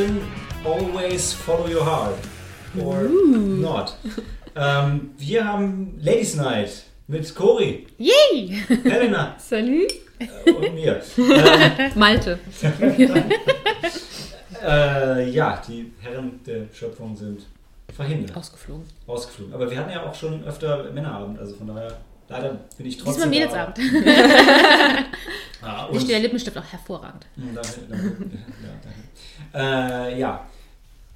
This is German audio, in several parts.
19. Always follow your heart. Or not. Ähm, wir haben Ladies Night mit Cori, Yay! Helena Salut. äh, und mir. Ähm, Malte. äh, ja, die Herren der Schöpfung sind verhindert, Ausgeflogen. ausgeflogen. Aber wir hatten ja auch schon öfter Männerabend, also von daher, leider bin ich Diesmal trotzdem Mädelsabend. Ah, steht der Lippenstift auch hervorragend. Danke, danke. Ja, danke. Äh, ja,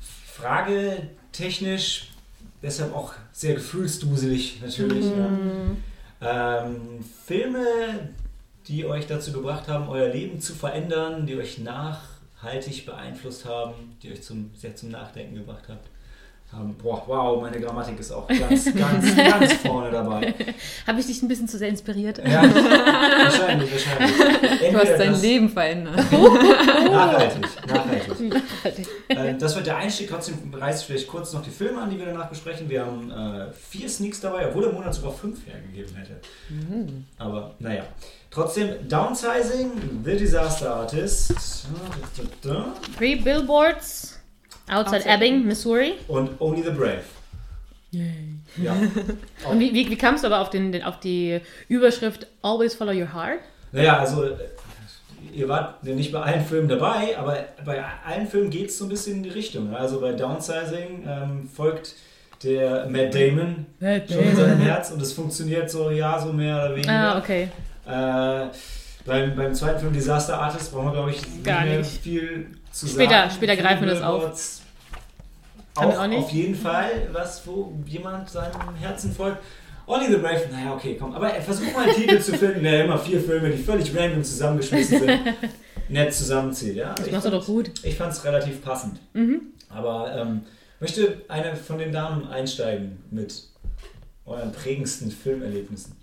Frage technisch, deshalb auch sehr gefühlsduselig natürlich. Ja. Ähm, Filme, die euch dazu gebracht haben, euer Leben zu verändern, die euch nachhaltig beeinflusst haben, die euch zum, sehr zum Nachdenken gebracht habt. Boah, wow, meine Grammatik ist auch ganz, ganz, ganz vorne dabei. Habe ich dich ein bisschen zu sehr inspiriert? Ja, wahrscheinlich, wahrscheinlich. Du Entweder hast dein das- Leben verändert. Nachhaltig, nachhaltig. Äh, das wird der Einstieg. Trotzdem reiße ich vielleicht kurz noch die Filme an, die wir danach besprechen. Wir haben äh, vier Sneaks dabei, obwohl der Monat sogar fünf hergegeben hätte. Aber naja. Trotzdem, Downsizing, The Disaster Artist Three Billboards outside, Outside Ebbing, Missouri. und Only the Brave. Ja. Und wie, wie, wie kamst du aber auf, den, den, auf die Überschrift Always Follow Your Heart? Naja, also ihr wart nicht bei allen Filmen dabei, aber bei allen Filmen geht es so ein bisschen in die Richtung. Also bei Downsizing ähm, folgt der Matt Damon schon seinem Herz und es funktioniert so, ja, so mehr oder weniger. Ah, okay. Äh, beim, beim zweiten Film Disaster Artist brauchen wir, glaube ich, nicht Gar mehr nicht. viel zu Später- sagen. später greifen wir das auf. Auch, auch nicht? auf jeden Fall was, wo jemand seinem Herzen folgt. Only the Brave, naja, okay, komm. Aber versuch mal einen Titel zu finden, der immer vier Filme, die völlig random zusammengeschmissen sind, nett zusammenzieht. Ja? Das Ich machst du fand- doch gut. Ich fand es relativ passend. Mhm. Aber ähm, möchte eine von den Damen einsteigen mit euren prägendsten Filmerlebnissen?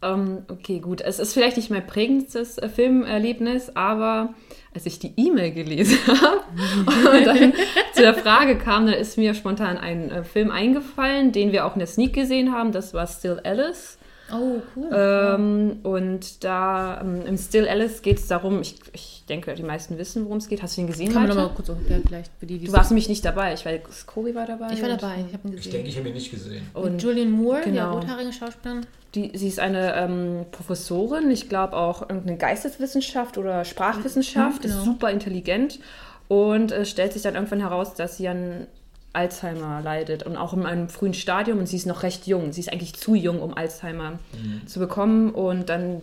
Ähm, okay, gut. Es ist vielleicht nicht mein prägendstes äh, Filmerlebnis, aber als ich die E-Mail gelesen habe und dann zu der Frage kam, da ist mir spontan ein äh, Film eingefallen, den wir auch in der Sneak gesehen haben. Das war Still Alice. Oh, cool. Ähm, und da ähm, im Still Alice geht es darum, ich, ich denke, die meisten wissen, worum es geht. Hast du ihn gesehen? Kann man nochmal kurz erklären, vielleicht für die, die Du warst nämlich nicht dabei. Ich weiß, Cory war dabei. Ich war dabei, ich habe ihn Ich gesehen. denke, ich habe ihn nicht gesehen. Und Und Julian Moore, die genau. rothaarige Schauspielerin. Die, sie ist eine ähm, Professorin, ich glaube auch irgendeine Geisteswissenschaft oder Sprachwissenschaft, Mhm, genau. ist super intelligent und äh, stellt sich dann irgendwann heraus, dass sie an Alzheimer leidet und auch in einem frühen Stadium und sie ist noch recht jung. Sie ist eigentlich zu jung, um Alzheimer zu bekommen und dann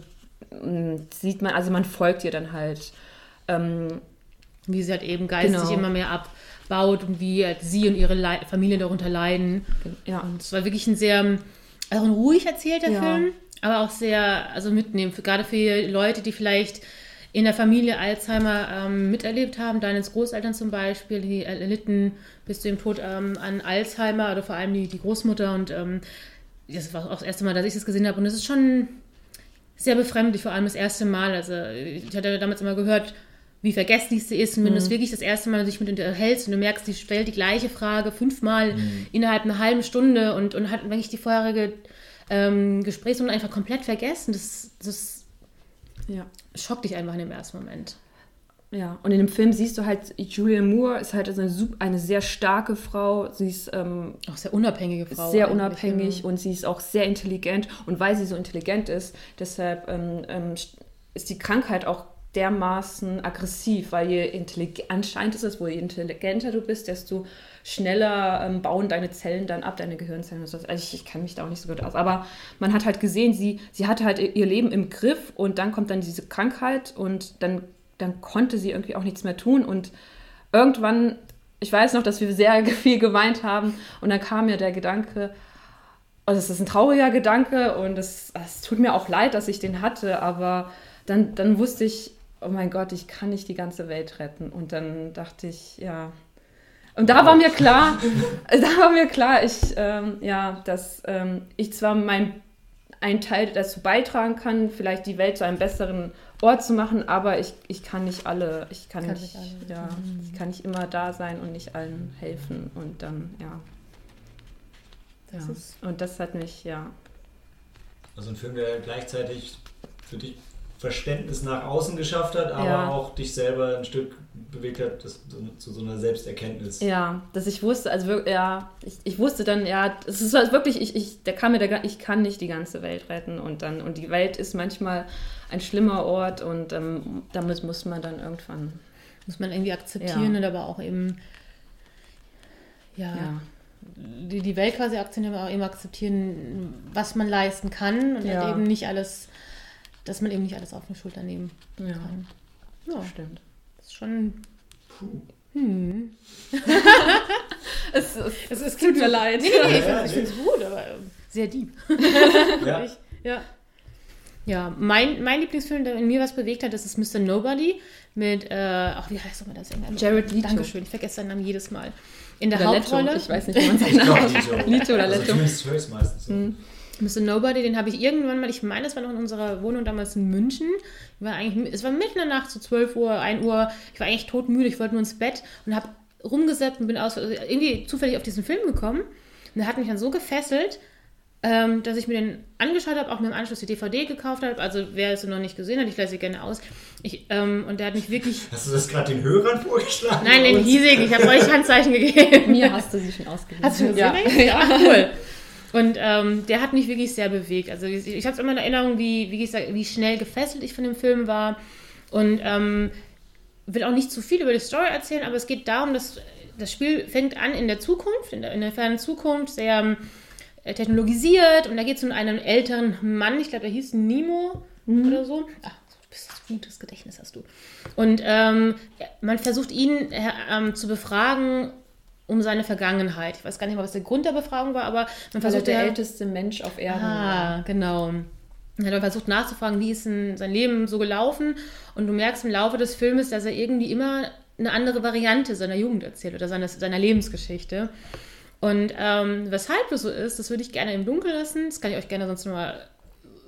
mh, sieht man, also man folgt ihr dann halt. Ähm, Wie sie halt eben geistig Genau. immer mehr abbaut und wie halt sie und ihre Lei- Familie darunter leiden. ja, Und es war wirklich ein sehr, also ein ruhig erzählter Ja. Film, aber auch sehr, also mitnehmen, gerade für Leute, die vielleicht in der Familie Alzheimer ähm, miterlebt haben, deines Großeltern zum Beispiel, die erlitten bis zu dem Tod ähm, an Alzheimer oder vor allem die, die Großmutter und ähm, das war auch das erste Mal, dass ich das gesehen habe und es ist schon sehr befremdlich, vor allem das erste Mal. Also ich hatte damals immer gehört, wie vergesslich sie ist. Und wenn du es wirklich das erste Mal sich mit ihr unterhältst und du merkst, sie stellt die gleiche Frage fünfmal innerhalb einer halben Stunde und, und hat eigentlich die vorherige ähm, Gesprächsrunde einfach komplett vergessen. Das, das ja. schockt dich einfach in dem ersten Moment. Ja, und in dem Film siehst du halt, Julian Moore ist halt eine, eine sehr starke Frau. Sie ist ähm, Auch sehr unabhängige Frau. sehr unabhängig ja. und sie ist auch sehr intelligent. Und weil sie so intelligent ist, deshalb ähm, ähm, ist die Krankheit auch dermaßen aggressiv, weil je intelligent, anscheinend ist es, wo je intelligenter du bist, desto schneller ähm, bauen deine Zellen dann ab, deine Gehirnzellen. Also ich, ich kenne mich da auch nicht so gut aus. Aber man hat halt gesehen, sie, sie hatte halt ihr Leben im Griff und dann kommt dann diese Krankheit und dann, dann konnte sie irgendwie auch nichts mehr tun. Und irgendwann, ich weiß noch, dass wir sehr viel geweint haben und dann kam mir der Gedanke, also es ist ein trauriger Gedanke und es, es tut mir auch leid, dass ich den hatte, aber dann, dann wusste ich, oh mein Gott, ich kann nicht die ganze Welt retten. Und dann dachte ich, ja. Und da war mir klar, da war mir klar, ich, ähm, ja, dass ähm, ich zwar mein, einen Teil dazu beitragen kann, vielleicht die Welt zu einem besseren Ort zu machen, aber ich, ich kann nicht alle, ich kann, Kann nicht, nicht alle. ja, ich kann nicht immer da sein und nicht allen helfen. Und dann, ja. Das ja. ist Und das hat mich, ja. Also ein Film, der gleichzeitig für dich Verständnis nach außen geschafft hat, aber Ja. auch dich selber ein Stück bewegt hat, das, zu so einer Selbsterkenntnis. Ja, dass ich wusste, also ja, ich, ich wusste dann, ja, es ist halt wirklich, ich, ich, der kam mir, der, ich kann nicht die ganze Welt retten und dann, und die Welt ist manchmal ein schlimmer Ort und ähm, damit muss man dann irgendwann, Muss man irgendwie akzeptieren Ja. und aber auch eben, ja, ja. die, die Welt quasi akzeptieren, aber auch eben akzeptieren, was man leisten kann und Ja. halt eben nicht alles, dass man eben nicht alles auf eine Schulter nehmen ja, kann. Ja, stimmt. Das ist schon. Puh. Hm. Es, es, Es, es tut mir leid. Nee, nee, ich Ja, finde es gut, aber ähm, sehr deep. Ja. Ich, ja. Ja, mein, mein Lieblingsfilm, der in mir was bewegt hat, das ist Mr. Nobody mit, äh, ach, wie heißt nochmal das? Jared Leto. Dankeschön, ich vergesse seinen Namen jedes Mal. In der Oder Leto, Hauptrolle. ich weiß nicht, wie man seinen Ich Namen. Lito oder also Leto. Zumindest höre ich es meistens so. Mhm. Mr. Nobody, den habe ich irgendwann mal, ich meine, es war noch in unserer Wohnung damals in München. Ich war eigentlich, es war mitten in der Nacht, so 12 Uhr, 1 Uhr. Ich war eigentlich todmüde, ich wollte nur ins Bett und habe rumgesetzt und bin aus, also irgendwie zufällig auf diesen Film gekommen. Und der hat mich dann so gefesselt, ähm, dass ich mir den angeschaut habe, auch mir im Anschluss die DVD gekauft habe. Also wer es noch nicht gesehen hat, ich leise sie gerne aus. Ich, ähm, und der hat mich wirklich. Hast du das gerade den Hörern vorgeschlagen? Nein, den Uns? hiesig, ich habe euch Handzeichen gegeben. Mir hast du sie schon ausgegeben. Hast du schon ja. gesehen? Ja, cool. Und ähm, der hat mich wirklich sehr bewegt. Also ich, ich habe es immer in Erinnerung, wie, wie, gesagt, wie schnell gefesselt ich von dem Film war. Und ähm, will auch nicht zu viel über die Story erzählen, aber es geht darum, dass das Spiel fängt an in der Zukunft, in der, in der fernen Zukunft, sehr ähm, technologisiert. Und da geht es um einen älteren Mann, ich glaube, der hieß Nemo oder so. Ach, du bist ein gutes Gedächtnis hast du. Und ähm, man versucht ihn äh, ähm, zu befragen um seine Vergangenheit. Ich weiß gar nicht mal, was der Grund der Befragung war, aber man er versucht der ja- älteste Mensch auf Erden Ah, genau. Er hat dann versucht nachzufragen, wie ist denn sein Leben so gelaufen. Und du merkst im Laufe des Filmes, dass er irgendwie immer eine andere Variante seiner Jugend erzählt oder seiner, seiner Lebensgeschichte. Und ähm, weshalb das so ist, das würde ich gerne im Dunkeln lassen. Das kann ich euch gerne sonst nur mal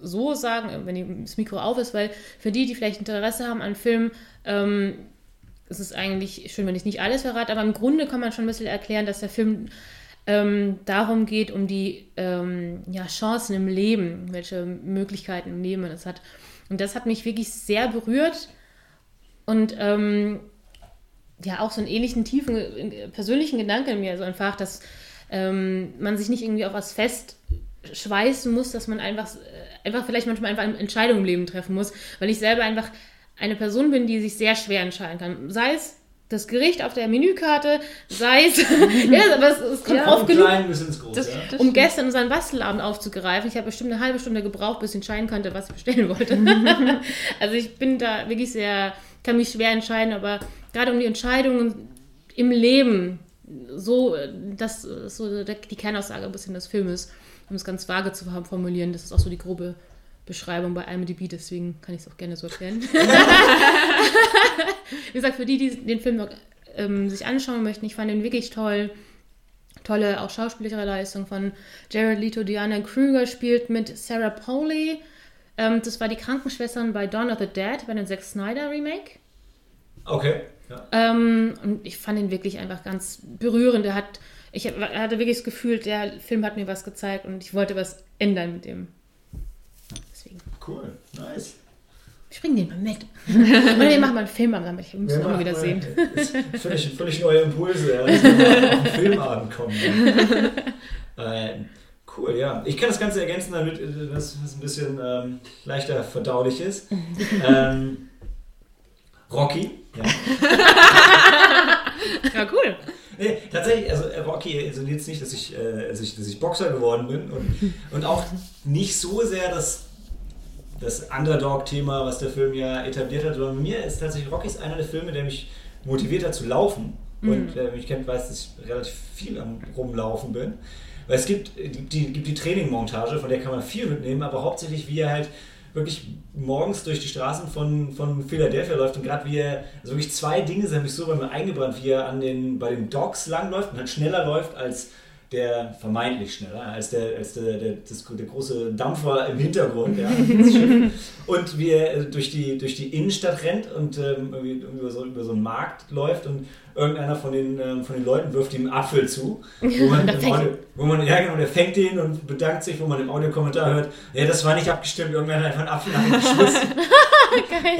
so sagen, wenn das Mikro auf ist, weil für die, die vielleicht Interesse haben an Filmen, ähm, es ist eigentlich schön, wenn ich nicht alles verrate, aber im Grunde kann man schon ein bisschen erklären, dass der Film ähm, darum geht, um die ähm, ja, Chancen im Leben, welche Möglichkeiten im Leben es hat. Und das hat mich wirklich sehr berührt und ähm, ja auch so einen ähnlichen tiefen äh, persönlichen Gedanken in mir so entfacht, dass ähm, man sich nicht irgendwie auf was festschweißen muss, dass man einfach, äh, einfach vielleicht manchmal einfach eine Entscheidung im Leben treffen muss, weil ich selber einfach eine Person bin, die sich sehr schwer entscheiden kann. Sei es das Gericht auf der Menükarte, sei es, ja, aber es, es kommt Ja, oft genug Kleinen bis ins Große. Das, ja? um gestern unseren Bastelabend aufzugreifen. Ich habe bestimmt eine halbe Stunde gebraucht, bis ich entscheiden konnte, was ich bestellen wollte. also ich bin da wirklich sehr, kann mich schwer entscheiden, aber gerade um die Entscheidungen im Leben, so, das ist so die Kernaussage ein bisschen des Filmes, um es ganz vage zu formulieren. Das ist auch so die grobe Beschreibung bei IMDb, deswegen kann ich es auch gerne so erklären. Wie gesagt, für die, die den Film noch, ähm, sich anschauen möchten, ich fand ihn wirklich toll tolle auch schauspielerische Leistung von Jared Leto. Diana Kruger spielt mit Sarah Polley. Ähm, das war die Krankenschwestern bei Dawn of the Dead, bei dem Zack Snyder Remake. Okay. Ja. Ähm, und ich fand ihn wirklich einfach ganz berührend. Er hat, ich hatte wirklich das Gefühl, der Film hat mir was gezeigt und ich wollte was ändern mit dem. Cool. Nice. Wir springen den mal mit. Oder wir machen mal einen Film am damit. Ich muss ihn auch wieder mal. sehen. Völlig, völlig neue Impulse. Ja. Dass wir auf den Filmabend kommen. Äh, cool, ja. Ich kann das Ganze ergänzen, damit äh, das ein bisschen ähm, leichter verdaulich ist. ähm, Rocky. Ja. Ja, cool. Nee, tatsächlich, also äh, Rocky, also jetzt nicht, dass ich, äh, dass ich, dass ich Boxer geworden bin und, und auch nicht so sehr das, das Underdog-Thema, was der Film ja etabliert hat, sondern mir ist tatsächlich Rocky ist einer der Filme, der mich motiviert hat zu laufen. Und wer mich kennt, weiß, dass ich relativ viel am Rumlaufen bin. Weil es gibt äh, die, gibt die Trainingmontage, von der kann man viel mitnehmen, aber hauptsächlich wie er halt wirklich morgens durch die Straßen von, von Philadelphia läuft und gerade wie er, also wirklich zwei Dinge sind mich so bei mir eingebrannt, wie er an den, bei den Docks langläuft und halt schneller läuft als der, vermeintlich schneller, als der, als der, der, das, der große Dampfer im Hintergrund, ja, und wie er äh, durch die, durch die Innenstadt rennt und ähm, irgendwie über so, über so einen Markt läuft und irgendeiner von den, ähm, von den Leuten wirft ihm einen Apfel zu, wo man, Audio, wo man, ja genau, der fängt den und bedankt sich, wo man im Audiokommentar hört, ja, das war nicht abgestimmt, irgendwer hat einfach einen Apfel nach ihm geschmissen.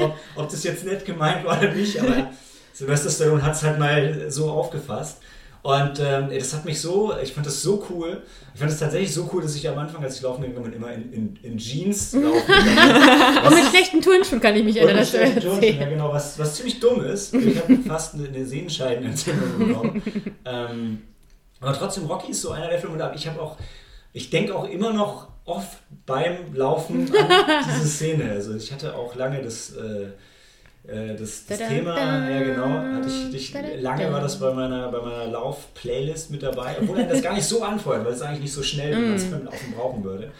ob, ob das jetzt nett gemeint war oder nicht, aber Sylvester Stallone hat es halt mal so aufgefasst. Und ähm, das hat mich so, ich fand das so cool. Ich fand es tatsächlich so cool, dass ich am Anfang, als ich laufen gegangen bin, immer in, in, in Jeans laufen Und mit schlechten Turnschuhen kann ich mich erinnern. mit Jones, ja, genau, was, was ziemlich dumm ist. Ich habe fast eine, eine Sehenscheidenentzündung bekommen. ähm, aber trotzdem, Rocky ist so einer der Filme, ich habe auch, ich denke auch immer noch oft beim Laufen an diese Szene. Also ich hatte auch lange das, äh, äh das, das Thema, ja genau, hatte ich, ich, lange war das bei meiner, bei meiner Lauf-Playlist mit dabei, obwohl er das gar nicht so anfeuert, weil es eigentlich nicht so schnell, wie man es beim Laufen brauchen würde.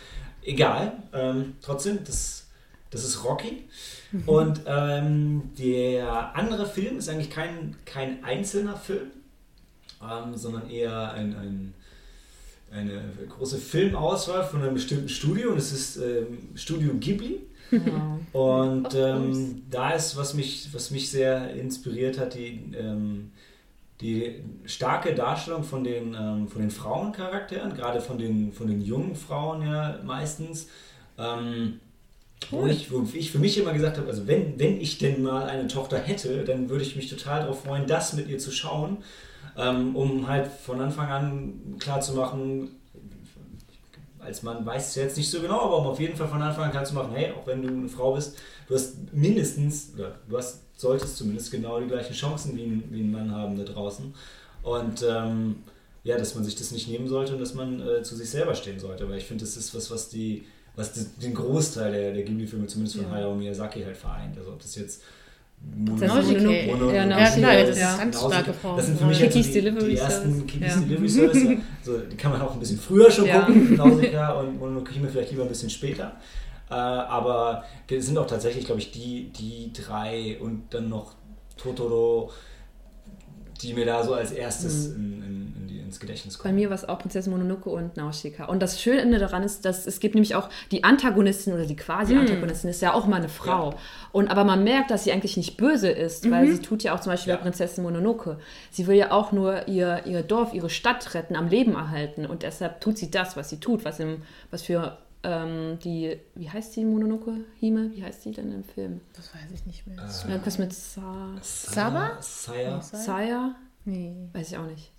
Egal, ähm, trotzdem, das, das ist Rocky. Mhm. Und ähm, der andere Film ist eigentlich kein, kein einzelner Film, ähm, sondern eher ein, ein, eine große Filmauswahl von einem bestimmten Studio und es ist ähm, Studio Ghibli. Und ähm, da ist, was mich, was mich sehr inspiriert hat, die, ähm, die starke Darstellung von den, ähm, von den Frauencharakteren, gerade von den, von den jungen Frauen ja meistens. Ähm, wo ich, wo ich für mich immer gesagt habe, also wenn, wenn ich denn mal eine Tochter hätte, dann würde ich mich total darauf freuen, das mit ihr zu schauen ähm, um halt von Anfang an klar zu machen, als Mann weiß es jetzt nicht so genau, aber um auf jeden Fall von Anfang an klar zu machen, hey, auch wenn du eine Frau bist, du hast mindestens, oder du hast, solltest zumindest genau die gleichen Chancen wie ein, wie ein Mann haben da draußen. Und ähm, ja, dass man sich das nicht nehmen sollte und dass man äh, zu sich selber stehen sollte. Weil ich finde, das ist was, was die, was den Großteil der, der Ghibli-Filme, zumindest von ja. Hayao Miyazaki, halt vereint. Also ob das jetzt Mononoke. Mono, ja, ja, klar, das ist ja. ganz starke Form. Das sind für mich Kikis also die, die ersten Kikis ja. Delivery Service. so, die kann man auch ein bisschen früher schon ja. gucken, Nausicaa und Mononoke vielleicht lieber ein bisschen später. Äh, aber es sind auch tatsächlich, glaube ich, die, die drei und dann noch Totoro, die mir da so als erstes mhm. in, in, in ins Gedächtnis kommen. Bei mir war es auch Prinzessin Mononoke und Nausicaa. Und das Schöne daran ist, dass es gibt nämlich auch die Antagonistin oder die Quasi-Antagonistin mhm. ist ja auch mal eine Frau. Ja. Und aber man merkt, dass sie eigentlich nicht böse ist, mhm. weil sie tut ja auch zum Beispiel ja. bei Prinzessin Mononoke. Sie will ja auch nur ihr, ihr Dorf, ihre Stadt retten, am Leben erhalten. Und deshalb tut sie das, was sie tut, was, im, was für ähm, die, wie heißt die Mononoke Hime? Wie heißt die denn im Film? Das weiß ich nicht mehr. Äh, Irgendwas mit Sa Saba? Saya? Saya? Nee. Weiß ich auch nicht.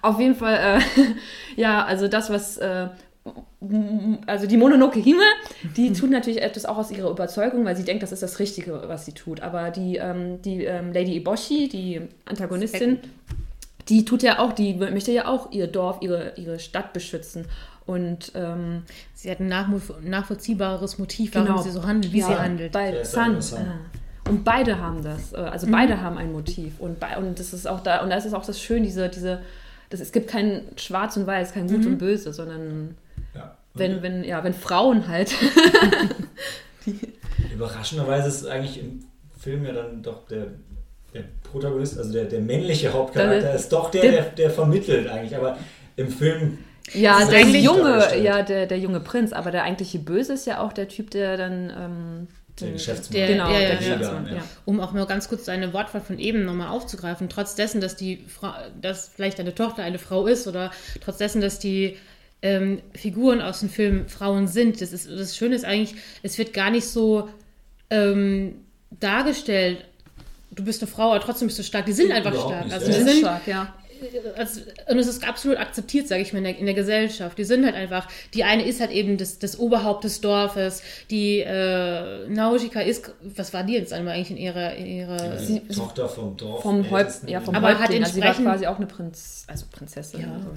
Auf jeden Fall, äh, ja, also das, was, äh, also die Mononoke Hime, die mhm. tut natürlich etwas auch aus ihrer Überzeugung, weil sie denkt, das ist das Richtige, was sie tut. Aber die, ähm, die ähm, Lady Iboshi, die Antagonistin, die tut ja auch, die möchte ja auch ihr Dorf, ihre, ihre Stadt beschützen. Und ähm, sie hat ein nachvollziehbares Motiv, warum genau. sie so handelt, wie ja, sie handelt. Bei Sun. Äh, und beide haben das. Äh, also mhm. beide haben ein Motiv. Und, bei, und das ist auch da, und das ist auch das Schöne, diese, diese, das, es gibt kein Schwarz und Weiß, kein Gut mhm. und Böse, sondern ja. wenn, wenn, ja, wenn Frauen halt. Überraschenderweise ist eigentlich im Film ja dann doch der, der Protagonist, also der, der männliche Hauptcharakter, ist doch der, der, der vermittelt eigentlich. Aber im Film ja, der junge, ja, der, der junge Prinz, aber der eigentliche Böse ist ja auch der Typ, der dann ähm, der Geschäftsmann. Der, genau, der ja, Geschäftsmann. Ja. Um auch mal ganz kurz deine Wortwahl von eben nochmal aufzugreifen, trotz dessen, dass die Frau, dass vielleicht deine Tochter eine Frau ist oder trotz dessen, dass die ähm, Figuren aus dem Film Frauen sind, das, ist, das Schöne ist eigentlich, es wird gar nicht so ähm, dargestellt, du bist eine Frau, aber trotzdem bist du stark. Die sind einfach stark. also die sind stark, ja also, und es ist absolut akzeptiert, sage ich mal, in der, in der, Gesellschaft. Die sind halt einfach, die eine ist halt eben das, das Oberhaupt des Dorfes, die äh, Naujika ist, was war die jetzt einmal eigentlich in ihrer... In ihrer sie, Tochter vom Dorf. Vom Häuptling, ja, vom aber Häuptling. Hat also sie war quasi auch eine Prinz, also Prinzessin. Ja. Also,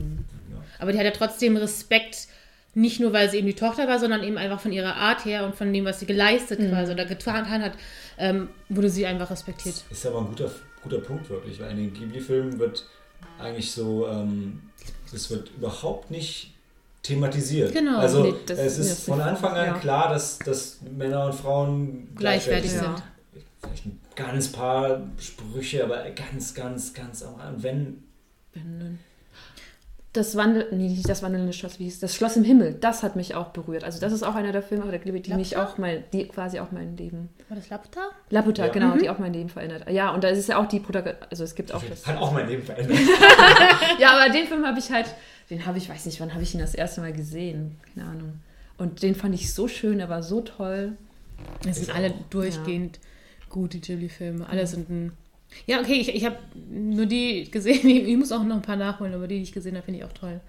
aber die hat ja trotzdem Respekt nicht nur, weil sie eben die Tochter war, sondern eben einfach von ihrer Art her und von dem, was sie geleistet mhm. quasi oder getan hat, ähm, wurde sie einfach respektiert. Das ist aber ein guter, guter Punkt wirklich, weil in den Ghibli-Filmen wird eigentlich so, ähm, das wird überhaupt nicht thematisiert. Genau. Also nee, es ist von Anfang an ja. klar, dass, dass Männer und Frauen gleichwertig, gleichwertig sind. Vielleicht ein ganz paar Sprüche, aber ganz, ganz, ganz am Rand. Wenn, wenn das Wandel, nee, nicht das wandelnde Schloss, wie hieß das Schloss im Himmel, das hat mich auch berührt. Also das ist auch einer der Filme, die Laputa? mich auch mein, die quasi auch mein Leben. War das Laputa? Laputa, ja. genau, mhm. die auch mein Leben verändert. Ja, und da ist es ja auch die Protagonistin, also es gibt auch das. Hat auch mein Leben verändert. ja, aber den Film habe ich halt, den habe ich, weiß nicht, wann habe ich ihn das erste Mal gesehen, keine Ahnung. Und den fand ich so schön, er war so toll. Es sind alle durchgehend ja. gut, die Ghibli-Filme. Alle sind ein. Ja, okay, ich, ich habe nur die gesehen. Ich muss auch noch ein paar nachholen, aber die, die ich gesehen habe, finde ich auch toll.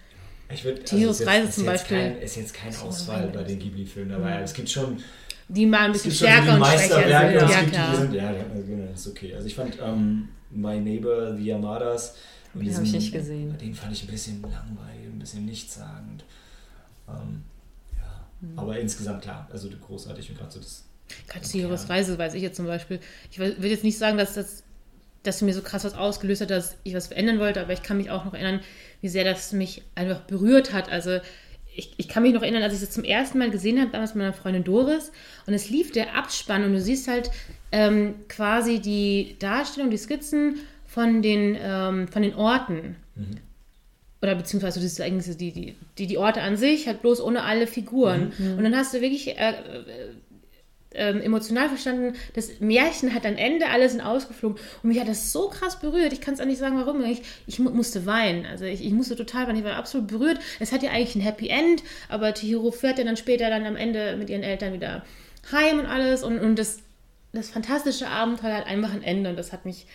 Ich würde. Also Reise zum Beispiel. Kein, ist jetzt kein Auswahl bei den Ghibli-Filmen dabei. Mhm. Es gibt schon. Die mal ein bisschen stärker und schwächer sind. Ja, klar. Sind, ja, das ist okay. Also ich fand ähm, My Neighbor, The Yamadas. Den habe ich nicht gesehen. Den fand ich ein bisschen langweilig, ein bisschen nichtssagend. Ähm, ja. Mhm. Aber insgesamt klar, also großartig und gerade so das. Chihiros Reise weiß ich jetzt zum Beispiel. Ich will jetzt nicht sagen, dass das dass mir so krass was ausgelöst hat, dass ich was verändern wollte, aber ich kann mich auch noch erinnern, wie sehr das mich einfach berührt hat. Also ich, ich kann mich noch erinnern, als ich das zum ersten Mal gesehen habe, damals mit meiner Freundin Doris, und es lief der Abspann und du siehst halt ähm, quasi die Darstellung, die Skizzen von den, ähm, von den Orten. Mhm. Oder beziehungsweise du siehst eigentlich die, die, die, die Orte an sich, halt bloß ohne alle Figuren. Mhm. Und dann hast du wirklich äh, ähm, emotional verstanden, das Märchen hat ein Ende, alle sind ausgeflogen. Und mich hat das so krass berührt. Ich kann es auch nicht sagen, warum. Ich, ich musste weinen. Also ich, ich musste total weinen. Ich war absolut berührt. Es hat ja eigentlich ein Happy End, aber Chihiro fährt ja dann später dann am Ende mit ihren Eltern wieder heim und alles. Und, und das, das fantastische Abenteuer hat einfach ein Ende. Und das hat mich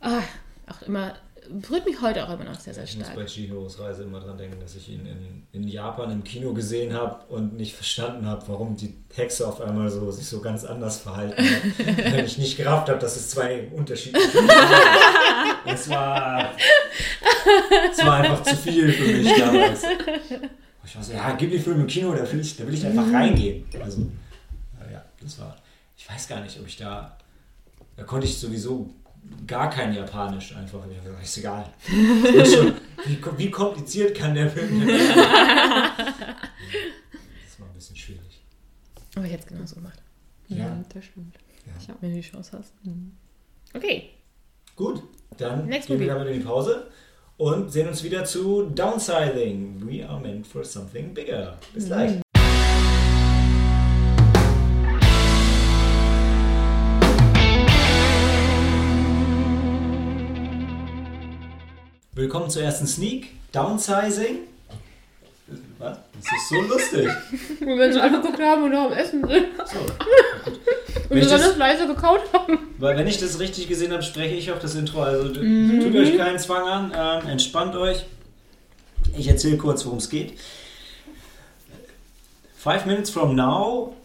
ah, auch immer berührt mich heute auch immer noch sehr, sehr stark. Ich muss bei Chihiros Reise immer dran denken, dass ich ihn in, in Japan im Kino gesehen habe und nicht verstanden habe, warum die Hexe auf einmal so, sich so ganz anders verhalten hat. Wenn ich nicht gerafft habe, dass es zwei unterschiedliche Filme sind. Es war, es war einfach zu viel für mich damals. Ich war so, ja, gib die Filme im Kino, da will ich, da will ich einfach reingehen. Also, ja, das war, ich weiß gar nicht, ob ich da, da konnte ich sowieso gar kein Japanisch einfach. Ich dachte, ist egal. Ist schon, wie, wie, kompliziert kann der Film denn sein? Das war ein bisschen schwierig. Aber ich hätte es genauso gemacht. Ja, ja das stimmt. Ja. Wenn du die Chance hast. Mhm. Okay. Gut, dann Next gehen movie. wir damit in die Pause und sehen uns wieder zu Downsizing. We are meant for something bigger. Bis gleich. Willkommen zur ersten Sneak. Downsizing. Was? Das ist so lustig. Wo wir uns angeguckt haben und noch am Essen sind. So. und das leise gekaut haben. Weil wenn ich das richtig gesehen habe, spreche ich auch das Intro. Also mhm. tut euch keinen Zwang an, ähm, entspannt euch. Ich erzähle kurz, worum es geht. Five minutes from now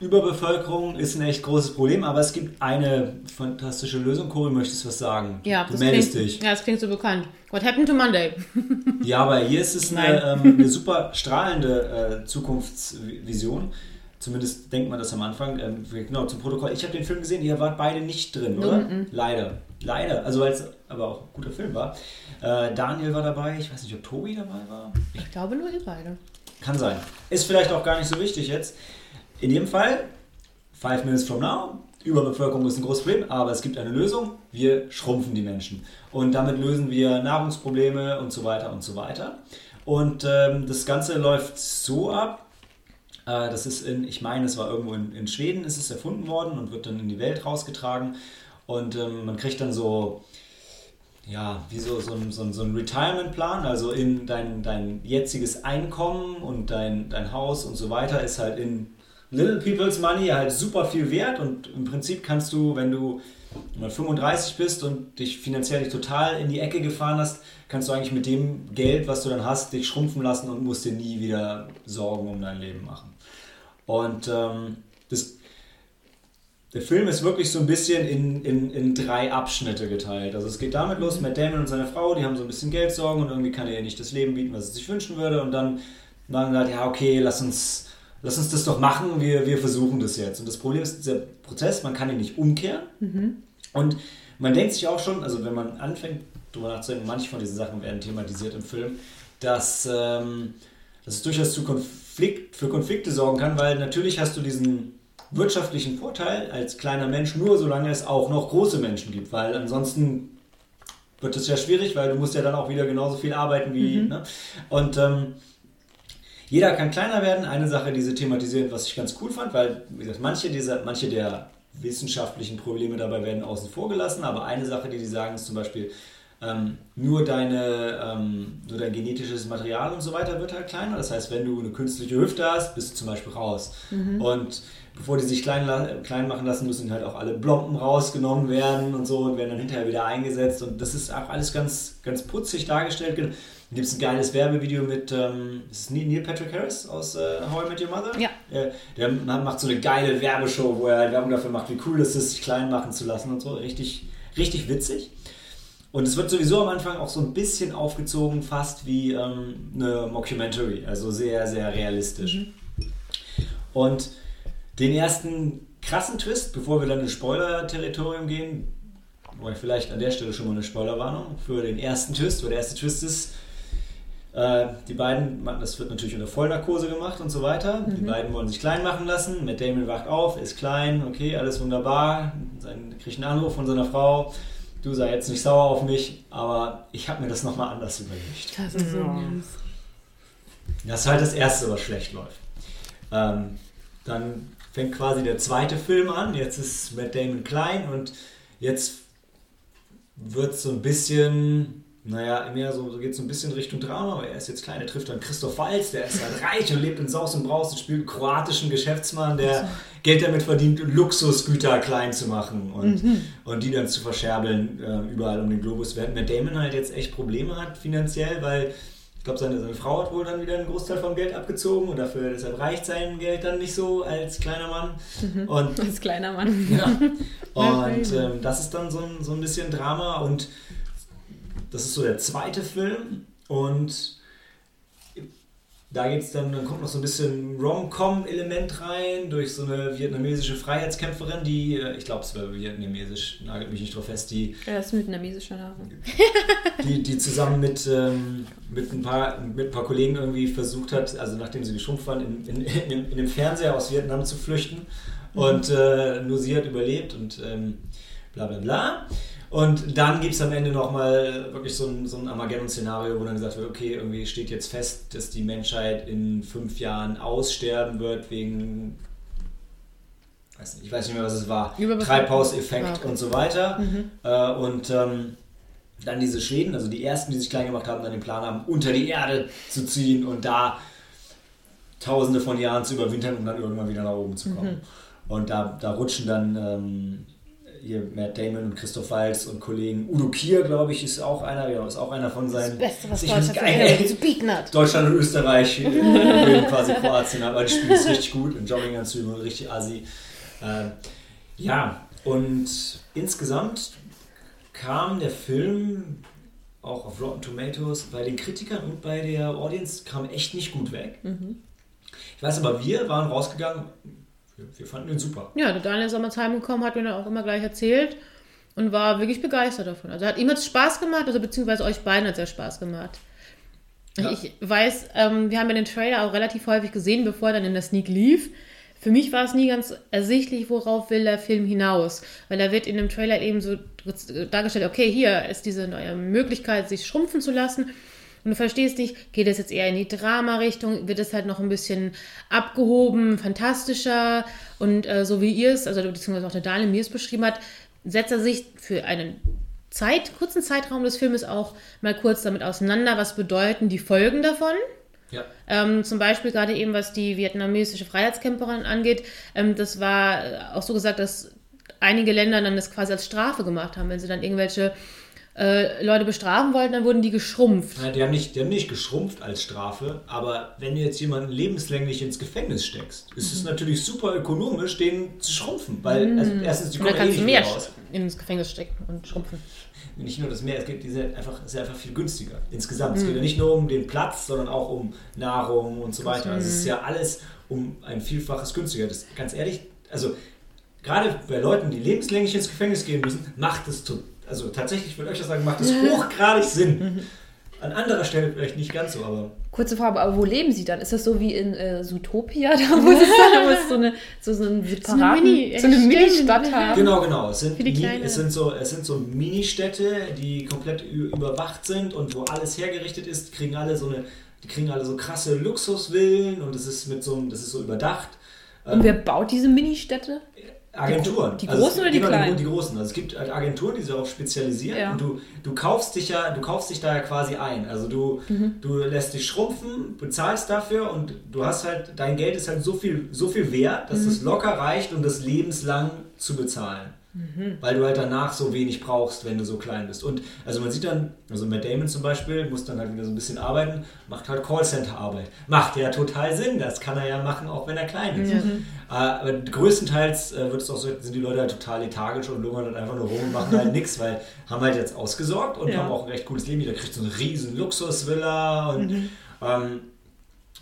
Überbevölkerung ist ein echt großes Problem, aber es gibt eine fantastische Lösung. Cory, möchtest du was sagen? Ja, du das meldest klingt, dich. Ja, das klingt so bekannt. What happened to Monday? ja, aber hier ist es eine, ähm, eine super strahlende äh, Zukunftsvision. Zumindest denkt man das am Anfang. Ähm, genau, zum Protokoll. Ich habe den Film gesehen, ihr wart beide nicht drin, oder? Mm -mm. Leider. Leider. Also, weil es aber auch ein guter Film war. Äh, Daniel war dabei. Ich weiß nicht, ob Tobi dabei war. Ich, ich glaube nur ihr beide. Kann sein. Ist vielleicht auch gar nicht so wichtig jetzt. In jedem Fall, five minutes from now, Überbevölkerung ist ein großes Problem, aber es gibt eine Lösung. Wir schrumpfen die Menschen. Und damit lösen wir Nahrungsprobleme und so weiter und so weiter. Und ähm, das Ganze läuft so ab. Äh, das ist in, ich meine, es war irgendwo in, in, Schweden, ist es erfunden worden und wird dann in die Welt rausgetragen. Und ähm, man kriegt dann so, ja, wie so, so ein, so so ein Retirement-Plan, also in dein, dein jetziges Einkommen und dein, dein Haus und so weiter ist halt in Little People's Money halt super viel wert und im Prinzip kannst du, wenn du mal 35 bist und dich finanziell total in die Ecke gefahren hast, kannst du eigentlich mit dem Geld, was du dann hast, dich schrumpfen lassen und musst dir nie wieder Sorgen um dein Leben machen. Und ähm, das, der Film ist wirklich so ein bisschen in, in, in drei Abschnitte geteilt. Also es geht damit los, Matt Damon und seine Frau, die haben so ein bisschen Geldsorgen und irgendwie kann er ihr nicht das Leben bieten, was sie sich wünschen würde. Und dann sagen sie halt, ja okay, lass uns lass uns das doch machen, wir, wir versuchen das jetzt. Und das Problem ist, dieser Prozess, man kann ihn nicht umkehren. Mhm. Und man denkt sich auch schon, also wenn man anfängt, darüber nachzudenken, manche von diesen Sachen werden thematisiert im Film, dass, ähm, dass es durchaus zu Konflikt, für Konflikte sorgen kann, weil natürlich hast du diesen wirtschaftlichen Vorteil als kleiner Mensch nur, solange es auch noch große Menschen gibt, weil ansonsten wird es ja schwierig, weil du musst ja dann auch wieder genauso viel arbeiten wie. Mhm. Ne? Und ähm, jeder kann kleiner werden. Eine Sache, die sie thematisieren, was ich ganz cool fand, weil, wie gesagt, manche, dieser, manche der wissenschaftlichen Probleme dabei werden außen vor gelassen, aber eine Sache, die sie sagen, ist zum Beispiel, ähm, nur, deine, ähm, nur dein genetisches Material und so weiter wird halt kleiner. Das heißt, wenn du eine künstliche Hüfte hast, bist du zum Beispiel raus. Mhm. Und bevor die sich klein, klein machen lassen, müssen halt auch alle Blompen rausgenommen werden und so und werden dann hinterher wieder eingesetzt. Und das ist auch alles ganz, ganz putzig dargestellt. Gibt es ein geiles Werbevideo mit ähm, ist Neil Patrick Harris aus äh, How I Met Your Mother. Ja. Äh, der macht so eine geile Werbeshow, wo er halt Werbung dafür macht, wie cool es ist, sich klein machen zu lassen und so. Richtig, richtig witzig. Und es wird sowieso am Anfang auch so ein bisschen aufgezogen, fast wie ähm, eine Mockumentary, also sehr, sehr realistisch. Mhm. Und den ersten krassen Twist, bevor wir dann ins Spoiler-Territorium gehen, wo ich vielleicht an der Stelle schon mal eine Spoilerwarnung für den ersten Twist, weil der erste Twist ist, die beiden, das wird natürlich unter Vollnarkose gemacht und so weiter. Mhm. Die beiden wollen sich klein machen lassen. Matt Damon wacht auf, ist klein, okay, alles wunderbar. Sein, kriegt einen Anruf von seiner Frau du sei jetzt nicht sauer auf mich, aber ich habe mir das nochmal anders überlegt. Das ist so mhm. Das ist halt das Erste, was schlecht läuft. Ähm, dann fängt quasi der zweite Film an. Jetzt ist Matt Damon klein und jetzt wird es so ein bisschen naja, mehr so, so geht es ein bisschen Richtung Drama, aber er ist jetzt klein, er trifft dann Christoph Walz, der ist halt reich und lebt in Saus und Braus und spielt einen kroatischen Geschäftsmann, der. Geld damit verdient, Luxusgüter klein zu machen und, mhm. und die dann zu verscherbeln äh, überall um den Globus. Während Matt Damon halt jetzt echt Probleme hat finanziell, weil ich glaube, seine, seine Frau hat wohl dann wieder einen Großteil vom Geld abgezogen und dafür deshalb reicht sein Geld dann nicht so als kleiner Mann. Mhm. Und, als kleiner Mann. Ja. Und ähm, das ist dann so ein, so ein bisschen Drama und das ist so der zweite Film und da geht's dann, dann kommt noch so ein bisschen Rom-Com-Element rein durch so eine vietnamesische Freiheitskämpferin, die, äh, ich glaube, es war vietnamesisch, nagelt mich nicht drauf fest, die. Ja, ist vietnamesischer Name. Die, die zusammen mit, ähm, mit, ein paar, mit ein paar Kollegen irgendwie versucht hat, also nachdem sie geschrumpft waren, in, in, in, in dem Fernseher aus Vietnam zu flüchten. Mhm. Und äh, nur sie hat überlebt und ähm, bla bla bla. Und dann gibt es am Ende nochmal wirklich so ein, so ein Armageddon-Szenario, wo dann gesagt wird, okay, irgendwie steht jetzt fest, dass die Menschheit in fünf Jahren aussterben wird wegen, weiß nicht, ich weiß nicht mehr, was es war, Treibhauseffekt und so weiter. Mhm. Äh, und ähm, dann diese Schweden, also die ersten, die sich klein gemacht haben, dann den Plan haben, unter die Erde zu ziehen und da tausende von Jahren zu überwintern, um dann irgendwann wieder nach oben zu kommen. Mhm. Und da, da rutschen dann... Ähm, hier Matt Damon und Christoph Waltz und Kollegen. Udo Kier, glaube ich, ist auch einer, ja, ist auch einer von seinen. Das Beste, was Deutschland geil, zu bieten hat. Deutschland und Österreich quasi Kroatien, aber die spielen es richtig gut in Jogginganzügen und richtig assi. Äh, ja, und insgesamt kam der Film auch auf Rotten Tomatoes bei den Kritikern und bei der Audience kam echt nicht gut weg. Mhm. Ich weiß aber, wir waren rausgegangen wir, fanden ihn super. Ja, der Daniel ist damals heimgekommen, hat mir dann auch immer gleich erzählt und war wirklich begeistert davon. Also hat ihm es Spaß gemacht, also beziehungsweise euch beiden hat es sehr Spaß gemacht. Ja. Ich weiß, ähm, wir haben ja den Trailer auch relativ häufig gesehen, bevor er dann in der Sneak lief. Für mich war es nie ganz ersichtlich, worauf will der Film hinaus. Weil da wird in dem Trailer eben so dargestellt, okay, hier ist diese neue Möglichkeit, sich schrumpfen zu lassen und du verstehst nicht, geht es jetzt eher in die Drama-Richtung, wird es halt noch ein bisschen abgehoben, fantastischer und äh, so wie ihr es, also beziehungsweise auch der Daniel mir es beschrieben hat, setzt er sich für einen Zeit, kurzen Zeitraum des Filmes auch mal kurz damit auseinander, was bedeuten die Folgen davon. Ja. Ähm, zum Beispiel gerade eben, was die vietnamesische Freiheitskämpferin angeht, ähm, das war äh, auch so gesagt, dass einige Länder dann das quasi als Strafe gemacht haben, wenn sie dann irgendwelche äh, Leute bestrafen wollten, dann wurden die geschrumpft. Ja, die, haben nicht, die haben nicht geschrumpft als Strafe, aber wenn du jetzt jemanden lebenslänglich ins Gefängnis steckst, ist es mhm. natürlich super ökonomisch, den zu schrumpfen, weil mhm. also erstens die kommen eh mehr raus. ins Gefängnis stecken und schrumpfen. Nicht nur das Meer, es geht diese einfach, ist einfach viel günstiger insgesamt. Mhm. Es geht ja nicht nur um den Platz, sondern auch um Nahrung und so weiter. Also es ist ja alles um ein Vielfaches günstiger. Das, ganz ehrlich, also gerade bei Leuten, die lebenslänglich ins Gefängnis gehen müssen, macht es total also tatsächlich würde ich das sagen, macht das hochgradig Sinn. An anderer Stelle vielleicht nicht ganz so, aber. Kurze Frage, aber wo leben Sie dann? Ist das so wie in äh, Zootopia, da wo es dann so eine so, so ein separaten, so eine, Mini, so eine Mini-Stadt haben? Genau, genau. Es sind, es sind so, es sind so Mini-Städte, die komplett überwacht sind und wo alles hergerichtet ist, kriegen alle so eine, die kriegen alle so krasse Luxusvillen und es ist mit so das ist so überdacht. Und wer baut diese Mini-Städte? Agenturen. Die, also großen oder die kleinen? Die, großen. Also es gibt halt Agenturen, die sich darauf spezialisieren Ja. und du, du kaufst dich ja, du kaufst dich da ja quasi ein. Also du, Mhm. du lässt dich schrumpfen, bezahlst dafür und du hast halt, dein Geld ist halt so viel, so viel wert, dass Mhm. es locker reicht, um das lebenslang zu bezahlen. Mhm. Weil du halt danach so wenig brauchst, wenn du so klein bist. Und also man sieht dann, also Matt Damon zum Beispiel, muss dann halt wieder so ein bisschen arbeiten, macht halt Callcenter-Arbeit. Macht ja total Sinn, das kann er ja machen, auch wenn er klein ist. Äh, aber größtenteils äh, wird es auch so, sind die Leute halt total lethargisch und lungern dann einfach nur rum und machen halt nichts, weil haben halt jetzt ausgesorgt und Ja. haben auch ein recht cooles Leben. Jeder kriegt so eine riesen Luxusvilla und ähm,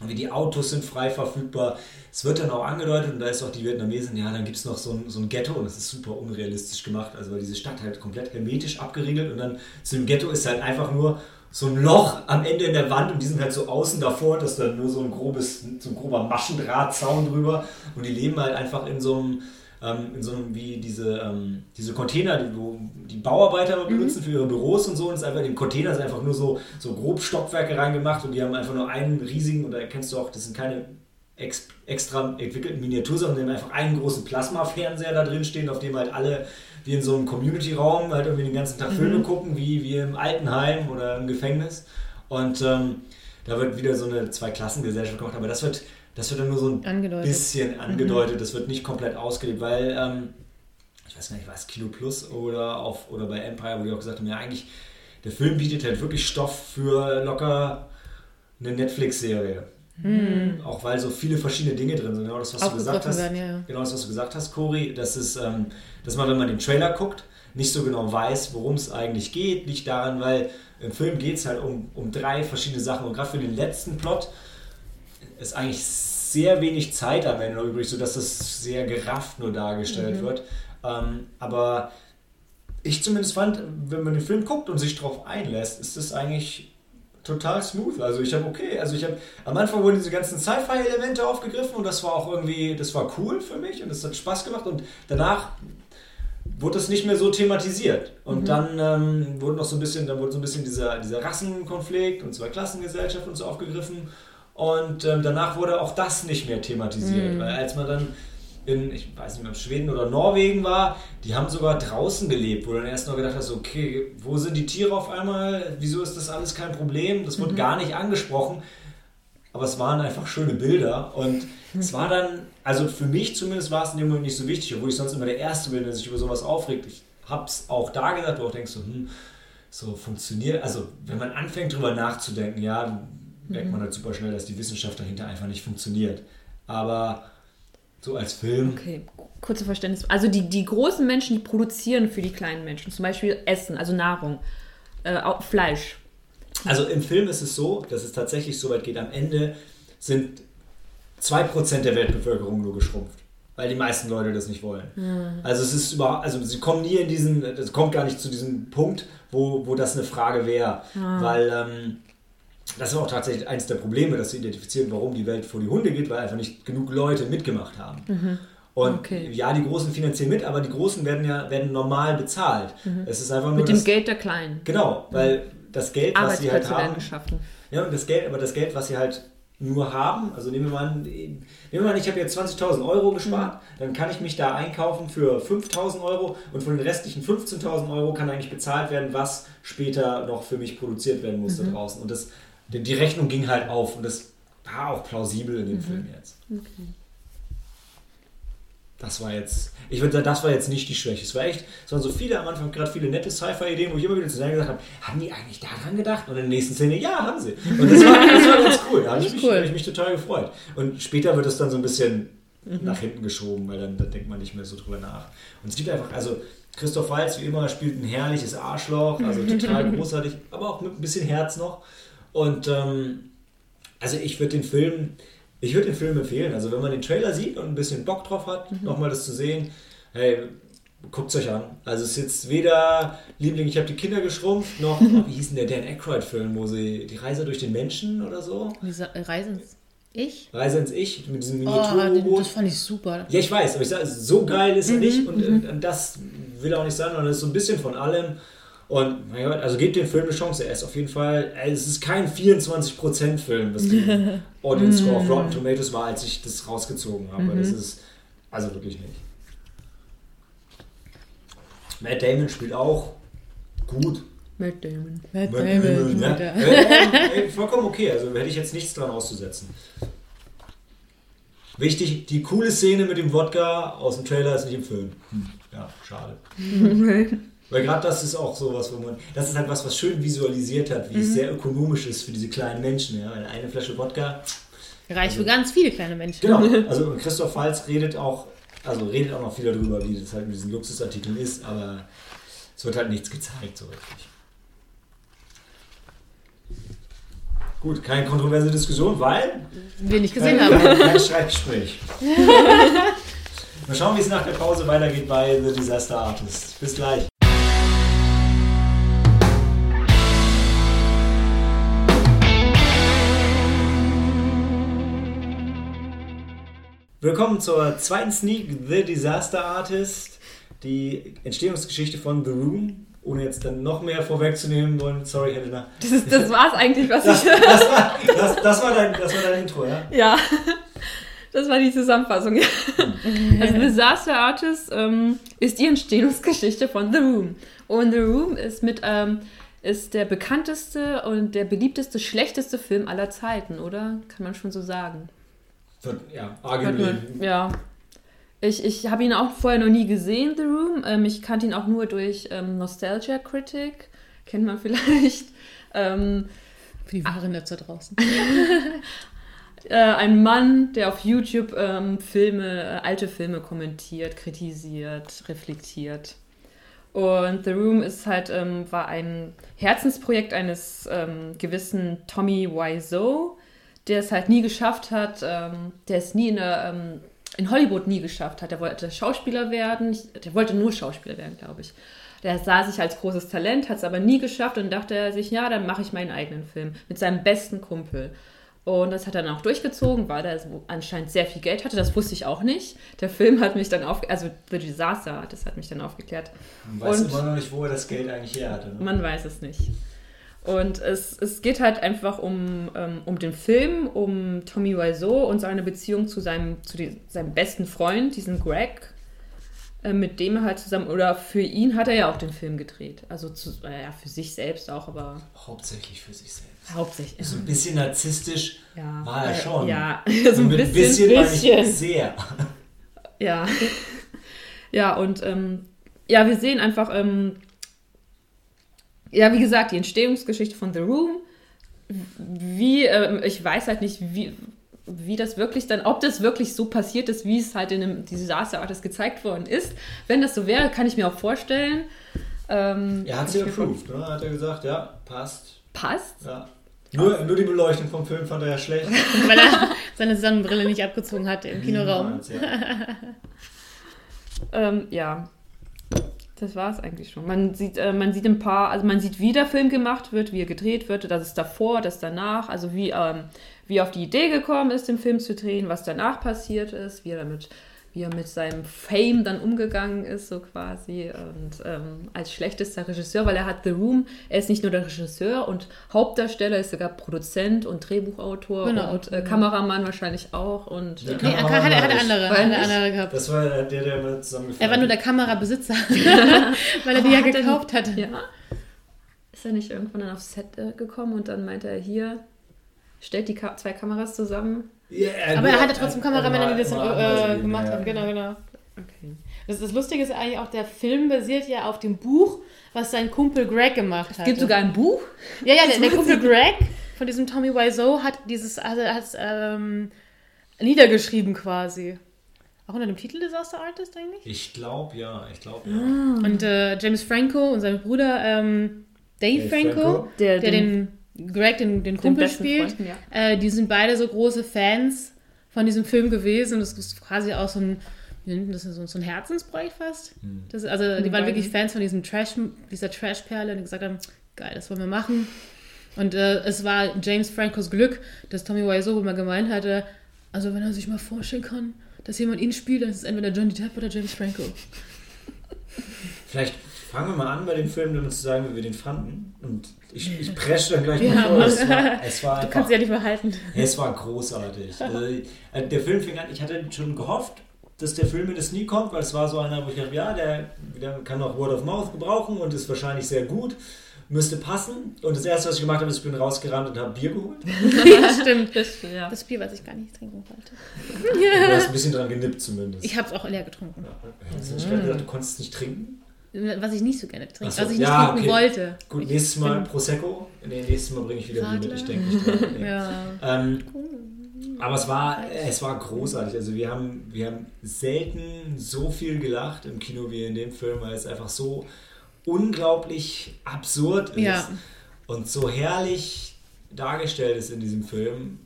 wie die Autos sind frei verfügbar. Es wird dann auch angedeutet, und da ist auch die Vietnamesin, ja, dann gibt es noch so ein, so ein Ghetto und das ist super unrealistisch gemacht, also weil diese Stadt halt komplett hermetisch abgeriegelt und dann zu dem Ghetto ist halt einfach nur so ein Loch am Ende in der Wand und die sind halt so außen davor, dass dann nur so ein grobes, so ein grober Maschendrahtzaun drüber und die leben halt einfach in so einem, ähm, in so einem, wie diese, ähm, diese Container, die, die Bauarbeiter benutzen für ihre Büros und so. Und es ist einfach, in den Container ist einfach nur so, so grob Stockwerke reingemacht und die haben einfach nur einen riesigen, oder kennst du auch, das sind keine ex, extra entwickelten Miniatursachen, die haben einfach einen großen Plasma-Fernseher da drin stehen, auf dem halt alle wie in so einem Community-Raum halt irgendwie den ganzen Tag Filme gucken, wie, wie im Altenheim oder im Gefängnis. Und ähm, da wird wieder so eine Zwei-Klassen-Gesellschaft gemacht, aber das wird, das wird dann nur so ein Angedeutet. bisschen angedeutet. Das wird nicht komplett ausgelebt, weil ähm, ich weiß gar nicht, was Kino Plus oder auf oder bei Empire, wo die auch gesagt haben, ja eigentlich der Film bietet halt wirklich Stoff für locker eine Netflix-Serie. Auch weil so viele verschiedene Dinge drin sind. Genau das, was du gesagt hast. werden, ja, ja. Genau das, was du gesagt hast, Cory, dass es, ähm, dass man, wenn man den Trailer guckt, nicht so genau weiß, worum es eigentlich geht. Liegt daran, weil im Film geht es halt um, um drei verschiedene Sachen. Und gerade für den letzten Plot ist eigentlich sehr wenig Zeit am Ende übrig, sodass das sehr gerafft nur dargestellt wird. Ähm, aber ich zumindest fand, wenn man den Film guckt und sich darauf einlässt, ist das eigentlich total smooth. Also ich habe okay, also ich habe am Anfang wurden diese ganzen Sci-Fi-Elemente aufgegriffen und das war auch irgendwie, das war cool für mich und das hat Spaß gemacht und danach wurde das nicht mehr so thematisiert. Und dann ähm, wurde noch so ein bisschen, dann wurde so ein bisschen dieser, dieser Rassenkonflikt und Zweiklassengesellschaft und so aufgegriffen. Und ähm, danach wurde auch das nicht mehr thematisiert. Weil als man dann in, ich weiß nicht mehr, Schweden oder Norwegen war, die haben sogar draußen gelebt, wo du dann erst noch gedacht hast, okay, wo sind die Tiere auf einmal? Wieso ist das alles kein Problem? Das wurde gar nicht angesprochen. Aber es waren einfach schöne Bilder und es war dann, also für mich zumindest war es in dem Moment nicht so wichtig, obwohl ich sonst immer der Erste bin, der sich über sowas aufregt. Ich hab's auch da gesagt, wo du auch denkst, so, hm, so funktioniert, also wenn man anfängt drüber nachzudenken, ja, merkt man halt super schnell, dass die Wissenschaft dahinter einfach nicht funktioniert. Aber so als Film, Okay, kurze Verständnis. Also die, die großen Menschen, die produzieren für die kleinen Menschen. Zum Beispiel Essen, also Nahrung, äh, auch Fleisch. Also im Film ist es so, dass es tatsächlich so weit geht. Am Ende sind 2% der Weltbevölkerung nur geschrumpft. Weil die meisten Leute das nicht wollen. Also es ist überhaupt, also sie kommen nie in diesen, es kommt gar nicht zu diesem Punkt, wo, wo das eine Frage wäre. Weil ähm, das ist auch tatsächlich eines der Probleme, dass sie identifizieren, warum die Welt vor die Hunde geht, weil einfach nicht genug Leute mitgemacht haben. Und Okay. ja, die Großen finanzieren mit, aber die Großen werden ja werden normal bezahlt. Es ist einfach nur Mit dem das- Geld der Kleinen. Genau, weil das Geld, was sie halt haben, geschaffen. ja, und das Geld, aber das Geld, was sie halt nur haben, also nehmen wir mal an, nehmen wir mal an ich habe jetzt 20.000 Euro gespart, dann kann ich mich da einkaufen für 5.000 Euro und von den restlichen 15.000 Euro kann eigentlich bezahlt werden, was später noch für mich produziert werden muss da draußen. Und das, die die Rechnung ging halt auf und das war auch plausibel in dem Film jetzt. Das war jetzt, ich würde sagen, das war jetzt nicht die Schwäche. Es war echt, es waren so viele am Anfang, gerade viele nette Sci-Fi-Ideen, wo ich immer wieder zu sagen gesagt habe, haben die eigentlich daran gedacht? Und in der nächsten Szene, ja, haben sie. Und das war, das war ganz cool. Da habe ich, mich- Cool. hab ich mich total gefreut. Und später wird es dann so ein bisschen nach hinten geschoben, weil dann, dann denkt man nicht mehr so drüber nach. Und es gibt einfach, also Christoph Waltz, wie immer, spielt ein herrliches Arschloch, also total großartig, aber auch mit ein bisschen Herz noch. Und ähm, also ich würde den Film, ich würde den Film empfehlen. Also wenn man den Trailer sieht und ein bisschen Bock drauf hat, nochmal das zu sehen, hey, guckt es euch an. Also es ist jetzt weder Liebling, ich habe die Kinder geschrumpft, noch, wie hieß denn der Dan Aykroyd-Film, wo sie die Reise durch den Menschen oder so? Diese Reisen. Ich? Reise ins Ich mit diesem Oh, Miniaturboot. das fand ich super. Ja, ich weiß, aber ich sage, so geil ist er nicht und, und das will er auch nicht sein, sondern es ist so ein bisschen von allem. Und mein Gott, also gebt dem Film eine Chance. Er ist auf jeden Fall, äh, es ist kein 24%-Film, was die Audience Score auf Rotten Tomatoes war, als ich das rausgezogen habe. Das ist also wirklich nicht. Matt Damon spielt auch gut. Matt Damon. Matt Matt Damon, Damon, Matt ja. Ey, vollkommen okay, also hätte ich jetzt nichts dran auszusetzen. Wichtig, die coole Szene mit dem Wodka aus dem Trailer ist nicht im Film. Hm, ja, schade. Weil gerade das ist auch sowas, wo man, das ist halt was, was schön visualisiert hat, wie es sehr ökonomisch ist für diese kleinen Menschen. Ja? Eine Flasche Wodka, Reicht für ganz viele kleine Menschen. genau. Also Christoph Waltz redet auch, also redet auch noch viel darüber, wie das halt mit diesen Luxusartikeln ist, aber es wird halt nichts gezeigt so richtig. Gut, keine kontroverse Diskussion, weil Wir nicht gesehen kein, haben. kein, kein Streitgespräch. Mal schauen, wie es nach der Pause weitergeht bei The Disaster Artist. Bis gleich. Willkommen zur zweiten Sneak, The Disaster Artist, die Entstehungsgeschichte von The Room. Ohne jetzt dann noch mehr vorwegzunehmen wollen, sorry Helena. Das, ist, das war's eigentlich, was Das, ich. das, war, das, das, war dein, das war dein Intro, ja? Ja, das war die Zusammenfassung. ja. Also Disaster Artist ähm, ist die Entstehungsgeschichte von The Room. Und The Room ist mit ähm, ist der bekannteste und der beliebteste, schlechteste Film aller Zeiten, oder? Kann man schon so sagen. Ja, arguably. Ja. Ich, ich habe ihn auch vorher noch nie gesehen, The Room. Ähm, ich kannte ihn auch nur durch ähm, Nostalgia Critic. Kennt man vielleicht. Ähm, Für die wahren Nerds da draußen. äh, ein Mann, der auf YouTube ähm, Filme, äh, alte Filme kommentiert, kritisiert, reflektiert. Und The Room ist halt, ähm, war ein Herzensprojekt eines ähm, gewissen Tommy Wiseau, der es halt nie geschafft hat, ähm, der es nie in, der, ähm, in Hollywood nie geschafft hat. Der wollte Schauspieler werden, der wollte nur Schauspieler werden, glaube ich. Der sah sich als großes Talent, hat es aber nie geschafft und dachte er sich, ja, dann mache ich meinen eigenen Film mit seinem besten Kumpel. Und das hat er dann auch durchgezogen, weil er anscheinend sehr viel Geld hatte. Das wusste ich auch nicht. Der Film hat mich dann auf, also The Disaster, das hat mich dann aufgeklärt. Man weiß Und- immer noch nicht, wo er das Geld eigentlich her hatte. Ne? Man weiß es nicht. Und es, es geht halt einfach um, ähm, um den Film, um Tommy Wiseau und seine Beziehung zu seinem, zu die, seinem besten Freund, diesen Greg, äh, mit dem er halt zusammen, oder für ihn hat er ja auch den Film gedreht. Also zu, äh, ja, für sich selbst auch, aber Hauptsächlich für sich selbst. hauptsächlich. So ein bisschen narzisstisch ja, war er schon. Ja, so ein bisschen. ich bisschen. sehr. Ja. ja, und ähm, ja, wir sehen einfach, ähm, ja, wie gesagt, die Entstehungsgeschichte von The Room. Wie, ähm, ich weiß halt nicht, wie, wie das wirklich dann, ob das wirklich so passiert ist, wie es halt in dem Disaster Artist gezeigt worden ist. Wenn das so wäre, kann ich mir auch vorstellen. Ähm, Er hat sie approved, ne? Hat er gesagt, ja, passt. Passt? Ja. Nur, nur die Beleuchtung vom Film fand er ja schlecht. Weil er seine Sonnenbrille nicht abgezogen hatte im Kinoraum. Niemals, ja. Ähm, ja. Das war es eigentlich schon. Man sieht, äh, man sieht ein paar, also man sieht, wie der Film gemacht wird, wie er gedreht wird, das ist davor, das danach, also wie, ähm, wie auf die Idee gekommen ist, den Film zu drehen, was danach passiert ist, wie er damit, wie er mit seinem Fame dann umgegangen ist, so quasi. Und ähm, als schlechtester Regisseur, weil er hat The Room, er ist nicht nur der Regisseur und Hauptdarsteller, ist sogar Produzent und Drehbuchautor Genau. und äh, Kameramann wahrscheinlich auch. Und Ja. äh, Nee, er hat, er hat andere, hat andere gehabt. Das war der, der immer zusammengefallen Er war nur der Kamerabesitzer, weil er die ja hat er gekauft hatte. Ja. Ist er nicht irgendwann dann aufs Set äh, gekommen und dann meinte er hier, stellt die Ka zwei Kameras zusammen. Ja, Aber er hatte hat trotzdem Kameramänner, die das dann äh, gemacht haben. Genau, genau. Okay. Das, das Lustige ist eigentlich auch, der Film basiert ja auf dem Buch, was sein Kumpel Greg gemacht hat. Es gibt sogar ein Buch. Ja, ja, der, der Kumpel Greg von diesem Tommy Wiseau hat dieses, also hat ähm, niedergeschrieben quasi. Auch unter dem Titel Disaster Artist eigentlich? Ich glaube ja, ich glaube ja. Und äh, James Franco und sein Bruder ähm, Dave, Dave Franco, Franco. Der, der den Greg, den, den Kumpel spielt, Freunden, ja. äh, die sind beide so große Fans von diesem Film gewesen. Das ist quasi auch so ein, das, so, so ein Herzensprojekt fast. Das, also die Die waren beiden. wirklich Fans von diesem Trash, dieser Trash-Perle und die gesagt haben, geil, das wollen wir machen. Und äh, es war James Francos Glück, dass Tommy Wiseau mal gemeint hatte, also wenn er sich mal vorstellen kann, dass jemand ihn spielt, dann ist es entweder Johnny Depp oder James Franco. Vielleicht fangen wir mal an bei dem Film, damit zu sagen, wie wir den fanden. Und ich, ich presche dann gleich Ja, mal vor. Es war, es war Du einfach kannst dich ja nicht verhalten. Es war großartig. Also, der Film fing an, ich hatte schon gehofft, dass der Film in das Sneak kommt, weil es war so einer, wo ich dachte, ja, der, der kann auch Word of Mouth gebrauchen und ist wahrscheinlich sehr gut, müsste passen. Und das erste, was ich gemacht habe, ist, ich bin rausgerannt und habe Bier geholt. ja, stimmt. Das, ja. Das Bier, was ich gar nicht trinken wollte. Du hast ein bisschen dran genippt zumindest. Ich habe es auch leer getrunken. ja, hast du nicht gerade gedacht, du konntest es nicht trinken? Was ich nicht so gerne trinke. So, Was ich nicht ja, trinken okay. wollte. Gut, Ich nächstes Mal Prosecco. Nee, nächstes Mal bringe ich wieder Bier mit. Ich denke nicht dran. Nee. Ja. Ähm, aber es war, es war großartig. Also wir haben, wir haben selten so viel gelacht im Kino wie in dem Film, weil es einfach so unglaublich absurd ist Ja. und so herrlich dargestellt ist in diesem Film.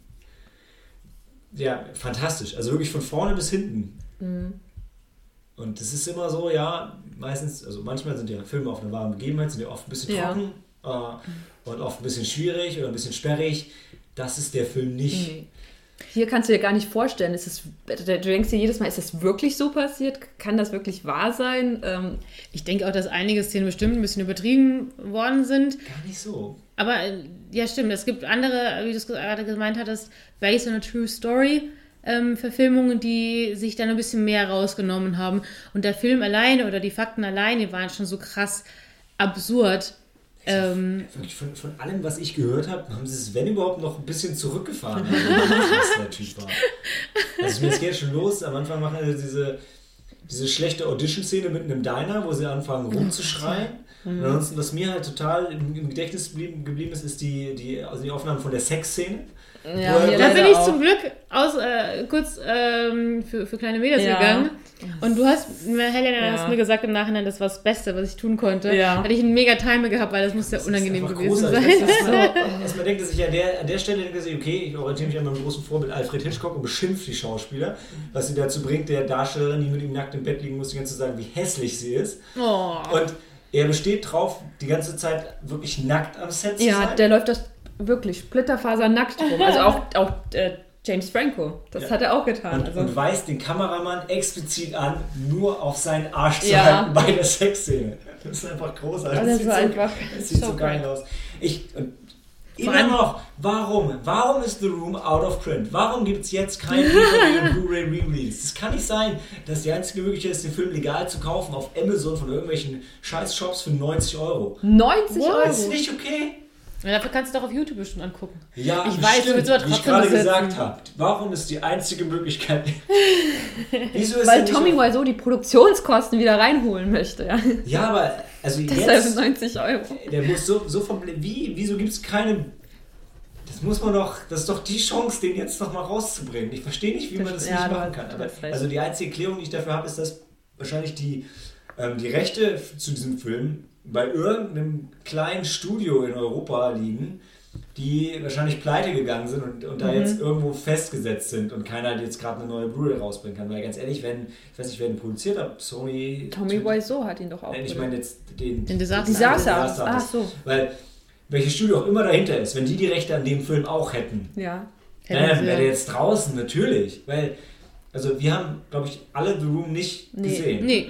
Ja, fantastisch. Also wirklich von vorne bis hinten. Und es ist immer so, ja, meistens, also manchmal sind ja Filme auf einer wahren Begebenheit, sind ja oft ein bisschen Ja. trocken äh, und oft ein bisschen schwierig oder ein bisschen sperrig. Das ist der Film nicht. Nee. Hier kannst du dir gar nicht vorstellen, ist es, du denkst dir jedes Mal, ist das wirklich so passiert? Kann das wirklich wahr sein? Ähm, Ich denke auch, dass einige Szenen bestimmt ein bisschen übertrieben worden sind. Gar nicht so. Aber äh, ja, stimmt. Es gibt andere, wie du es gerade gemeint hattest, based on a true story. Ähm, Verfilmungen, die sich dann ein bisschen mehr rausgenommen haben. Und der Film alleine oder die Fakten alleine waren schon so krass absurd. Ähm, Wirklich von, von allem, was ich gehört habe, haben sie es, wenn überhaupt, noch ein bisschen zurückgefahren, was der Typ war. Also es geht schon los. Am Anfang machen sie diese, diese schlechte Audition-Szene mitten im Diner, wo sie anfangen rumzuschreien. Und ansonsten, was mir halt total im, im Gedächtnis geblieben, geblieben ist, ist die, die, also die Aufnahmen von der Sexszene. Ja, da bin ich auch. zum Glück aus, äh, kurz ähm, für, für kleine Mädels Ja. gegangen. Und du hast, mir- Helena, Ja. hast mir gesagt im Nachhinein, das war das Beste, was ich tun konnte. Ja. Hatte ich einen mega Timer gehabt, weil das muss ja unangenehm gewesen sein. Das ist so, dass man denkt, dass ich an der, an der Stelle denke, ich, okay, ich orientiere mich an meinem großen Vorbild Alfred Hitchcock und beschimpfe die Schauspieler, was sie dazu bringt, der Darstellerin, die mit ihm nackt im Bett liegen muss, die ganze Zeit zu sagen, wie hässlich sie ist. Oh. Und er besteht drauf, die ganze Zeit wirklich nackt am Set zu Ja, sein. der läuft das wirklich splitterfasernackt rum. Also auch, auch äh, James Franco, das Ja. hat er auch getan. und, Also, und weist den Kameramann explizit an, nur auf seinen Arsch zu Ja. halten bei der Sexszene. Das ist einfach großartig. Also das sieht so, einfach das sieht so, so geil aus. Ich, immer noch, warum? Warum ist The Room out of print? Warum gibt es jetzt kein DVD und Blu-ray Re-Release? Es kann nicht sein, dass die einzige Möglichkeit ist, den Film legal zu kaufen auf Amazon von irgendwelchen Scheiß-Shops für 90 Euro. 90 What? Euro. Das ist nicht okay. Ja, dafür kannst du doch auf YouTube bestimmt angucken. Ja, Ich weiß, du willst aber wie ich gerade gesagt habe. Warum ist die einzige Möglichkeit... Wieso ist Weil Tommy Wiseau die Produktionskosten wieder reinholen möchte. Ja. Ja, aber also Deshalb jetzt... 90 Euro. Der muss so, so vom... Wie, wieso gibt es keine... Das muss man doch... Das ist doch die Chance, den jetzt noch mal rauszubringen. Ich verstehe nicht, wie man das Ja, nicht du machen kann. du Aber, also die einzige Erklärung, die ich dafür habe, ist, dass wahrscheinlich die, ähm, die Rechte zu diesem Film bei irgendeinem kleinen Studio in Europa liegen, die wahrscheinlich pleite gegangen sind und, und da Mhm. jetzt irgendwo festgesetzt sind und keiner jetzt gerade eine neue Blu-ray rausbringen kann. Weil ganz ehrlich, wenn, ich weiß nicht, wer den produziert hat, Sony... Tommy Wiseau hat ihn doch auch. Nein, ich meine jetzt den... Den Desaster. Disaster. Disaster Ach Artist. so. Weil welches Studio auch immer dahinter ist, wenn die die Rechte an dem Film auch hätten, Ja. Hätten sie- wäre der jetzt draußen, natürlich. Weil, also wir haben, glaube ich, alle The Room nicht Nee. gesehen. Nee.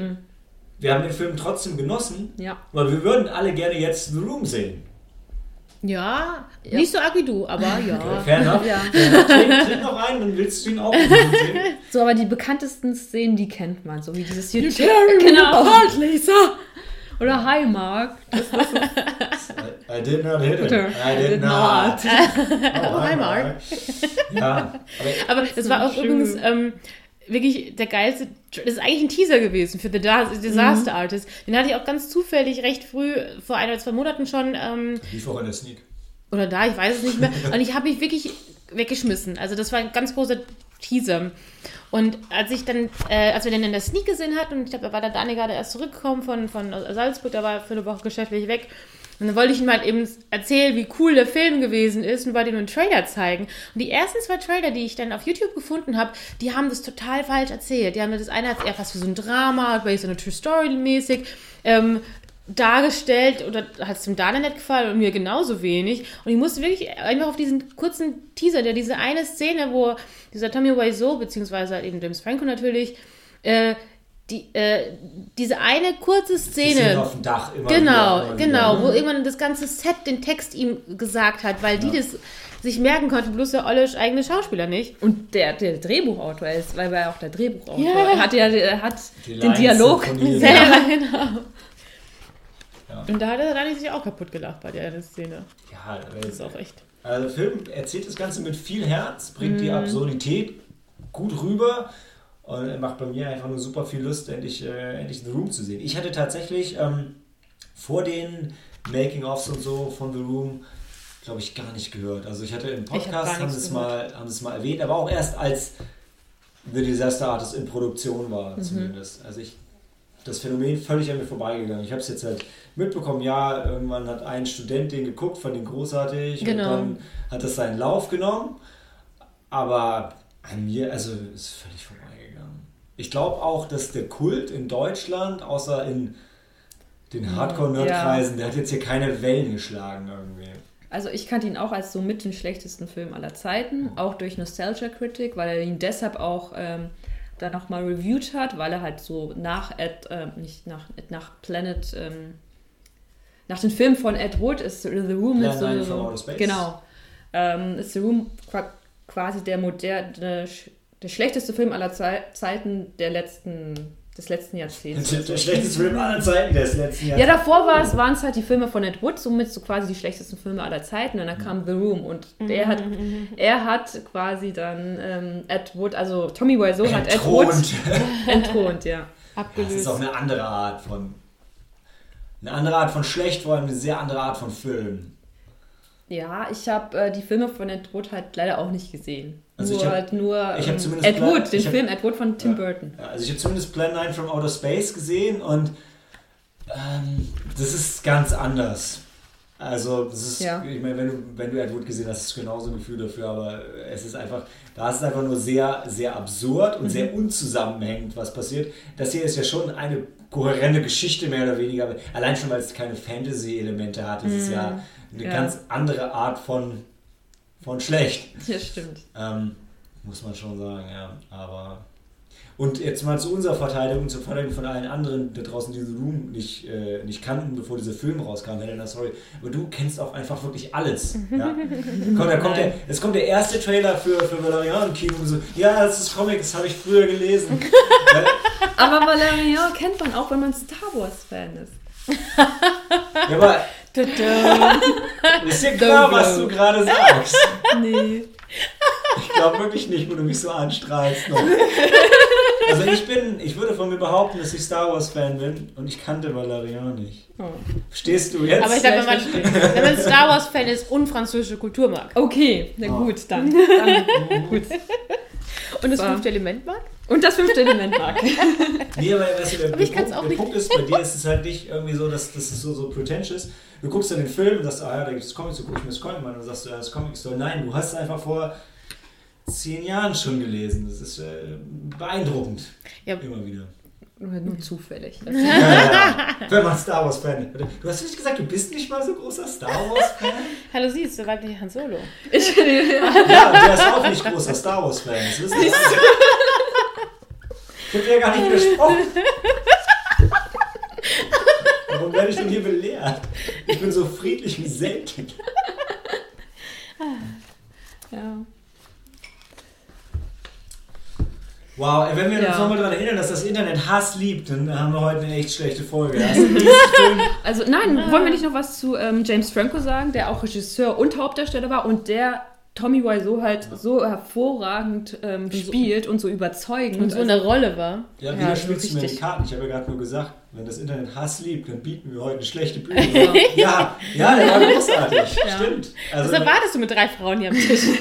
Wir haben den Film trotzdem genossen, Ja. aber wir würden alle gerne jetzt The Room sehen. Ja, Ja. nicht so arg wie du, aber ja. Fair enough. Ja. Trink, trink noch einen, dann willst du ihn auch sehen. So, aber die bekanntesten Szenen, die kennt man. So wie dieses You YouTube. carry me Genau. apart, Lisa. Oder Hi Mark. I, I did not hit it. I did, did not. Oh, hi, Mark. Ja, aber Aber das war auch schön. übrigens ähm, wirklich der geilste. Das ist eigentlich ein Teaser gewesen für The Disaster Artist. Den hatte ich auch ganz zufällig recht früh, vor ein oder zwei Monaten schon, ähm, lief auch in der Sneak. oder da, ich weiß es nicht mehr. Und ich habe mich wirklich weggeschmissen. Also das war ein ganz großer Teaser. Und als ich dann, äh, als wir den in der Sneak gesehen hatten, und ich glaube, da war der Dani gerade erst zurückgekommen von, von Salzburg, da war er für eine Woche geschäftlich weg. Und dann wollte ich ihm halt eben erzählen, wie cool der Film gewesen ist und wollte ihm einen Trailer zeigen. Und die ersten zwei Trailer, die ich dann auf YouTube gefunden habe, die haben das total falsch erzählt. Die haben das eine hat eher fast wie so ein Drama, based on a True Story mäßig, ähm, dargestellt oder hat es dem Daniel nicht gefallen und mir genauso wenig. Und ich musste wirklich einfach auf diesen kurzen Teaser, der diese eine Szene, wo dieser Tommy Wiseau, beziehungsweise eben James Franco natürlich, äh, die, äh, diese eine kurze Die Szene. sind auf dem Dach immer Genau, wieder, immer genau, wieder. wo irgendwann das ganze Set den Text ihm gesagt hat, weil die das sich merken konnten, bloß der olle eigene Schauspieler nicht. Und der, der Drehbuchautor ist, weil er auch der Drehbuchautor Ja. hat ja er hat Die den Lines Dialog. Selber, genau. Ja. Und da hat er dann sich auch kaputt gelacht bei der Szene. Ja, Das ist auch echt. Also der Film erzählt das Ganze mit viel Herz, bringt Mhm. die Absurdität gut rüber und macht bei mir einfach nur super viel Lust, endlich, äh, endlich The Room zu sehen. Ich hatte tatsächlich ähm, vor den Making-ofs und so von The Room, glaube ich, gar nicht gehört. Also ich hatte im hab Podcast, haben nichts sie es mal, haben mal erwähnt, aber auch erst als The Disaster Artist in Produktion war Mhm. zumindest. Also ich das Phänomen völlig an mir vorbeigegangen. Ich habe es jetzt halt mitbekommen, ja, irgendwann hat ein Student den geguckt, fand den großartig Genau. und dann hat das seinen Lauf genommen. Aber an mir, also ist völlig vorbeigegangen. Ich glaube auch, dass der Kult in Deutschland, außer in den Hardcore-Nerd-Kreisen, der hat jetzt hier keine Wellen geschlagen irgendwie. Also ich kannte ihn auch als so mit den schlechtesten Film aller Zeiten, auch durch Nostalgia Critic, weil er ihn deshalb auch ähm, dann nochmal reviewed hat, weil er halt so nach Ed, ähm, nicht nach, nach Planet, ähm, nach dem Film von Ed Wood ist The Room Plan ist so, 9 from Outer Space. genau ähm, ist The Room qua- quasi der moderne, der schlechteste Film aller Zei Zeiten der letzten, des letzten Jahrzehnts. Der schlechteste Film aller Zeiten des letzten Ja, Jahres. davor war es, waren es halt die Filme von Ed Wood, somit so quasi die schlechtesten Filme aller Zeiten. Und dann kam The Room und der hat, er hat quasi dann ähm, Ed Wood, also Tommy Wiseau hat Ed Wood Entthront. entthront, ja. Das Abgelöst. ist auch eine andere Art von. Eine andere Art von schlecht, vor allem eine sehr andere Art von Film. Ja, ich habe äh, die Filme von Ed Wood halt leider auch nicht gesehen. Also nur ich hab- halt nur ich hab ähm, zumindest Ed Plan- Wood, den hab- Film Ed Wood von Tim Ja. Burton. Ja, also ich habe zumindest Plan 9 from Outer Space gesehen und ähm, das ist ganz anders. Also das ist, Ja. ich meine, wenn du, wenn du Ed Wood gesehen hast, du genauso ein Gefühl dafür, aber es ist einfach, da ist es einfach nur sehr, sehr absurd und Mhm. sehr unzusammenhängend, was passiert. Das hier ist ja schon eine kohärente Geschichte mehr oder weniger, allein schon, weil es keine Fantasy-Elemente hat, ist es ja eine. Ja. ganz andere Art von, von schlecht. Ja, stimmt. Ähm, muss man schon sagen, ja. Aber. Und jetzt mal zu unserer Verteidigung, zur Verteidigung von allen anderen da draußen, die The Room nicht, äh, nicht kannten, bevor dieser Film rauskam, Helena, sorry. Aber du kennst auch einfach wirklich alles. Ja? Komm, da kommt der, es kommt der erste Trailer für, für Valerian im Kino so, ja, das ist Comic, das habe ich früher gelesen. ja, Aber Valerian kennt man auch, wenn man Star Wars-Fan ist. ja, aber ist dir klar, was du gerade sagst? Nee. Ich glaube wirklich nicht, wo du mich so anstrahlst noch. Also ich bin, ich würde von mir behaupten, dass ich Star Wars Fan bin und ich kannte Valerian nicht. Oh. Verstehst du jetzt? Aber ich wenn Ja, man, wenn man Star Wars-Fan ist und französische Kultur mag Okay, na Oh. gut, dann. dann gut. und das fünfte Element mag, Und das fünfte Element mag. Nee, aber weißt du, der, Aber ich der, Punkt, auch der nicht. Punkt ist, bei dir ist es halt nicht irgendwie so, dass das ist so, so pretentious. Du guckst dann den Film und sagst, ah ja, da gibt es Comics, so guck ich mir das Comic an und dann sagst du, ja, das Comic ist toll. Nein, du hast es einfach vor zehn Jahren schon gelesen. Das ist äh, beeindruckend. Ja. Immer wieder. Nur, nur zufällig. Ja, ja. Wenn man Star Wars Fan ist. Du hast nicht gesagt, du bist nicht mal so großer Star Wars Fan? hallo sie ist der weibliche Han Solo. Ich, Ja, und der ist auch nicht großer Star Wars Fan. Das wissen wir. Ich hab dir ja gar nicht widersprochen. Warum werde ich denn hier belehrt? Ich bin so friedlich wie selten. ja. Wow, wenn wir uns Ja. nochmal daran erinnern, dass das Internet Hass liebt, dann haben wir heute eine echt schlechte Folge. Film. Also nein, wollen wir nicht noch was zu ähm, James Franco sagen, der auch Regisseur und Hauptdarsteller war und der Tommy Wiseau halt so hervorragend ähm, spielt und so überzeugend. Und so Also- eine Rolle war. Ja, Ja, wieder das ist spielst du mir die. Karten. Ich habe ja gerade nur gesagt, wenn das Internet Hass liebt, dann bieten wir heute eine schlechte Bühne. ja, ja, der war großartig. Stimmt. Also, Was erwartest du mit drei Frauen hier am Tisch?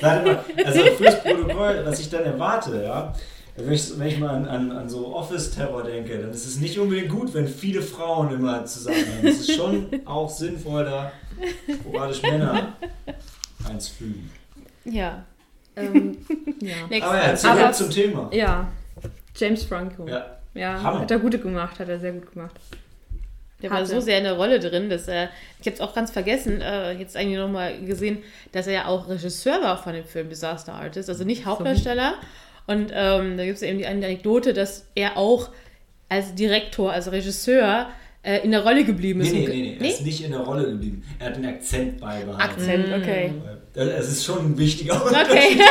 Warte mal, also fürs Protokoll, was ich dann erwarte, ja, wenn ich, wenn ich mal an, an, an so Office-Terror denke, dann ist es nicht unbedingt gut, wenn viele Frauen immer zusammen sind. Es ist schon auch sinnvoll, da sporadisch Männer einzufügen. Ja. ähm, ja. Aber ja, zurück Aber- zum Thema. ja, James Franco. Ja. Ja, Hammer. hat er gut gemacht, hat er sehr gut gemacht. Der war Hatte. so sehr in der Rolle drin, dass er, ich habe es auch ganz vergessen, äh, jetzt eigentlich nochmal gesehen, dass er ja auch Regisseur war von dem Film Disaster Artist, also nicht Hauptdarsteller. Und ähm, da gibt es eben die Anekdote, dass er auch als Direktor, als Regisseur äh, in der Rolle geblieben ist. Nee, nee, Und- nee, nee, er ist nicht in der Rolle geblieben. Er hat den Akzent beibehalten. Akzent, okay. Es ist schon ein wichtiger Okay.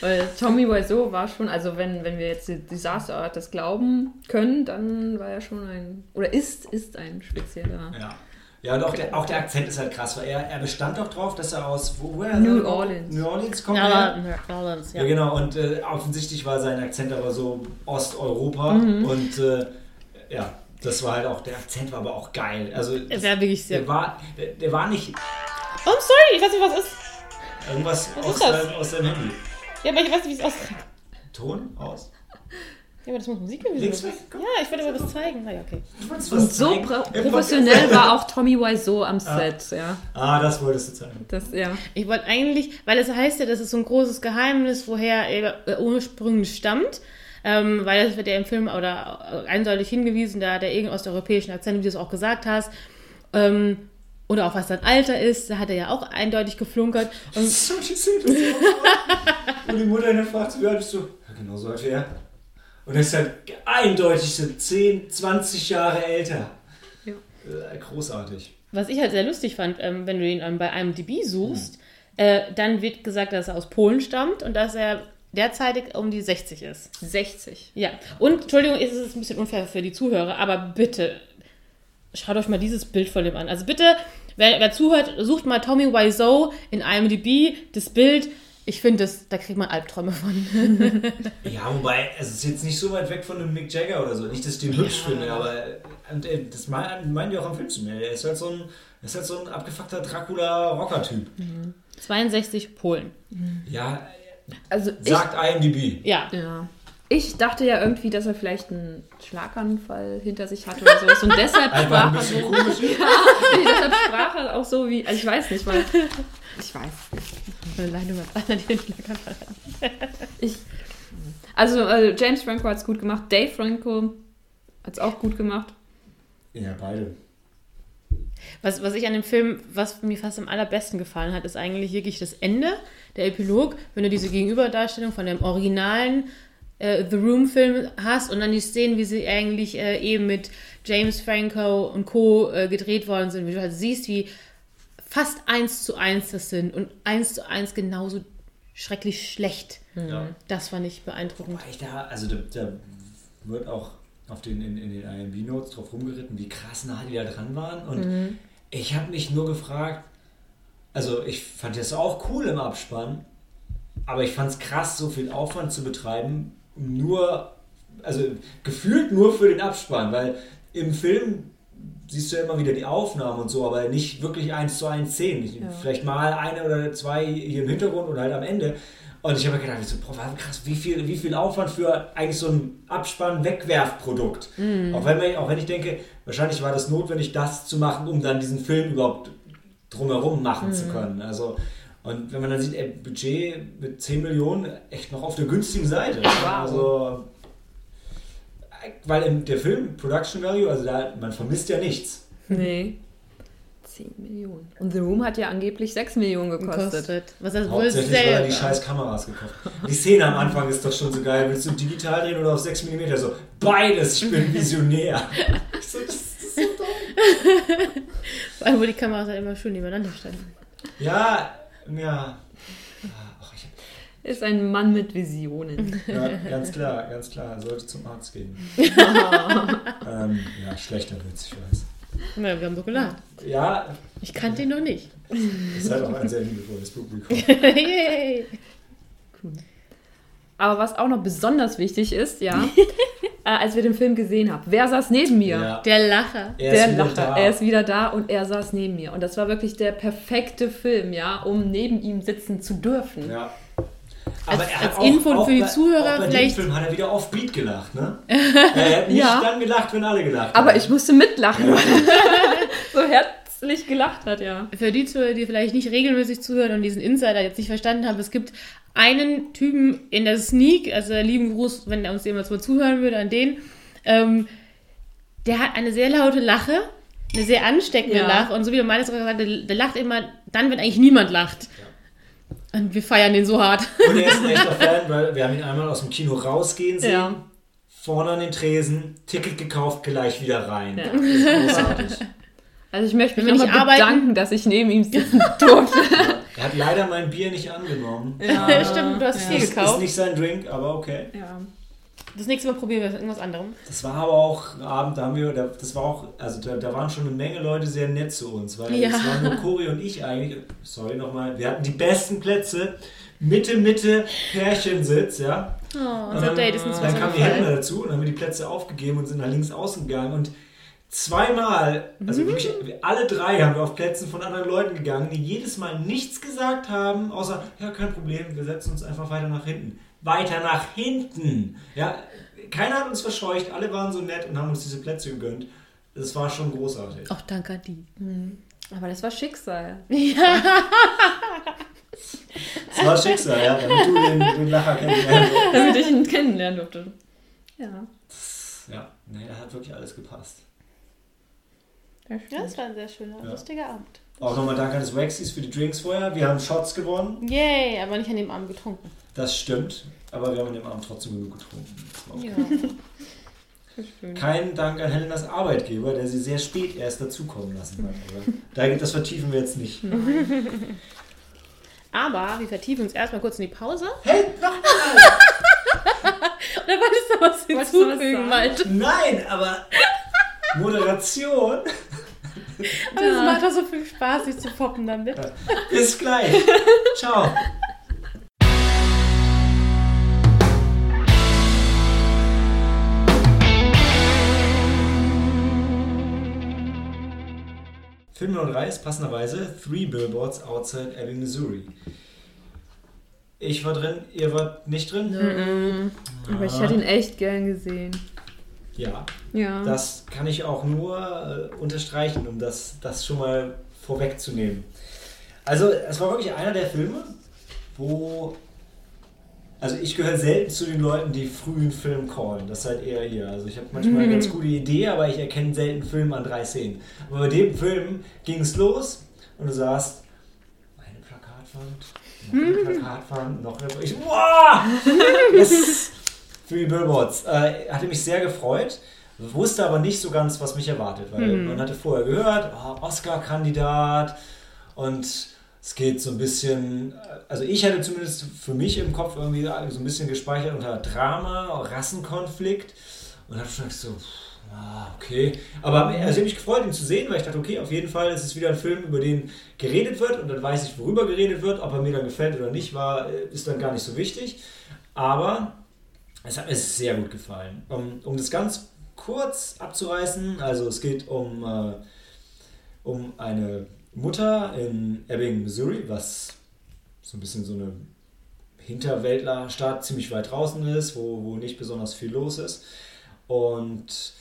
Weil Tommy Wiseau war schon, also wenn, wenn wir jetzt die Disaster Artist glauben können, dann war er schon ein, oder ist, ist ein spezieller. Ja. Ja, und auch der, auch der Akzent ist halt krass, weil er, er bestand doch drauf, dass er aus wo, woher New er- Orleans. New Orleans kommt. Ja, er? Orleans, Ja, ja. genau. Und äh, offensichtlich war sein Akzent aber so Osteuropa. Mhm. Und äh, ja, das war halt auch, der Akzent war aber auch geil. Also das, wäre wirklich sehr. der, war, der, der war nicht Oh, sorry, ich weiß nicht, was es ist. irgendwas Was aus, ist? Deinem, aus deinem Handy. Ja, aber ich weiß nicht, wie es aussieht. Ton aus? Ja, aber das muss Musik gewesen sein. Ja, ich wollte aber was zeigen. Na ja, okay. Und was so pro professionell war auch Tommy Wiseau am Set, ja. Ah, das wolltest du zeigen. Das, ja. Ich wollte eigentlich, weil es heißt ja, das ist so ein großes Geheimnis, woher er ursprünglich stammt. Ähm, weil das wird ja im Film oder eindeutig hingewiesen, da hat er irgendeinen osteuropäischen Akzent, wie du es auch gesagt hast. Ähm, oder auch was sein Alter ist, da hat er ja auch eindeutig geflunkert. Und So die Szene. Und die Mutter dann fragt, wie alt bist du? Ja, genau so alt wie er. Und er ist halt eindeutig so 10, 20 Jahre älter. Ja. Äh, großartig. was ich halt sehr lustig fand, ähm, wenn du ihn ähm, bei IMDb suchst, äh, dann wird gesagt, dass er aus Polen stammt und dass er derzeitig um die 60 ist. 60. Ja, und Entschuldigung, ist es ein bisschen unfair für die Zuhörer, aber bitte schaut euch mal dieses Bild von dem an. Also bitte, wer, wer zuhört, sucht mal Tommy Wiseau in IMDb, das Bild. Ich finde, das- da kriegt man Albträume von. Ja, wobei, es ist jetzt nicht so weit weg von einem Mick Jagger oder so. Nicht, dass ich den hübsch finde, aber und, äh, das meinen die auch am Film zu mir. Er ist halt so ein, er ist halt so ein abgefuckter Dracula-Rocker-Typ. 62 Polen. Ja, Also ich, sagt IMDb. Ja. ja. Ich dachte ja irgendwie, dass er vielleicht einen Schlaganfall hinter sich hatte oder sowas. Und deshalb sprach er so. komisch. Nee, deshalb sprach er auch so wie. Also ich weiß nicht, weil. Ich weiß. Alleine was anderen den Schlaganfall hat. Ich, also äh, James Franco hat es gut gemacht, Dave Franco hat es auch gut gemacht. Ja, beide. Was, was ich an dem Film, was mir fast am allerbesten gefallen hat, ist eigentlich wirklich das Ende, der Epilog, wenn du diese Gegenüberdarstellung von dem originalen äh, The Room-Film hast und dann die Szenen, wie sie eigentlich äh, eben mit James Franco und Co. Äh, gedreht worden sind, wie du halt siehst, wie fast eins zu eins das sind und eins zu eins genauso schrecklich schlecht. Ja. Das fand ich beeindruckend. Wobei ich da, also da, da wird auch auf den, in, in den IMB-Notes drauf rumgeritten, wie krass nah die da dran waren. Und ich habe mich nur gefragt, also ich fand das auch cool im Abspann, aber ich fand es krass, so viel Aufwand zu betreiben, nur, also gefühlt nur für den Abspann, weil im Film siehst du ja immer wieder die Aufnahmen und so, aber nicht wirklich eins zu eins Szenen. Ich- Vielleicht mal eine oder zwei hier im Hintergrund oder halt am Ende. Und ich habe mir gedacht, so, boah, krass, wie viel, wie viel Aufwand für eigentlich so ein Abspann-Wegwerfprodukt. Auch, wenn man, auch wenn ich denke, wahrscheinlich war das notwendig, das zu machen, um dann diesen Film überhaupt drumherum machen zu können. Also, und wenn man dann sieht, ey, Budget mit 10 Millionen, echt noch auf der günstigen Seite. Also, weil der Film, Production Value, also da, man vermisst ja nichts. Nee. 10 Millionen. Und The Room hat ja angeblich 6 Millionen gekostet. Kostet. Was das wohl Hauptsächlich, weil er selber. die scheiß Kameras gekauft. Die Szene am Anfang ist doch schon so geil. Willst du digital drehen oder auf 6 mm? So, beides, ich bin Visionär. Ich so, das ist so dumm. Vor allem, wo die Kameras halt immer schön nebeneinander standen. Ja, ja. Ach, ich, Ist ein Mann mit Visionen. ja, ganz klar, ganz klar. Er sollte zum Arzt gehen. ähm, ja, schlechter Witz, ich weiß. Ja, wir haben so gelacht. Ja, Ich kannte ihn noch nicht. ist halt auch ein sehr liebevolles Publikum. Yay. Aber was auch noch besonders wichtig ist, ja, äh, als wir den Film gesehen haben, wer saß neben mir? Ja, Der Lacher. er der Lacher. da. Er ist wieder da und er saß neben mir. Und das war wirklich der perfekte Film, ja, um neben ihm sitzen zu dürfen. Ja. Als- er hat als Info für die bei, Zuhörer auch bei vielleicht- Dem Film hat er wieder offbeat gelacht, ne? er hat nicht Ja. dann gelacht, wenn alle gelacht Aber haben. ich musste mitlachen, weil er so herzlich gelacht hat, ja. Für die Zuhörer, die vielleicht nicht regelmäßig zuhören und diesen Insider jetzt nicht verstanden haben, es gibt einen Typen in der Sneak, also lieben Gruß, wenn er uns jemals mal zuhören würde, an den, ähm, der hat eine sehr laute Lache, eine sehr ansteckende Ja. Lache und so wie du meinst, der, der lacht immer dann, wenn eigentlich niemand lacht. Und wir feiern den so hart. Und er ist ein echter Fan, weil wir haben ihn einmal aus dem Kino rausgehen sehen. Ja. Vorne an den Tresen, Ticket gekauft, gleich wieder rein. Ja. Das ist großartig. Also ich möchte mich nochmal bedanken, dass ich neben ihm sitzen durfte. Er hat leider mein Bier nicht angenommen. Ja, Stimmt, du hast Ja. viel Das ist gekauft. nicht sein Drink, aber okay. ja. Das nächste Mal probieren wir irgendwas anderem. Das war aber auch ein Abend, da haben wir, da- das war auch, also da, da waren schon eine Menge Leute sehr nett zu uns, weil Ja. es waren nur Cori und ich eigentlich, sorry nochmal, wir hatten die besten Plätze, Mitte, Mitte, Pärchensitz, ja. Oh, Und unser dann, Date ist uns dann kamen die Händler dazu und haben wir die Plätze aufgegeben und sind nach links außen gegangen und zweimal, also wirklich, alle drei haben wir auf Plätzen von anderen Leuten gegangen, die jedes Mal nichts gesagt haben, außer, ja, kein Problem, wir setzen uns einfach weiter nach hinten. Weiter nach hinten! Ja, keiner hat uns verscheucht, alle waren so nett und haben uns diese Plätze gegönnt. Das war schon großartig. Auch danke an die. Aber das war Schicksal. Ja. Das war Schicksal, ja, damit du den, den Lacher kennenlernst. Damit ich ihn kennenlernen durfte. Ja. Ja, nee, da hat wirklich alles gepasst. Das ja, das war ein sehr schöner, Ja. lustiger Abend. Auch nochmal Dank an das Waxys für die Drinks vorher. Wir haben Shots gewonnen. Yay, aber nicht an dem Abend getrunken. Das stimmt, aber wir haben an dem Abend trotzdem genug getrunken. Das war okay. Ja. Kein Dank an Helenas Arbeitgeber, der sie sehr spät erst dazukommen lassen hat. Aber da- das vertiefen wir jetzt nicht. Aber wir vertiefen uns erstmal kurz in die Pause. Hey, noch Oder wolltest du was hinzufügen? Malte? Nein, aber Moderation. Das macht doch so viel Spaß, sich zu poppen damit. Bis gleich. Ciao. Film Nummer 3 ist passenderweise Three Billboards Outside Ebbing, Missouri. Ich war drin, ihr wart nicht drin? Aber ich hätte ihn echt gern gesehen. Ja, Ja. das kann ich auch nur äh, unterstreichen, um das, das schon mal vorwegzunehmen. Also, es war wirklich einer der Filme, wo. Also, ich gehöre selten zu den Leuten, die frühen Film callen. Das seid eher ihr. Also, ich habe manchmal eine ganz gute Idee, aber ich erkenne selten Filme an drei Szenen. Aber bei dem Film ging es los und du sagst, eine Plakatwand, noch eine Plakatwand, noch eine. Ich, wow! Das, Three Billboards. Äh, hatte mich sehr gefreut, wusste aber nicht so ganz, was mich erwartet, weil man hatte vorher gehört, oh, Oscar-Kandidat und es geht so ein bisschen, also ich hatte zumindest für mich im Kopf irgendwie so ein bisschen gespeichert unter Drama, Rassenkonflikt und habe schon so, ah, okay. Aber also ich habe mich gefreut, ihn zu sehen, weil ich dachte, okay, auf jeden Fall ist es wieder ein Film, über den geredet wird und dann weiß ich, worüber geredet wird, ob er mir dann gefällt oder nicht, war, ist dann gar nicht so wichtig. Aber es hat mir sehr gut gefallen. Um, um das ganz kurz abzureißen, also es geht um, äh, um eine Mutter in Ebbing, Missouri, was so ein bisschen so eine Hinterwäldlerstadt ziemlich weit draußen ist, wo, wo nicht besonders viel los ist. Und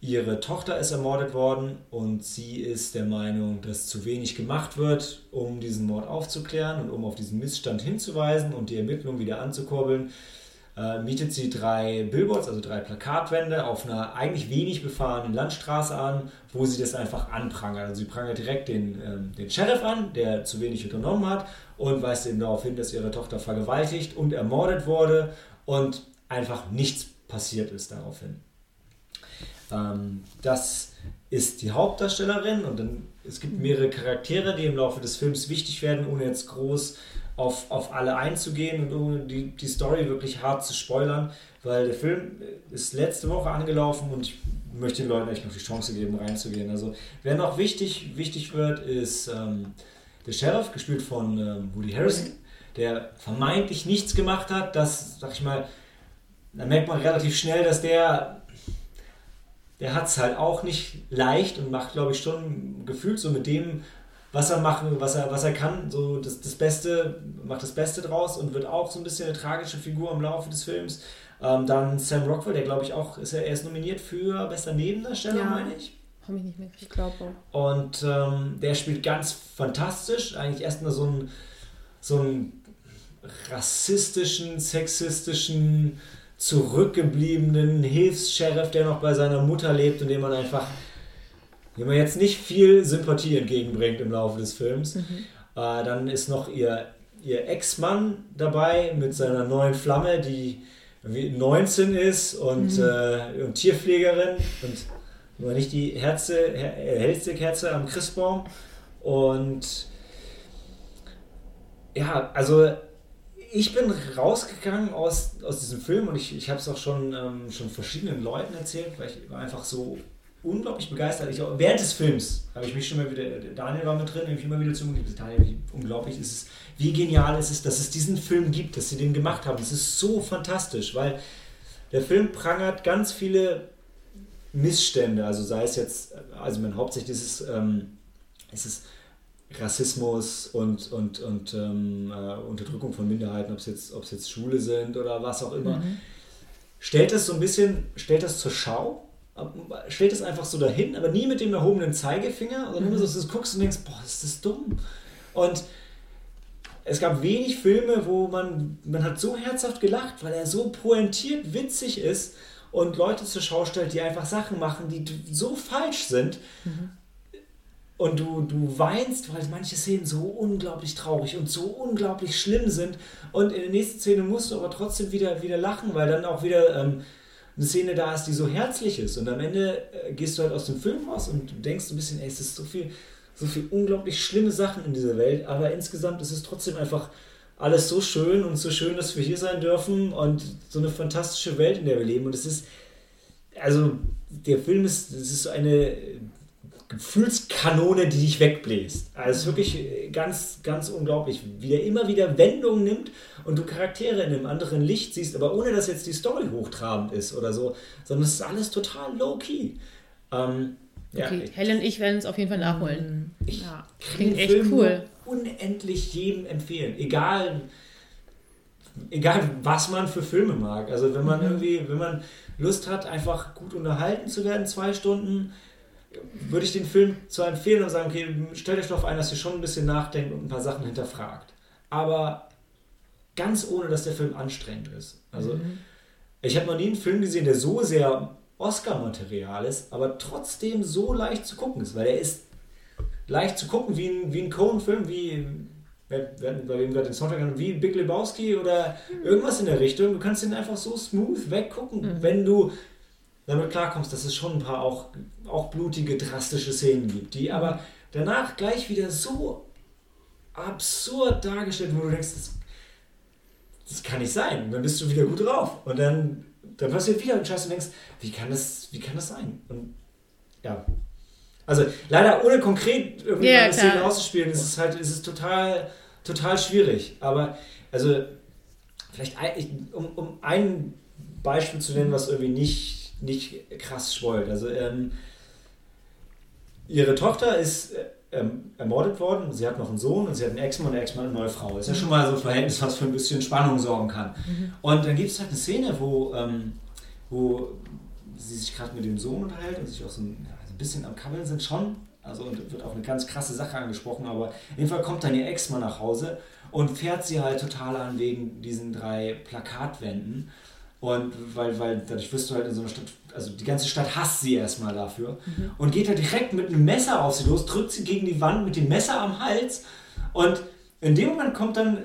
ihre Tochter ist ermordet worden und sie ist der Meinung, dass zu wenig gemacht wird, um diesen Mord aufzuklären und um auf diesen Missstand hinzuweisen und die Ermittlungen wieder anzukurbeln äh, mietet sie drei Billboards, also drei Plakatwände auf einer eigentlich wenig befahrenen Landstraße an, wo sie das einfach anprangert. Also sie prangert direkt den, ähm, den Sheriff an, der zu wenig unternommen hat und weist eben darauf hin, dass ihre Tochter vergewaltigt und ermordet wurde und einfach nichts passiert ist daraufhin. Ähm, das ist die Hauptdarstellerin und dann es gibt mehrere Charaktere, die im Laufe des Films wichtig werden, ohne jetzt groß auf, auf alle einzugehen und die, die Story wirklich hart zu spoilern, weil der Film ist letzte Woche angelaufen und ich möchte den Leuten echt noch die Chance geben, reinzugehen. Also wer noch wichtig, wichtig wird, ist ähm, der Sheriff, gespielt von ähm, Woody Harrison, der vermeintlich nichts gemacht hat. Das, sag ich mal, da merkt man relativ schnell, dass der der hat es halt auch nicht leicht und macht, glaube ich, schon gefühlt so mit dem, was er machen, was er, was er kann, so das, das Beste, macht das Beste draus und wird auch so ein bisschen eine tragische Figur im Laufe des Films. Ähm, dann Sam Rockwell, der glaube ich auch, ist er, er ist nominiert für bester Nebendarsteller, Ja. meine ich. Hab ich nicht mehr Ich glaube auch. Und ähm, der spielt ganz fantastisch. Eigentlich erstmal so einen, so einen rassistischen, sexistischen, zurückgebliebenen Hilfs-Sheriff, der noch bei seiner Mutter lebt und dem man einfach, dem man jetzt nicht viel Sympathie entgegenbringt im Laufe des Films. Äh, dann ist noch ihr, ihr Ex-Mann dabei mit seiner neuen Flamme, die 19 ist und, mhm. äh, und Tierpflegerin und nur nicht die Herze, her, hellste Kerze am Christbaum. Und ja, also ich bin rausgegangen aus, aus diesem Film und ich, ich habe es auch schon, ähm, schon verschiedenen Leuten erzählt, weil ich einfach so unglaublich begeistert. Ich, während des Films habe ich mich schon mal wieder, Daniel war mit drin, habe ich immer wieder zu ihm Daniel, wie unglaublich ist es, wie genial ist es, dass es diesen Film gibt, dass sie den gemacht haben. Es ist so fantastisch, weil der Film prangert ganz viele Missstände, also sei es jetzt, also mein hauptsächlich ist es, ähm, ist es Rassismus und, und, und ähm, äh, Unterdrückung von Minderheiten, ob es jetzt, jetzt Schule sind oder was auch immer, mhm. stellt das so ein bisschen, stellt das zur Schau, stellt es einfach so dahin, aber nie mit dem erhobenen Zeigefinger, sondern immer so, dass du guckst und denkst, boah, ist das dumm. Und es gab wenig Filme, wo man, man hat so herzhaft gelacht, weil er so pointiert witzig ist und Leute zur Schau stellt, die einfach Sachen machen, die so falsch sind. Mhm und du, du weinst, weil manche Szenen so unglaublich traurig und so unglaublich schlimm sind. Und in der nächsten Szene musst du aber trotzdem wieder, wieder lachen, weil dann auch wieder ähm, eine Szene da ist, die so herzlich ist. Und am Ende äh, gehst du halt aus dem Film raus und denkst ein bisschen, ey, es ist so viel, so viel unglaublich schlimme Sachen in dieser Welt. Aber insgesamt ist es trotzdem einfach alles so schön und so schön, dass wir hier sein dürfen und so eine fantastische Welt, in der wir leben. Und es ist, also der Film ist, es ist so eine Gefühlskanone, die dich wegbläst. Also es ist wirklich ganz, ganz unglaublich, wie der immer wieder Wendungen nimmt und du Charaktere in einem anderen Licht siehst, aber ohne dass jetzt die Story hochtrabend ist oder so, sondern es ist alles total low-key. Ähm, ja, okay, Helen und ich werden es auf jeden Fall nachholen. Ich ja, klingt echt Film cool. Unendlich jedem empfehlen, egal, egal was man für Filme mag. Also wenn man mhm. irgendwie, wenn man Lust hat, einfach gut unterhalten zu werden, zwei Stunden, würde ich den Film zwar empfehlen und sagen, okay, stellt euch darauf ein, dass ihr schon ein bisschen nachdenkt und ein paar Sachen hinterfragt. Aber ganz ohne, dass der Film anstrengend ist. Also, mhm. ich habe noch nie einen Film gesehen, der so sehr Oscar-Material ist, aber trotzdem so leicht zu gucken ist, weil er ist leicht zu gucken wie ein, wie ein Cohen-Film, wie bei wem gerade den Soundtrack haben, wie Big Lebowski oder mhm. irgendwas in der Richtung. Du kannst den einfach so smooth weggucken, mhm. wenn du damit klarkommst, dass es schon ein paar auch, auch blutige, drastische Szenen gibt, die aber danach gleich wieder so absurd dargestellt, wo du denkst, das, das kann nicht sein. Und dann bist du wieder gut drauf. Und dann, dann passiert wieder ein Scheiß und denkst, wie kann das, wie kann das sein? Und ja. Also leider ohne konkret irgendwie ja, eine Szene auszuspielen, ist es halt, ist es total, total schwierig. Aber also vielleicht ein, um, um ein Beispiel zu nennen, was irgendwie nicht nicht krass schwollt. Also ähm, ihre Tochter ist äh, ähm, ermordet worden, sie hat noch einen Sohn und sie hat einen Ex-Mann und Ex-Mann eine neue Frau. Das ist ja schon mal so ein Verhältnis, was für ein bisschen Spannung sorgen kann. Mhm. Und dann gibt es halt eine Szene, wo, ähm, wo sie sich gerade mit dem Sohn unterhält und sich auch so ein, ja, ein bisschen am Kabbeln sind schon. Also und wird auch eine ganz krasse Sache angesprochen, aber in jeden Fall kommt dann ihr Ex-Mann nach Hause und fährt sie halt total an wegen diesen drei Plakatwänden. Und weil, weil dadurch wirst du halt in so einer Stadt, also die ganze Stadt hasst sie erstmal dafür mhm. und geht halt direkt mit einem Messer auf sie los, drückt sie gegen die Wand mit dem Messer am Hals und in dem Moment kommt dann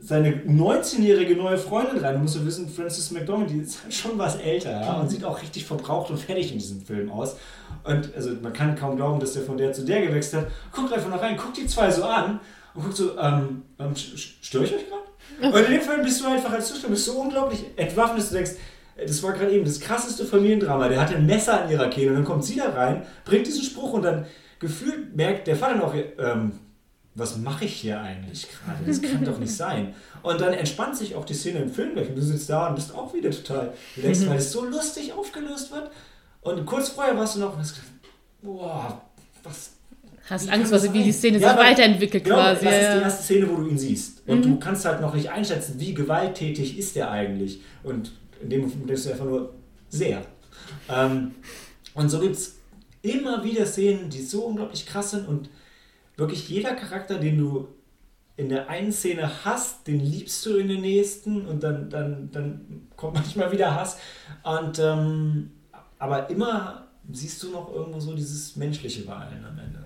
seine 19-jährige neue Freundin rein. Du musst ja wissen, Frances McDormand, die ist halt schon was älter ja, und sieht auch richtig verbraucht und fertig in diesem Film aus. Und also man kann kaum glauben, dass der von der zu der gewechselt hat. Guckt einfach noch rein, guckt die zwei so an und guckt so, ähm, ähm störe ich euch gerade? Und in dem Fall bist du einfach als Zuschauer bist so unglaublich entwaffnet, dass du denkst, das war gerade eben das krasseste Familiendrama. Der hat ein Messer an ihrer Kehle und dann kommt sie da rein, bringt diesen Spruch und dann gefühlt merkt der Vater noch, ähm, was mache ich hier eigentlich gerade? Das kann doch nicht sein. Und dann entspannt sich auch die Szene im Film gleich und du sitzt da und bist auch wieder total relaxed, weil es so lustig aufgelöst wird. Und kurz vorher warst du noch und hast gedacht, boah, was Hast wie Angst, was, wie die Szene ja, sich weiterentwickelt genau, quasi. Das ist die erste Szene, wo du ihn siehst. Und mhm. du kannst halt noch nicht einschätzen, wie gewalttätig ist der eigentlich. Und in dem Moment denkst du einfach nur, sehr. Ähm, und so gibt es immer wieder Szenen, die so unglaublich krass sind und wirklich jeder Charakter, den du in der einen Szene hast, den liebst du in der nächsten und dann, dann, dann kommt manchmal wieder Hass. Und, ähm, aber immer siehst du noch irgendwo so dieses menschliche Wahlen am Ende.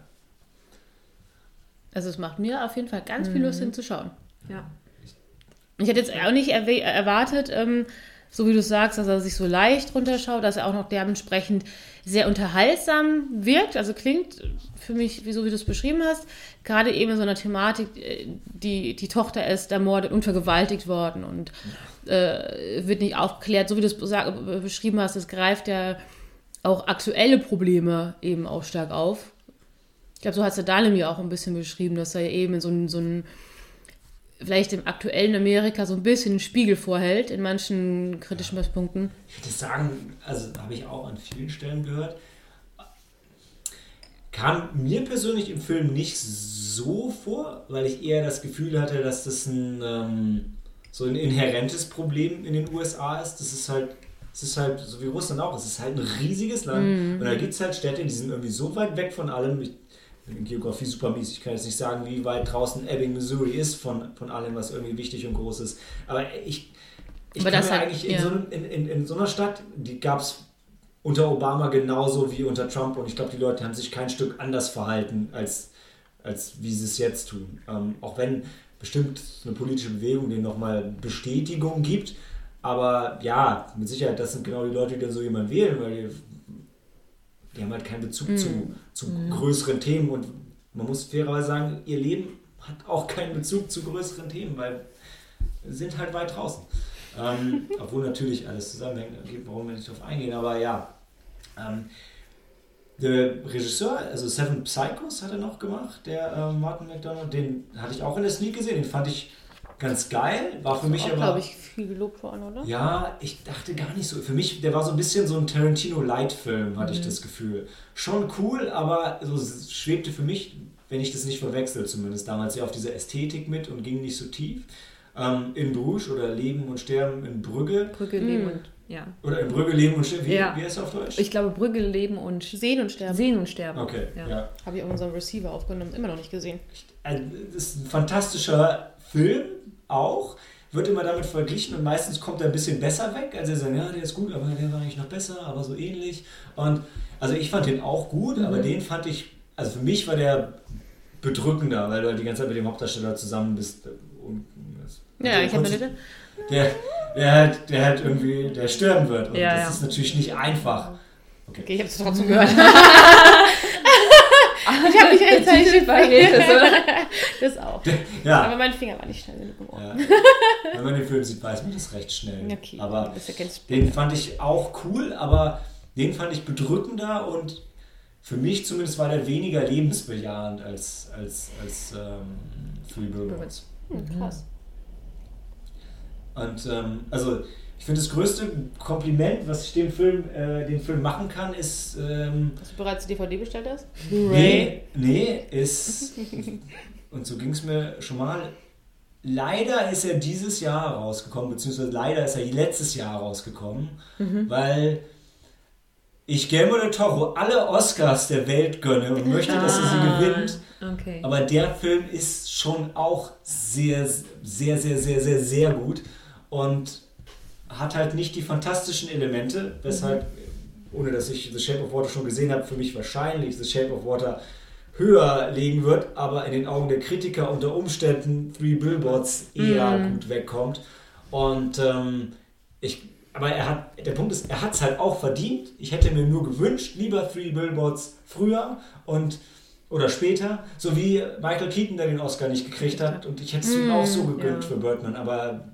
Also es macht mir auf jeden Fall ganz viel Lust mhm. hinzuschauen. Ja. Ich hätte jetzt auch nicht erwartet, ähm, so wie du sagst, dass er sich so leicht runterschaut, dass er auch noch dementsprechend sehr unterhaltsam wirkt. Also klingt für mich, so wie du es beschrieben hast, gerade eben in so einer Thematik, äh, die, die Tochter ist ermordet und vergewaltigt worden und äh, wird nicht aufgeklärt, so wie du es beschrieben hast, es greift ja auch aktuelle Probleme eben auch stark auf. Ich glaube, so hat es Dalim ja auch ein bisschen beschrieben, dass er eben in so ein, so ein vielleicht im aktuellen Amerika so ein bisschen einen Spiegel vorhält in manchen kritischen Punkten. Ich würde sagen, also habe ich auch an vielen Stellen gehört, kam mir persönlich im Film nicht so vor, weil ich eher das Gefühl hatte, dass das ein ähm, so ein inhärentes Problem in den USA ist. Das ist halt, es ist halt, so wie Russland auch, es ist halt ein riesiges Land. Mhm. Und da gibt es halt Städte, die sind irgendwie so weit weg von allem. Ich, Geografie super mies. Ich kann jetzt nicht sagen, wie weit draußen Ebbing, Missouri ist von, von allem, was irgendwie wichtig und groß ist. Aber ich, ich Aber kann mir halt, eigentlich ja. in, so, in, in, in so einer Stadt, die gab es unter Obama genauso wie unter Trump und ich glaube, die Leute haben sich kein Stück anders verhalten, als, als wie sie es jetzt tun. Ähm, auch wenn bestimmt eine politische Bewegung denen nochmal Bestätigung gibt, aber ja, mit Sicherheit, das sind genau die Leute, die dann so jemanden wählen, weil die die haben halt keinen Bezug mhm. zu, zu mhm. größeren Themen und man muss fairerweise sagen, ihr Leben hat auch keinen Bezug zu größeren Themen, weil sie sind halt weit draußen. Ähm, obwohl natürlich alles zusammenhängt, warum wir nicht darauf eingehen, aber ja. Ähm, der Regisseur, also Seven Psychos hat er noch gemacht, der äh, Martin McDonald, den hatte ich auch in der Sneak gesehen, den fand ich ganz geil. War für mich auch, aber. glaube ich, viel gelobt worden, oder? Ja, ich dachte gar nicht so. Für mich, der war so ein bisschen so ein Tarantino-Light-Film, hatte mhm. ich das Gefühl. Schon cool, aber so schwebte für mich, wenn ich das nicht verwechsel, zumindest damals sehr auf diese Ästhetik mit und ging nicht so tief. Ähm, in Bruges oder Leben und Sterben in Brügge. Brügge, mhm. Leben und ja. Oder in Brügge leben und sterben. Wie, ja. wie heißt es auf Deutsch? Ich glaube Brügge leben und sehen und sterben. Sehen und sterben. Okay. Ja. ja. Habe ich auf unserem Receiver aufgenommen, immer noch nicht gesehen. Das ist ein fantastischer Film, auch, wird immer damit verglichen und meistens kommt er ein bisschen besser weg. Also er sagt, ja, der ist gut, aber der war eigentlich noch besser, aber so ähnlich. Und also ich fand den auch gut, mhm. aber den fand ich, also für mich war der bedrückender, weil du halt die ganze Zeit mit dem Hauptdarsteller zusammen bist. Und, ja, ich habe eine der, der, halt, der halt irgendwie, der sterben wird. Und ja, das ja. ist natürlich nicht einfach. Okay, okay ich habe es trotzdem gehört. ich habe mich rechtzeitig vergessen. Das auch. Ja. Aber mein Finger war nicht schnell genug geworden. Ja. Wenn man den Film sieht, weiß man das recht schnell. Okay, aber den fand ich auch cool, aber den fand ich bedrückender und für mich zumindest war der weniger lebensbejahend als, als, als ähm, Three Billboards. Hm, krass. Und ähm, also ich finde, das größte Kompliment, was ich dem Film, äh, dem Film machen kann, ist. Ähm, Dass du bereits die DVD bestellt hast? Nee, nee, ist. und so ging es mir schon mal. Leider ist er dieses Jahr rausgekommen, beziehungsweise leider ist er letztes Jahr rausgekommen, mhm. weil ich Guillermo del Toro alle Oscars der Welt gönne und möchte, ah, dass er sie ah, gewinnt. Okay. Aber der Film ist schon auch sehr, sehr, sehr, sehr, sehr, sehr gut. Und hat halt nicht die fantastischen Elemente, weshalb, mhm. ohne dass ich The Shape of Water schon gesehen habe, für mich wahrscheinlich The Shape of Water höher legen wird, aber in den Augen der Kritiker unter Umständen Three Billboards eher mhm. gut wegkommt. Und ähm, ich, aber er hat, der Punkt ist, er hat es halt auch verdient. Ich hätte mir nur gewünscht, lieber Three Billboards früher und oder später, so wie Michael Keaton, der den Oscar nicht gekriegt hat. Und ich hätte es ihm auch so mhm, gegönnt ja. für Birdman, aber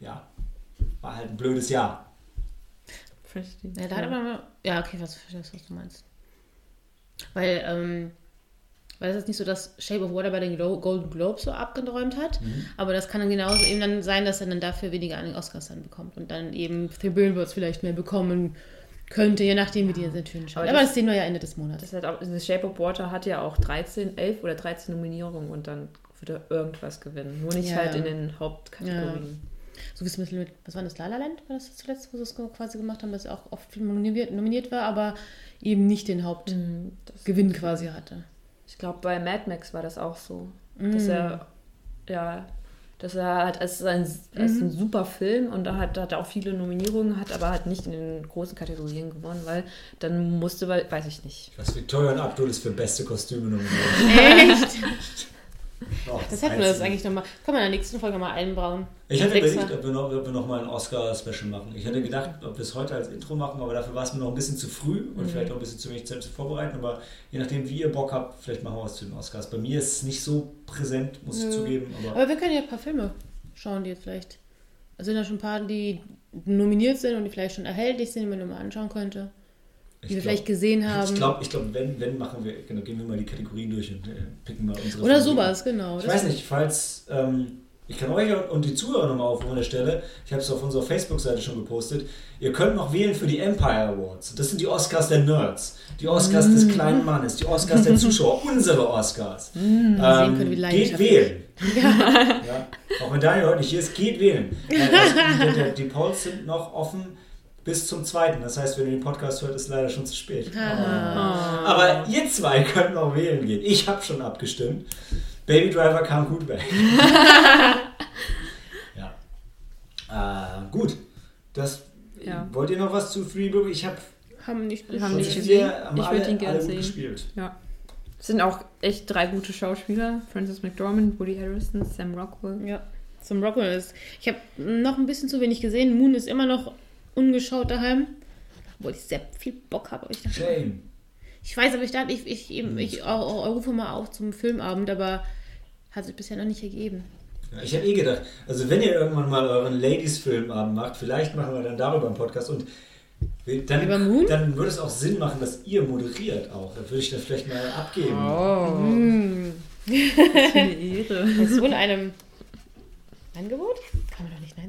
ja, war halt ein blödes Jahr. Verstehe. Ja, da hat aber, ja, okay, was, was du meinst. Weil, ähm, weil es ist nicht so, dass Shape of Water bei den Golden Globes so abgeräumt hat, mhm. aber das kann dann genauso eben dann sein, dass er dann dafür weniger an den Oscars dann bekommt und dann eben Three Billboards vielleicht mehr bekommen könnte, je nachdem, wie die Töne schauen. Aber, aber das, sehen wir ja Ende des Monats. Das, auch, das Shape of Water hat ja auch 13, 11 oder 13 Nominierungen und dann würde er irgendwas gewinnen. Nur nicht ja. halt in den Hauptkategorien. Ja. So wie es mit, was war das, La La Land? War das zuletzt, wo sie es quasi gemacht haben, dass er auch oft nominiert, nominiert war, aber eben nicht den Hauptgewinn mm, quasi hatte. Ich glaube, bei Mad Max war das auch so. Mm. Dass er, ja, dass er halt, es ist ein, mhm. ist ein super Film und da hat, hat er auch viele Nominierungen, hat aber halt nicht in den großen Kategorien gewonnen, weil dann musste, weiß ich nicht. Was Victoria und Abdul ist für beste Kostüme nominiert. Echt? Oh, Das hätten wir das eigentlich nochmal. Können wir in der nächsten Folge mal einbauen. Ich hatte Extra. überlegt, ob wir, noch, ob wir noch mal ein Oscar-Special machen. Ich hatte gedacht, ob wir es heute als Intro machen, aber dafür war es mir noch ein bisschen zu früh und Mhm. vielleicht auch ein bisschen zu wenig Zeit zu vorbereiten. Aber je nachdem, wie ihr Bock habt, vielleicht machen wir was zu den Oscars. Bei mir ist es nicht so präsent, muss ich Nö. zugeben. Aber Aber wir können ja ein paar Filme schauen, die jetzt vielleicht. Es sind ja schon ein paar, die nominiert sind und die vielleicht schon erhältlich sind, die man nur mal anschauen könnte. Die wir glaub- vielleicht gesehen haben. Ich glaube, ich glaub, wenn, wenn machen wir, genau, gehen wir mal die Kategorien durch und äh, picken mal unsere. Oder Favoriten. sowas, genau. Ich weiß nicht, falls, ähm, ich kann euch und die Zuhörer nochmal aufrufen an der Stelle, ich habe es auf unserer Facebook-Seite schon gepostet, ihr könnt noch wählen für die Empire Awards. Das sind die Oscars der Nerds, die Oscars Mm. des kleinen Mannes, die Oscars der Zuschauer, unsere Oscars. sehen können, wie geht wählen. Ja. Auch wenn Daniel heute nicht hier ist, geht wählen. Äh, der, der, die Polls sind noch offen bis zum zweiten. Das heißt, wenn ihr den Podcast hört, ist leider schon zu spät. Ah. Aber ihr zwei könnt noch wählen gehen. Ich habe schon abgestimmt. Baby Driver kam gut weg. ja. Äh, gut. Das, Ja. Wollt ihr noch was zu Three Billboards? Ich habe Haben nicht, haben nicht wir gesehen. haben Ich alle, würde ihn gerne gut sehen. gespielt. Ja. Es sind auch echt drei gute Schauspieler. Francis McDormand, Woody Harrison, Sam Rockwell. Ja, zum Rockwell ist. Ich habe noch ein bisschen zu wenig gesehen. Moon ist immer noch ungeschaut daheim. Obwohl ich sehr viel Bock habe. Ich, dachte, Shame. ich weiß, aber ich dachte, ich, ich, eben, ich, auch, auch, rufe mal auf zum Filmabend, aber hat sich bisher noch nicht ergeben. Ja, ich habe eh gedacht, also wenn ihr irgendwann mal euren Ladies-Filmabend macht, vielleicht machen wir dann darüber einen Podcast und dann, Über Moon? dann würde es auch Sinn machen, dass ihr moderiert auch. Da würde ich das vielleicht mal abgeben. Oh, Hm. was für eine Ehre. Das ist wohl einem Angebot?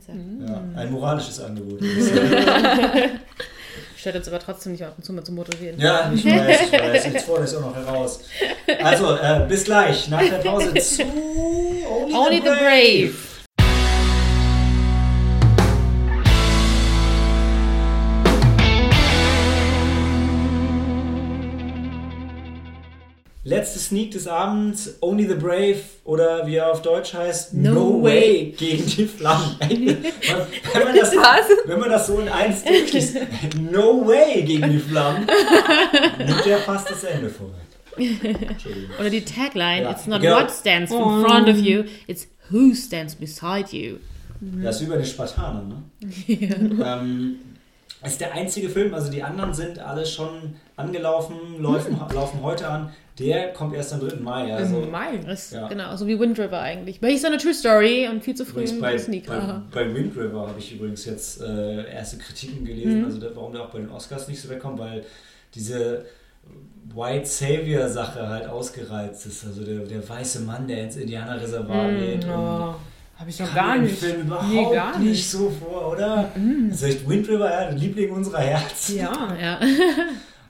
Nein sagen. Ja, ein moralisches Angebot. Stört uns aber trotzdem nicht ab und zu mal zu moderieren. ja, ich weiß, ich weiß. Jetzt fordere ich auch noch heraus. Also, äh, bis gleich. Nach der Pause zu Only, Only the Brave. Letzte Sneak des Abends, Only the Brave oder wie er auf Deutsch heißt, No, No way. Way. gegen die Flammen. wenn, man das, wenn man das so in eins durchliest, No Way gegen die Flammen, nimmt er fast das Ende vorweg. Entschuldigung. Oder die Tagline, Ja, it's not genau. what stands in front of you, it's who stands beside you. Das ist wie bei den Spartanern, ne? ähm, es ist der einzige Film, also die anderen sind alle schon angelaufen, laufen, laufen heute an. Der kommt erst am 3. Mai. Also Im Mai. Das, Ja. Genau, so wie Wind River eigentlich. Based on a true story und viel zu früh übrigens bei, Sneak. bei, bei Wind River habe ich übrigens jetzt äh, erste Kritiken gelesen, Mhm. also warum der auch bei den Oscars nicht so wegkommt, weil diese White Savior Sache halt ausgereizt ist. Also der, der weiße Mann, der ins Indianerreservat geht. und Oh, Habe ich noch gar nicht. Film überhaupt Nee, gar nicht nicht. so vor, oder? Das ist echt Wind River, ja, Liebling unserer Herzen. Ja. Ja.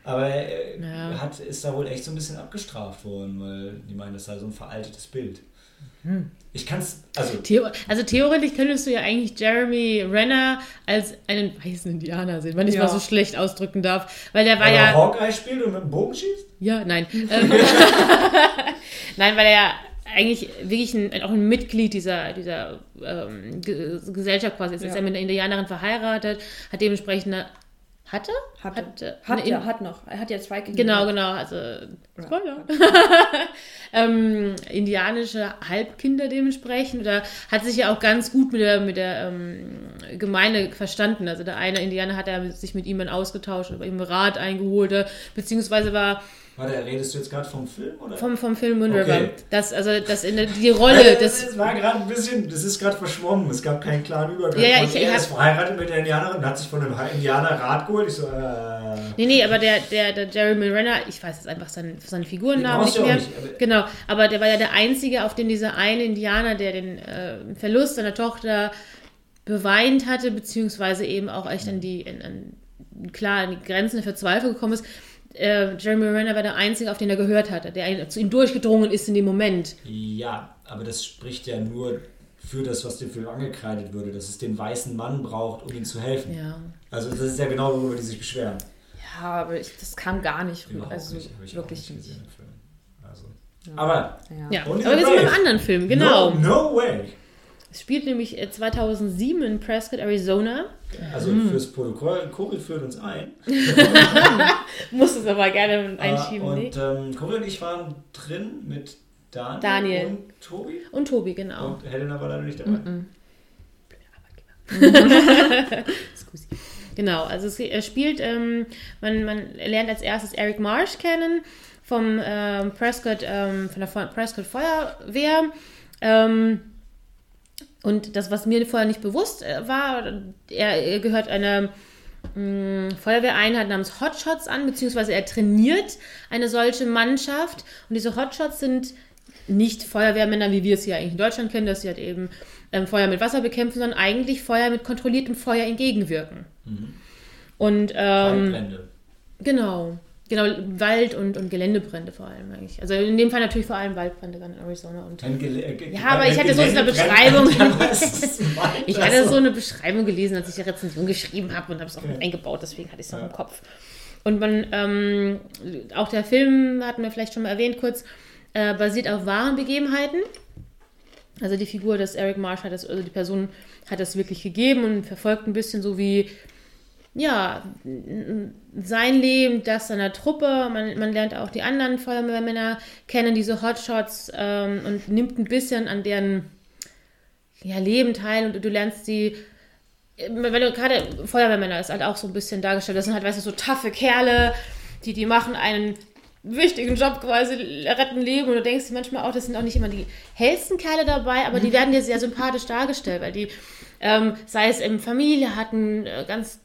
Aber er Ja. hat, ist da wohl echt so ein bisschen abgestraft worden, weil die meinen, das sei so ein veraltetes Bild. Ich kann es, also Theo also theoretisch könntest du ja eigentlich Jeremy Renner als einen weißen Indianer sehen, wenn ich Ja. mal so schlecht ausdrücken darf. Weil der war weil er ja. Hawkeye spielt und mit dem Bogen schießt? Ja, nein. Ähm, nein, weil er ja eigentlich wirklich ein, auch ein Mitglied dieser, dieser ähm, Ge Gesellschaft quasi ist. Ist Ja. er mit einer Indianerin verheiratet, hat dementsprechend eine. Hatte? Hatte. Hatte. Hat, ja, In- hat noch. Er hat ja zwei Kinder. Genau, genau. Also, Spoiler. ähm, indianische Halbkinder dementsprechend. Oder hat sich ja auch ganz gut mit der, mit der ähm, Gemeinde verstanden. Also der eine Indianer hat ja sich mit ihm dann ausgetauscht, oder ihm Rat eingeholt, beziehungsweise war Warte, redest du jetzt gerade vom Film? Oder? vom, vom Film Moon Okay. River. Das, also das in der, die Rolle das, das war gerade ein bisschen, das ist gerade verschwommen. Es gab keinen klaren Übergang. Ja, ja, ich- er ist verheiratet mit der Indianerin und hat sich von einem Indianer Rat geholt. Ich so, äh. Nee, nee, aber der, der, der Jeremy Renner, ich weiß jetzt einfach seinen, seinen Figurennamen nicht mehr. nicht, aber- genau, aber der war ja der Einzige, auf den dieser eine Indianer, der den äh, Verlust seiner Tochter beweint hatte, beziehungsweise eben auch echt an die, an, an, klar, an die Grenzen der Verzweiflung gekommen ist. Äh, Jeremy Renner war der Einzige, auf den er gehört hatte, der zu ihm durchgedrungen ist in dem Moment. Ja, aber das spricht ja nur für das, was dem Film angekreidet würde, dass es den weißen Mann braucht, um ihm zu helfen. Ja. Also das ist ja genau, worüber die sich beschweren. Ja, aber ich, das kam gar nicht rüber. Überhaupt Also nicht, wirklich nicht nicht. Also. Aber Ja, aber wir sind beim Brave. anderen Film, genau. no, no way. Es spielt nämlich äh, 2007 in Prescott, Arizona. Also Mhm. fürs Protokoll, Cory führt uns ein. Muss es aber gerne einschieben, Äh, und ähm, Cory und ich waren drin mit Daniel, Daniel. und Tobi. Und Tobi, genau. Und Helena war leider nicht dabei. Scusi. Genau, also es, er spielt, ähm, man, man lernt als erstes Eric Marsh kennen vom ähm, Prescott, ähm, von der Prescott Feuerwehr. Ähm, und das, was mir vorher nicht bewusst äh, war, er, gehört einer mh, Feuerwehreinheit namens Hotshots an, beziehungsweise er trainiert eine solche Mannschaft. Und diese Hotshots sind nicht Feuerwehrmänner, wie wir es hier eigentlich in Deutschland kennen, dass sie halt eben ähm, Feuer mit Wasser bekämpfen, sondern eigentlich Feuer mit kontrolliertem Feuer entgegenwirken. Und ähm, genau, genau, Wald- und, und Geländebrände vor allem eigentlich. Also in dem Fall natürlich vor allem Waldbrände dann in Arizona. Und Gele- äh, Ja, aber ich hatte so eine Beschreibung. ich hatte so eine Beschreibung gelesen, als ich die Rezension geschrieben habe und habe es auch Okay. mit eingebaut, deswegen hatte ich es noch Ja. im Kopf. Und man, ähm, auch der Film, hatten wir vielleicht schon mal erwähnt kurz, äh, basiert auf wahren Begebenheiten. Also die Figur des Eric Marsh hat das, also die Person hat das wirklich gegeben und verfolgt ein bisschen so wie, ja, sein Leben, das seiner Truppe. Man, man lernt auch die anderen Feuerwehrmänner kennen, diese Hotshots ähm, und nimmt ein bisschen an deren ja, Leben teil und du lernst sie wenn du gerade Feuerwehrmänner ist halt auch so ein bisschen dargestellt, das sind halt, weißt du, so taffe Kerle, die, die machen einen wichtigen Job quasi, retten Leben und du denkst dir manchmal auch, das sind auch nicht immer die hellsten Kerle dabei, aber die werden dir sehr sympathisch dargestellt, weil die, ähm, sei es in Familie hatten, äh, ganz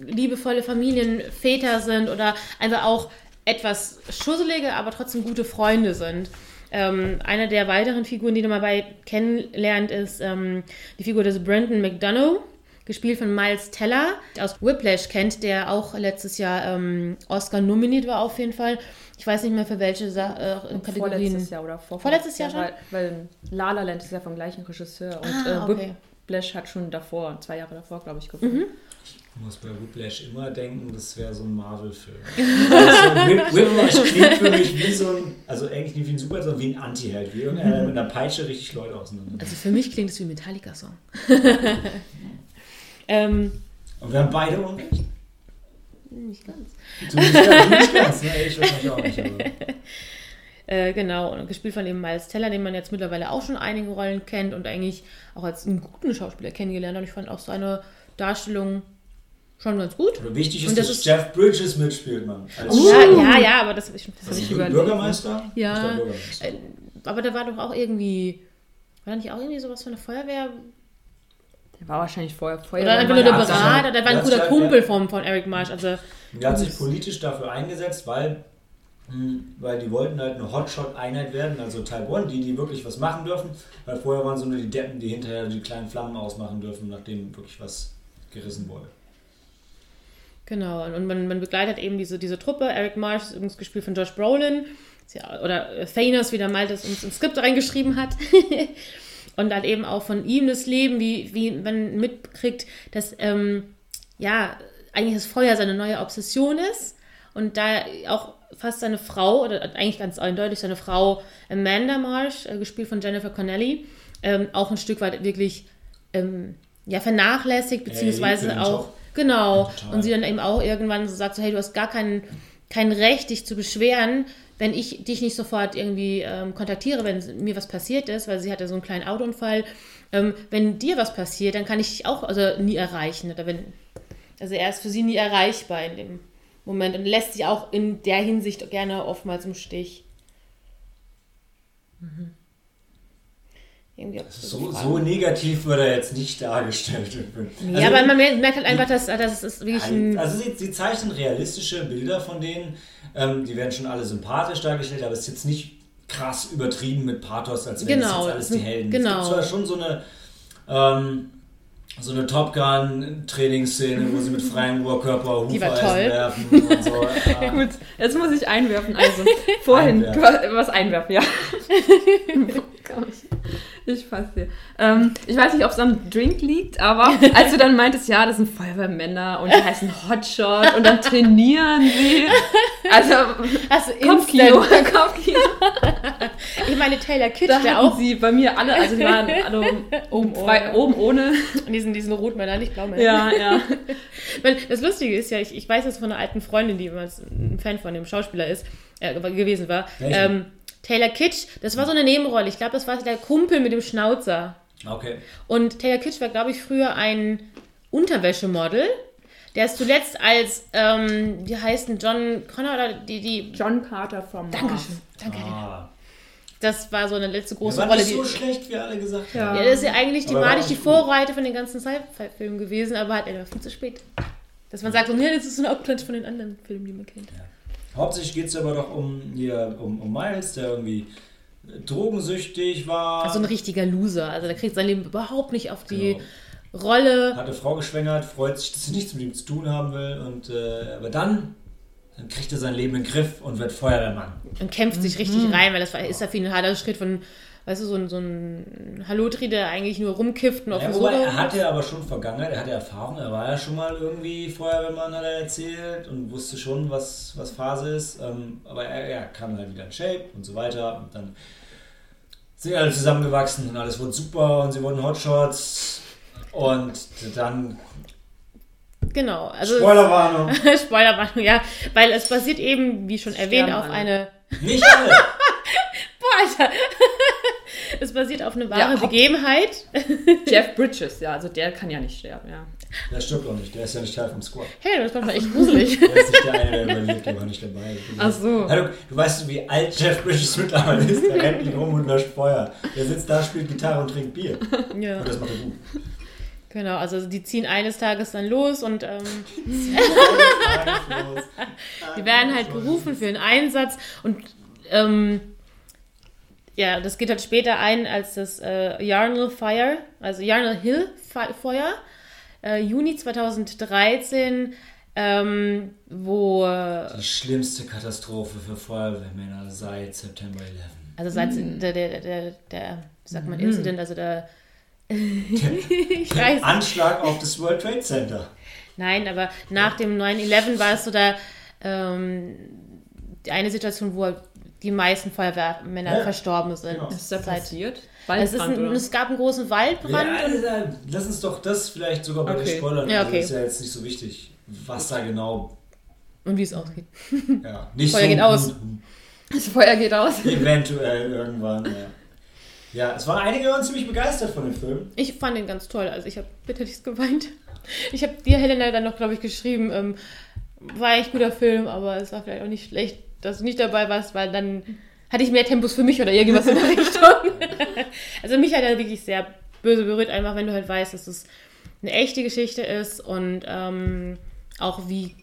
liebevolle Familienväter sind oder einfach auch etwas schusselige, aber trotzdem gute Freunde sind. Ähm, eine der weiteren Figuren, die du mal bei kennenlernt, ist ähm, die Figur des Brandon McDonough, gespielt von Miles Teller, der aus Whiplash kennt, der auch letztes Jahr ähm, Oscar nominiert war auf jeden Fall. Ich weiß nicht mehr für welche Sa äh, Kategorien. Vorletztes Jahr oder vor Vorletztes Jahr Weil, weil La La Land ist ja vom gleichen Regisseur und Ah, äh, okay. Whiplash hat schon davor, zwei Jahre davor, glaube ich, gefunden. Ich muss bei Whiplash immer denken, das wäre so ein Marvel-Film. also, Whip- Whiplash klingt für mich wie so ein, also eigentlich nicht wie ein Super, sondern wie ein Anti-Held. Wie irgendeiner der mit einer Peitsche richtig Leute auseinander. Also für mich klingt es wie ein Metallica-Song. ähm, Und wir haben beide Unrecht. nicht ganz. Du nicht, du nicht ganz, ne? Ich wahrscheinlich auch nicht. Aber. Äh, genau, und gespielt von dem Miles Teller, den man jetzt mittlerweile auch schon einige Rollen kennt und eigentlich auch als einen guten Schauspieler kennengelernt hat. Und ich fand auch seine Darstellung schon ganz gut. Aber wichtig ist, das dass ist- Jeff Bridges mitspielt, Mann. Als Ja, ja, ja, aber das habe ich schon. Das hab als ich überlegt. Bürgermeister? Ja. Ich glaub, Bürgermeister. Äh, aber da war doch auch irgendwie. War da nicht auch irgendwie sowas von der Feuerwehr? Der war wahrscheinlich vorher Oder Feuerwehrmann. einfach nur der Berater? Der war ein ja, guter ja, Kumpel ja. von, von Eric Marsh. Also, Und er hat sich politisch dafür eingesetzt, weil, mh, weil die wollten halt eine Hotshot-Einheit werden, also Type 1, die, die wirklich was machen dürfen. Weil vorher waren so nur die Deppen, die hinterher die kleinen Flammen ausmachen dürfen, nachdem wirklich was gerissen wurde. Genau. Und man, man begleitet eben diese, diese Truppe. Eric Marsh ist übrigens gespielt von Josh Brolin. Ja- Oder äh, Thanos, wie der Malte es uns ins Skript reingeschrieben hat. und dann eben auch von ihm das Leben, wie, wie man mitkriegt, dass ähm, ja eigentlich das Feuer seine neue Obsession ist und da auch fast seine Frau oder eigentlich ganz eindeutig seine Frau Amanda Marsh, äh, gespielt von Jennifer Connelly, ähm, auch ein Stück weit wirklich ähm, ja vernachlässigt beziehungsweise den auch. Genau Total. und sie dann eben auch irgendwann so sagt so hey du hast gar kein kein Recht dich zu beschweren wenn ich dich nicht sofort irgendwie ähm, kontaktiere, wenn mir was passiert ist, weil sie hatte so einen kleinen Autounfall. Ähm, wenn dir was passiert, dann kann ich dich auch also nie erreichen. Oder wenn, also er ist für sie nie erreichbar in dem Moment und lässt sich auch in der Hinsicht gerne oftmals im Stich. Irgendwie so, so negativ wird er jetzt nicht dargestellt. Film. ja, aber man merkt halt einfach, dass, dass es wirklich ein. Also sie, sie zeichnen realistische Bilder von denen. Ähm, die werden schon alle sympathisch dargestellt, aber es ist jetzt nicht krass übertrieben mit Pathos, als wären Genau, das jetzt alles die Helden. genau. Es gibt zwar schon so eine, ähm, so eine Top Gun Trainingsszene, wo sie mit freiem Oberkörper Hufeisen werfen und so. Ja. Gut, jetzt muss ich einwerfen. Also, vorhin, Einwerfen. was einwerfen, ja. Komm, ich, fasse dir. Ähm, ich weiß nicht, ob es am Drink liegt, aber als du dann meintest, ja, das sind Feuerwehrmänner und die heißen Hotshot und dann trainieren sie. Also, Also Kopfkino, instant. Kopfkino. Ich meine, Taylor Kitsch, Da der auch sie bei mir alle, also die waren alle oben, frei, oben ohne. diesen, diesen Rotmänner, nicht Blaumänner. Ja, ja. Weil das Lustige ist ja, ich, ich weiß das von einer alten Freundin, die immer ein Fan von dem Schauspieler ist, äh, gewesen war. Ähm, Taylor Kitsch, das war so eine Nebenrolle. Ich glaube, das war der Kumpel mit dem Schnauzer. Okay. Und Taylor Kitsch war, glaube ich, früher ein Unterwäschemodel. Der ist zuletzt als, ähm, wie heißt denn John Connor oder die, die. John Carter vom Dankeschön. Danke. Ah. Das war so eine letzte Ja, große war Rolle. nicht Die, so schlecht, wie alle gesagt Ja. haben. ja, das ist ja eigentlich thematisch die. Vorreiter von den ganzen Sci-Fi-Filmen gewesen, aber halt er war viel zu spät. Dass man sagt, so, nee, das ist so eine Abklatsch von den anderen Filmen, die man kennt. Hauptsächlich geht es aber doch um, hier, um, um Miles, der irgendwie drogensüchtig war. Also ein richtiger Loser. Also der kriegt sein Leben überhaupt nicht auf die Genau. Rolle. hat eine Frau geschwängert, freut sich, dass sie nichts mit ihm zu tun haben will. Und, äh, aber dann, dann kriegt er sein Leben in den Griff und wird Feuerwehrmann. und kämpft sich richtig Mhm. rein, weil das war, ist ja viel ein harter Schritt von, weißt du, so ein, so ein Halotri, der eigentlich nur rumkifft und auf Ja, dem Sofa er hatte aber schon Vergangenheit, er hatte Erfahrung, er war ja schon mal irgendwie Feuerwehrmann, hat er erzählt und wusste schon, was, was Phase ist. Ähm, aber er, er kam halt wieder in Shape und so weiter. Und dann sind alle zusammengewachsen und alles wurde super und sie wurden Hotshots. Und dann, Genau, also Spoilerwarnung, Spoilerwarnung, ja, weil es basiert eben, wie schon erwähnt, Sterben auf alle. eine, nicht alle. boah, Alter, es basiert auf eine wahre Ja, Begebenheit. Jeff Bridges, ja, also der kann ja nicht sterben, ja. Der stirbt auch nicht, der ist ja nicht Teil vom Squad. Hey, das war mal echt gruselig. Der ist nicht der eine, der überlebt, der war nicht dabei. Ach so. Du, du weißt, wie alt Jeff Bridges mittlerweile ist. Der rennt nicht rum und löscht Feuer. Der sitzt da, spielt Gitarre und trinkt Bier. ja, Und das macht er gut. genau, also die ziehen eines Tages dann los und ähm, die werden halt gerufen für einen Einsatz und ähm, ja, das geht halt später ein als das äh, Yarnell Fire, also Yarnell Hill Fe- Feuer, äh, Juni 2013, ähm, wo äh, Die schlimmste Katastrophe für Feuerwehrmänner seit September 11. also seit der, der, der, der, wie sagt man, Incident, also der ich weiß Anschlag auf das World Trade Center. Nein, aber nach dem 9-11 war es so da ähm, eine Situation, wo die meisten Feuerwehrmänner Ja, verstorben sind. genau. Ist da Seit- passiert? Es, ist Waldbrand, ein, oder? es gab einen großen Waldbrand. Ja, Alter, lass uns doch das vielleicht sogar bei den Okay. Spoilern. Ja, Also okay. ist ja jetzt nicht so wichtig, was da genau. und wie es ausgeht. Ja, nicht Feuer so geht aus. Das Feuer geht aus. Eventuell irgendwann, ja. Ja, es waren einige waren ziemlich begeistert von dem Film. Ich fand ihn ganz toll. Also ich habe bitterlich geweint. Ich habe dir, Helena, dann noch, glaube ich, geschrieben, ähm, war echt guter Film, aber es war vielleicht auch nicht schlecht, dass du nicht dabei warst, weil dann hatte ich mehr Tempos für mich oder irgendwas in der Richtung. also mich hat er wirklich sehr böse berührt, einfach wenn du halt weißt, dass es eine echte Geschichte ist und ähm, auch wie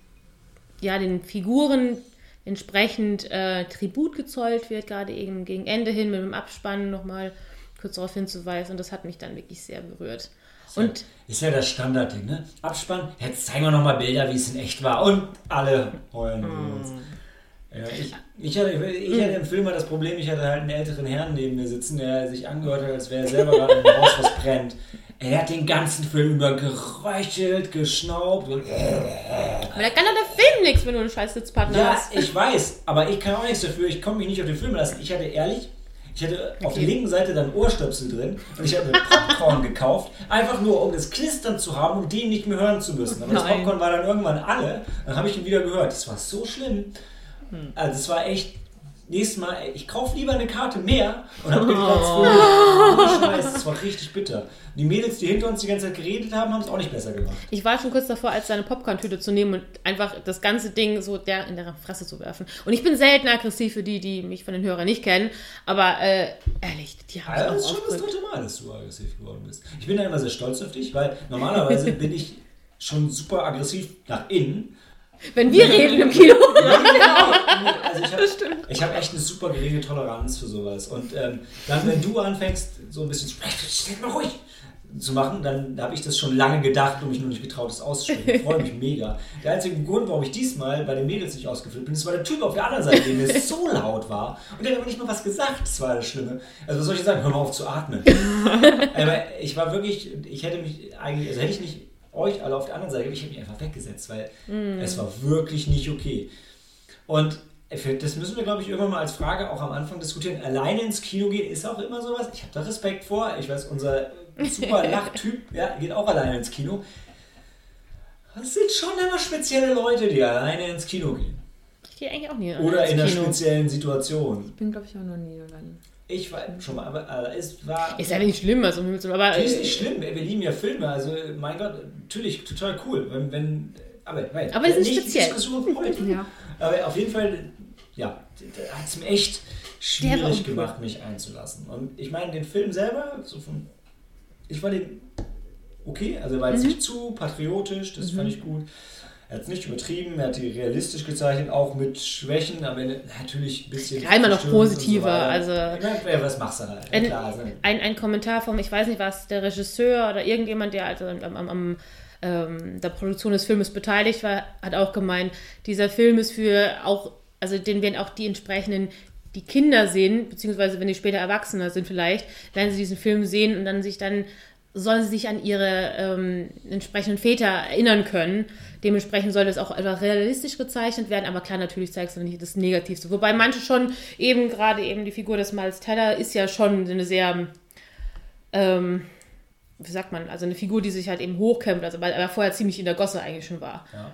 ja den Figuren entsprechend äh, Tribut gezollt wird, gerade eben gegen Ende hin mit dem Abspann nochmal kurz darauf hinzuweisen. Und das hat mich dann wirklich sehr berührt. Und Ist ja das Standardding, ne? Abspann, jetzt zeigen wir nochmal Bilder, wie es in echt war. Und alle heulen Mm. Ja, ich, ich, hatte, ich hatte im Film mal das Problem, ich hatte halt einen älteren Herrn neben mir sitzen, der sich angehört hat, als wäre er selber gerade im Haus, was brennt. Er hat den ganzen Film über geröchelt, geschnaubt und. aber da kann doch der Film nichts, wenn du einen scheiß Sitzpartner Ja, hast. ich weiß, aber ich kann auch nichts dafür. Ich komme mich nicht auf den Film lassen. Ich hatte ehrlich, ich hatte auf der linken Seite dann Ohrstöpsel drin und ich habe mir Popcorn gekauft, einfach nur um das Knistern zu haben und den nicht mehr hören zu müssen. Aber das Nein. Popcorn war dann irgendwann alle. Dann habe ich ihn wieder gehört. Das war so schlimm. Hm. Also es war echt. Nächstes Mal, ich kaufe lieber eine Karte mehr und habe den Platz für Ohne Scheiß, das war richtig bitter. Die Mädels, die hinter uns die ganze Zeit geredet haben, haben es auch nicht besser gemacht. Ich war schon kurz davor, als seine Popcorn-Tüte zu nehmen und einfach das ganze Ding so der in der Fresse zu werfen. Und ich bin selten aggressiv für die, die mich von den Hörern nicht kennen. Aber äh, ehrlich, die haben Also, das ist schon das dritte Mal, dass du aggressiv geworden bist. Ich bin da immer sehr stolz auf dich, weil normalerweise bin ich schon super aggressiv nach innen. Wenn wir reden im Kino. Also ich habe hab echt eine super geringe Toleranz für sowas. Und ähm, dann, wenn du anfängst, so ein bisschen stell mal ruhig zu machen, dann habe ich das schon lange gedacht und mich nur nicht getraut, das auszusprechen. Ich freue mich mega. Der einzige Grund, warum ich diesmal bei den Mädels nicht ausgeflippt bin, ist, weil der Typ auf der anderen Seite, der mir so laut war und der hat aber nicht mal was gesagt. Das war das Schlimme. Also was soll ich sagen? Hör mal auf zu atmen. aber ich war wirklich, ich hätte mich eigentlich, also hätte ich nicht euch alle auf der anderen Seite, ich hätte mich einfach weggesetzt, weil es war wirklich nicht okay. Und das müssen wir, glaube ich, irgendwann mal als Frage auch am Anfang diskutieren. Alleine ins Kino gehen ist auch immer sowas. Ich habe da Respekt vor. Ich weiß, unser super Lachtyp ja, geht auch alleine ins Kino. Das sind schon immer spezielle Leute, die alleine ins Kino gehen. Ich gehe eigentlich auch nie. Oder ins in einer Kino. speziellen Situation. Ich bin, glaube ich, auch noch nie dann. Ich war schon mal, aber äh, es war. Ist ja nicht schlimm, also, aber. Das ist nicht schlimm, wir lieben ja Filme, also mein Gott, natürlich total cool. Wenn, wenn, aber weil, Aber es ist nicht speziell. Diskussion heute. Ja. Aber auf jeden Fall, ja, hat es mir echt war schwierig gemacht, mich einzulassen. Und ich meine, den Film selber, so von, ich fand den okay, also er war jetzt Mhm. nicht zu patriotisch, das fand ich gut. Er hat es nicht übertrieben, er hat die realistisch gezeichnet, auch mit Schwächen, aber natürlich ein bisschen. Immer noch positiver, weiter. also- ja, was machst du halt? Ein- Klar, also, ein, ein Kommentar vom, ich weiß nicht was, der Regisseur oder irgendjemand, der also am, am, am ähm, der Produktion des Filmes beteiligt war, hat auch gemeint, dieser Film ist für auch, also den werden auch die entsprechenden, die Kinder sehen, beziehungsweise wenn die später Erwachsener sind vielleicht, werden sie diesen Film sehen und dann sich dann sollen sie sich an ihre ähm, entsprechenden Väter erinnern können. Dementsprechend soll das auch realistisch gezeichnet werden, aber klar, natürlich zeigst du nicht das Negativste. Wobei manche schon eben, gerade eben die Figur des Miles Teller ist ja schon eine sehr, ähm, wie sagt man, also eine Figur, die sich halt eben hochkämpft, also weil er vorher ziemlich in der Gosse eigentlich schon war. Ja.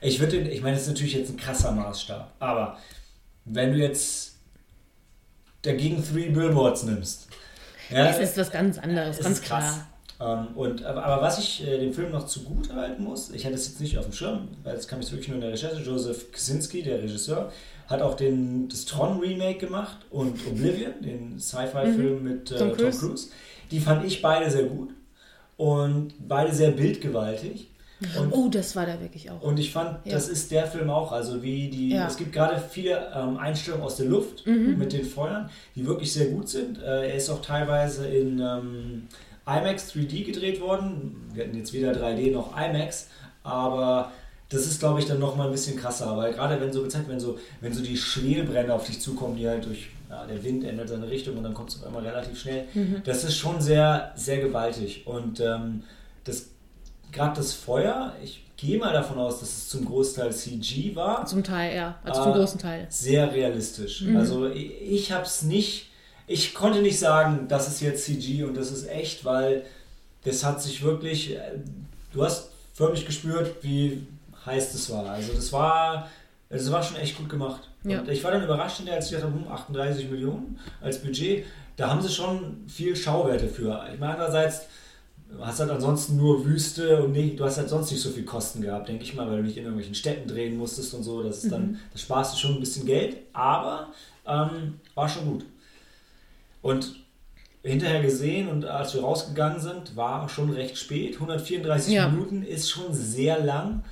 Ich würde, ich meine, das ist natürlich jetzt ein krasser Maßstab, aber wenn du jetzt dagegen Three Billboards nimmst, ja, Das ist was ganz anderes, es ganz krass. klar. Ähm, und, aber, aber was ich äh, dem Film noch zugute halten muss, ich hatte es jetzt nicht auf dem Schirm, weil es kam jetzt wirklich nur in der Recherche, Joseph Kaczynski, der Regisseur, hat auch den, das Tron-Remake gemacht und Oblivion, den Sci-Fi-Film mit äh, Mhm. Tom Tom, Cruise. Cruise. Die fand ich beide sehr gut und beide sehr bildgewaltig. Und Oh, das war da wirklich auch. und ich fand, Ja. das ist der Film auch. Also wie die, Ja. Mhm. es gibt gerade viele ähm, Einstellungen aus der Luft mit den Feuern, die wirklich sehr gut sind. Äh, er ist auch teilweise in ähm, IMAX 3D gedreht worden. Wir hatten jetzt weder 3D noch IMAX, aber das ist, glaube ich, dann nochmal ein bisschen krasser, weil gerade wenn so gezeigt, wenn so, wenn so die Schwelbrände auf dich zukommen, die halt durch, ja, der Wind ändert seine Richtung und dann kommt es auf einmal relativ schnell, das ist schon sehr, sehr gewaltig. Und ähm, das gerade das Feuer, ich gehe mal davon aus, dass es zum Großteil CG war, Zum Teil, ja. Also Ah. zum großen Teil. sehr realistisch. Mhm. Also ich, ich habe es nicht, ich konnte nicht sagen, das ist jetzt CG und das ist echt, weil das hat sich wirklich, äh, du hast förmlich gespürt, wie heiß das war. Also das war, das war schon echt gut gemacht. Ja. Und ich war dann überrascht, als ich dachte, hm, 38 Millionen als Budget, da haben sie schon viel Schauwerte für. Ich meine, andererseits Du hast halt ansonsten nur Wüste und nicht, du hast halt sonst nicht so viel Kosten gehabt, denke ich mal, weil du nicht in irgendwelchen Städten drehen musstest und so. Das ist dann, das sparst du schon ein bisschen Geld, aber ähm, war schon gut. Und hinterher gesehen und als wir rausgegangen sind, war schon recht spät. 134 Ja. Minuten ist schon sehr lang.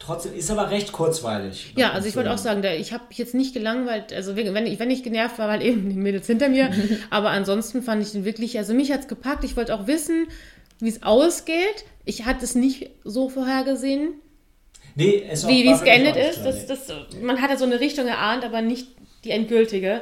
Trotzdem ist aber recht kurzweilig. Ja, also ich wollte auch sagen, da, ich habe mich jetzt nicht gelangweilt, also wenn, ich, wenn ich genervt war, weil eben die Mädels hinter mir, aber ansonsten fand ich den wirklich, also mich hat es gepackt, ich wollte auch wissen, wie es ausgeht. Ich hatte es nicht so vorhergesehen, nee, es war- wie, es geendet ist. Das, das, man hatte so eine Richtung erahnt, aber nicht die endgültige.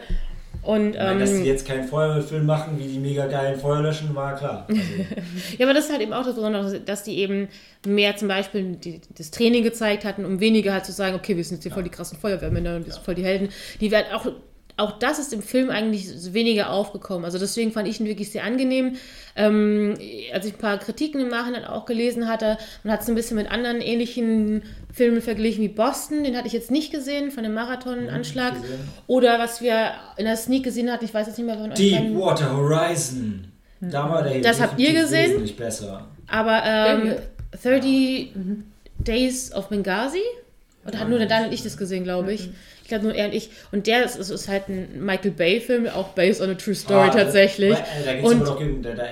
Und Ich meine, dass ähm, die jetzt keinen Feuerwehrfilm machen, wie die mega geilen Feuer löschen, war klar. Also, Ja, aber das ist halt eben auch das Besondere, dass die eben mehr zum Beispiel die, das Training gezeigt hatten, um weniger halt zu sagen, okay, wir sind jetzt hier voll die krassen Feuerwehrmänner und wir sind voll die Helden. Die werden auch, auch das ist im Film eigentlich weniger aufgekommen. Also deswegen fand ich ihn wirklich sehr angenehm. Ähm, als ich ein paar Kritiken im Nachhinein auch gelesen hatte, man hat es ein bisschen mit anderen ähnlichen Filmen verglichen wie Boston, den hatte ich jetzt nicht gesehen, von dem Marathonanschlag. nicht gesehen. Oder was wir in der Sneak gesehen hatten, ich weiß jetzt nicht mehr von euch. Deepwater Horizon. Da war der Hm. Das habt ihr gesehen? wesentlich besser. Aber ähm, Ja, 30 Days of Benghazi? Oder hat nur der Dan und ich das gesehen, glaube ich. Ich glaube nur er und ich. Und der ist, ist, ist halt ein Michael Bay-Film, auch based on a true story Ah, tatsächlich. äh, Da geht es doch da, da, da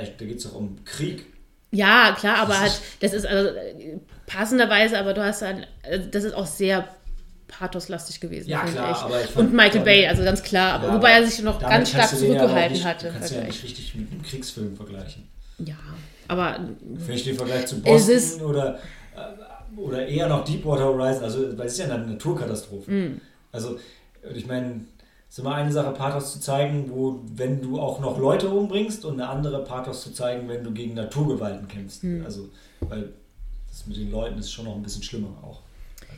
um Krieg. Ja, klar, aber halt, das ist also äh, passenderweise, aber du hast halt, äh, das ist auch sehr pathoslastig gewesen, Ja, finde klar, ich. aber ich fand- Und Michael Bay, also ganz klar, aber Ja, wobei er sich noch ganz stark du ja zurückgehalten nicht, hatte. Du kannst ja Vergleich. nicht richtig mit einem Kriegsfilm vergleichen. Ja, aber Finde ich den Vergleich zu Boston oder, äh, oder eher noch Deepwater Horizon, also weil es ist ja eine Naturkatastrophe. Mm. Also ich meine, es ist immer eine Sache, Pathos zu zeigen, wo wenn du auch noch Leute umbringst und eine andere Pathos zu zeigen, wenn du gegen Naturgewalten kämpfst. Mm. Also, weil das mit den Leuten ist schon noch ein bisschen schlimmer auch.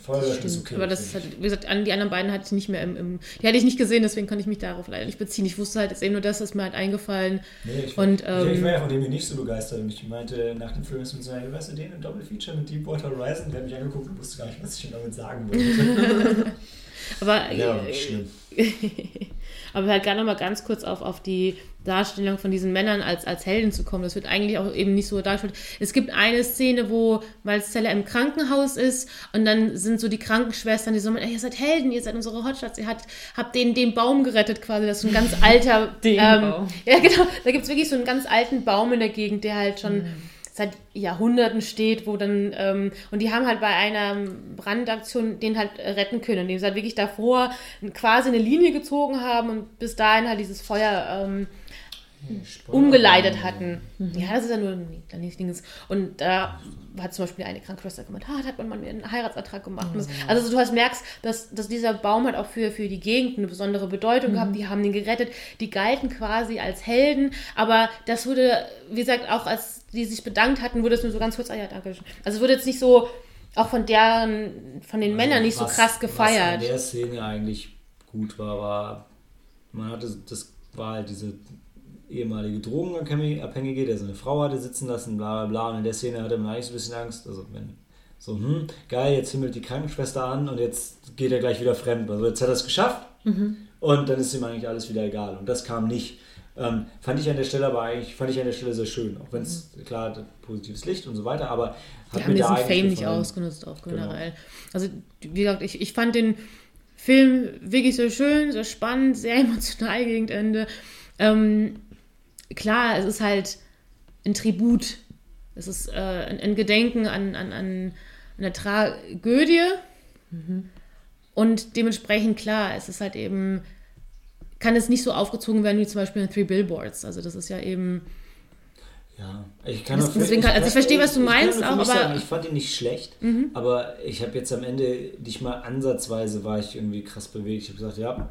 Feuerlöschen ist okay. aber das ist halt, wie gesagt, an die anderen beiden hatte ich nicht mehr im, im. Die hatte ich nicht gesehen, deswegen konnte ich mich darauf leider nicht beziehen. Ich wusste halt jetzt eben nur das, ist mir halt eingefallen. ich. Nee, ich, Und, ich, ich ähm, war ja von dem hier nicht so begeistert und ich meinte nach dem Film, ist mir so, hey, weißt du den, ein Doppelfeature mit Deepwater Horizon, der hat mich angeguckt und wusste gar nicht, was ich ihm damit sagen wollte. Aber, Ja, äh, schlimm. aber halt noch mal ganz kurz auf, auf die Darstellung von diesen Männern als, als Helden zu kommen. Das wird eigentlich auch eben nicht so dargestellt. Es gibt eine Szene, wo Marcella im Krankenhaus ist und dann sind so die Krankenschwestern, die so, ey, ihr seid Helden, ihr seid unsere Hotshots, ihr habt, habt den, den Baum gerettet quasi. Das ist so ein ganz alter... Den ähm, Baum. Ja, genau. Da gibt es wirklich so einen ganz alten Baum in der Gegend, der halt schon seit Jahrhunderten steht, wo dann, ähm, und die haben halt bei einer Brandaktion den halt retten können, indem sie halt wirklich davor quasi eine Linie gezogen haben und bis dahin halt dieses Feuer ähm, umgeleitet hatten. Ja, das ist ja nur ein kleines Ding. Und da hat zum Beispiel eine Krankenschwester gemeint, ah, da hat man mal mir einen Heiratsantrag gemacht. Das, also du hast merkst, dass, dass dieser Baum halt auch für, für die Gegend eine besondere Bedeutung gehabt. Die haben den gerettet. Die galten quasi als Helden. Aber das wurde, wie gesagt, auch als die sich bedankt hatten, wurde es nur so ganz kurz, ah ja, danke schön. Also es wurde jetzt nicht so, auch von deren, von den Männern nicht so Was- krass Was gefeiert. in der Szene eigentlich gut war, war, man hatte, das war halt diese ehemalige Drogenabhängige, der seine Frau hatte sitzen lassen, bla bla bla. Und in der Szene hatte man eigentlich so ein bisschen Angst. Also wenn so, hm, geil, jetzt himmelt die Krankenschwester an und jetzt geht er gleich wieder fremd. Also jetzt hat er es geschafft und dann ist ihm eigentlich alles wieder egal. Und das kam nicht. Ähm, fand ich an der Stelle aber eigentlich, fand ich an der Stelle sehr schön. Auch wenn es, klar, positives Licht und so weiter, aber hat haben mir da diesen eigentlich Fame nicht ausgenutzt, auch Genau. generell. Also, wie gesagt, ich, ich fand den Film wirklich sehr schön, sehr spannend, sehr emotional gegen Ende. Ähm, klar, es ist halt ein Tribut. Es ist äh, ein, ein Gedenken an, an, an eine Tragödie. Und dementsprechend, klar, es ist halt eben, kann es nicht so aufgezogen werden wie zum Beispiel in Three Billboards. Also das ist ja eben, Ja, ich kann Das- deswegen kann- also ich verstehe, was du meinst auch, aber- Mhm. sagen, ich fand ihn nicht schlecht, aber ich habe jetzt am Ende nicht mal ansatzweise war ich irgendwie krass bewegt. Ich habe gesagt, ja,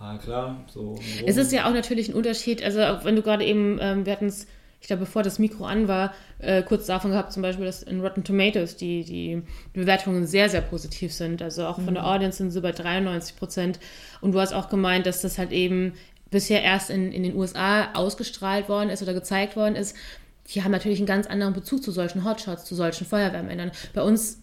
ja klar, so. Es ist ja auch natürlich ein Unterschied, also auch wenn du gerade eben, ähm, wir hatten es, ich glaube, bevor das Mikro an war, äh, kurz davon gehabt, zum Beispiel, dass in Rotten Tomatoes die, die Bewertungen sehr, sehr positiv sind. Also auch von der Audience sind sie bei 93 Prozent. Und du hast auch gemeint, dass das halt eben bisher erst in, in den USA ausgestrahlt worden ist oder gezeigt worden ist. Die haben natürlich einen ganz anderen Bezug zu solchen Hotshots, zu solchen Feuerwehrmännern. Bei uns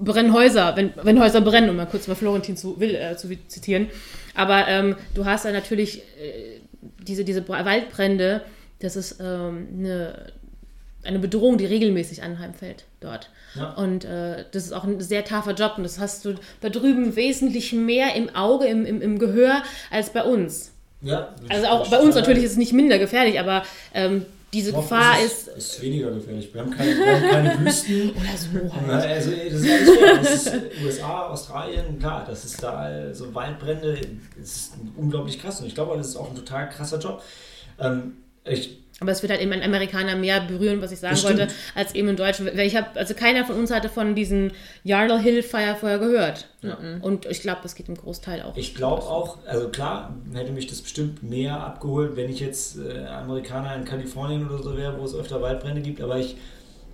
brennen Häuser, wenn, wenn Häuser brennen, um mal kurz mal Florentin zu, will, äh, zu zitieren. Aber ähm, du hast da natürlich äh, diese, diese Waldbrände, das ist ähm, eine, eine Bedrohung, die regelmäßig anheimfällt dort. Ja. Und äh, das ist auch ein sehr taffer Job und das hast du da drüben wesentlich mehr im Auge, im, im, im Gehör als bei uns. ja, Also auch bei uns natürlich ist es nicht minder gefährlich, aber ähm, diese Doch, Gefahr ist, ist, ist weniger gefährlich. Wir haben keine, wir haben keine Wüsten. oder so halt. Also, das ist alles fair. Das ist USA, Australien, klar, das ist da so Waldbrände, ist unglaublich krass. Und ich glaube, das ist auch ein total krasser Job. Ähm, ich, Aber es wird halt eben ein Amerikaner mehr berühren, was ich sagen wollte, als eben in Deutschen. Ich habe, also keiner von uns hatte von diesen Yarnell Hill Fire vorher gehört. Und ich glaube, das geht im Großteil auch. Ich glaube auch, also klar, hätte mich das bestimmt mehr abgeholt, wenn ich jetzt äh, Amerikaner in Kalifornien oder so wäre, wo es öfter Waldbrände gibt, aber ich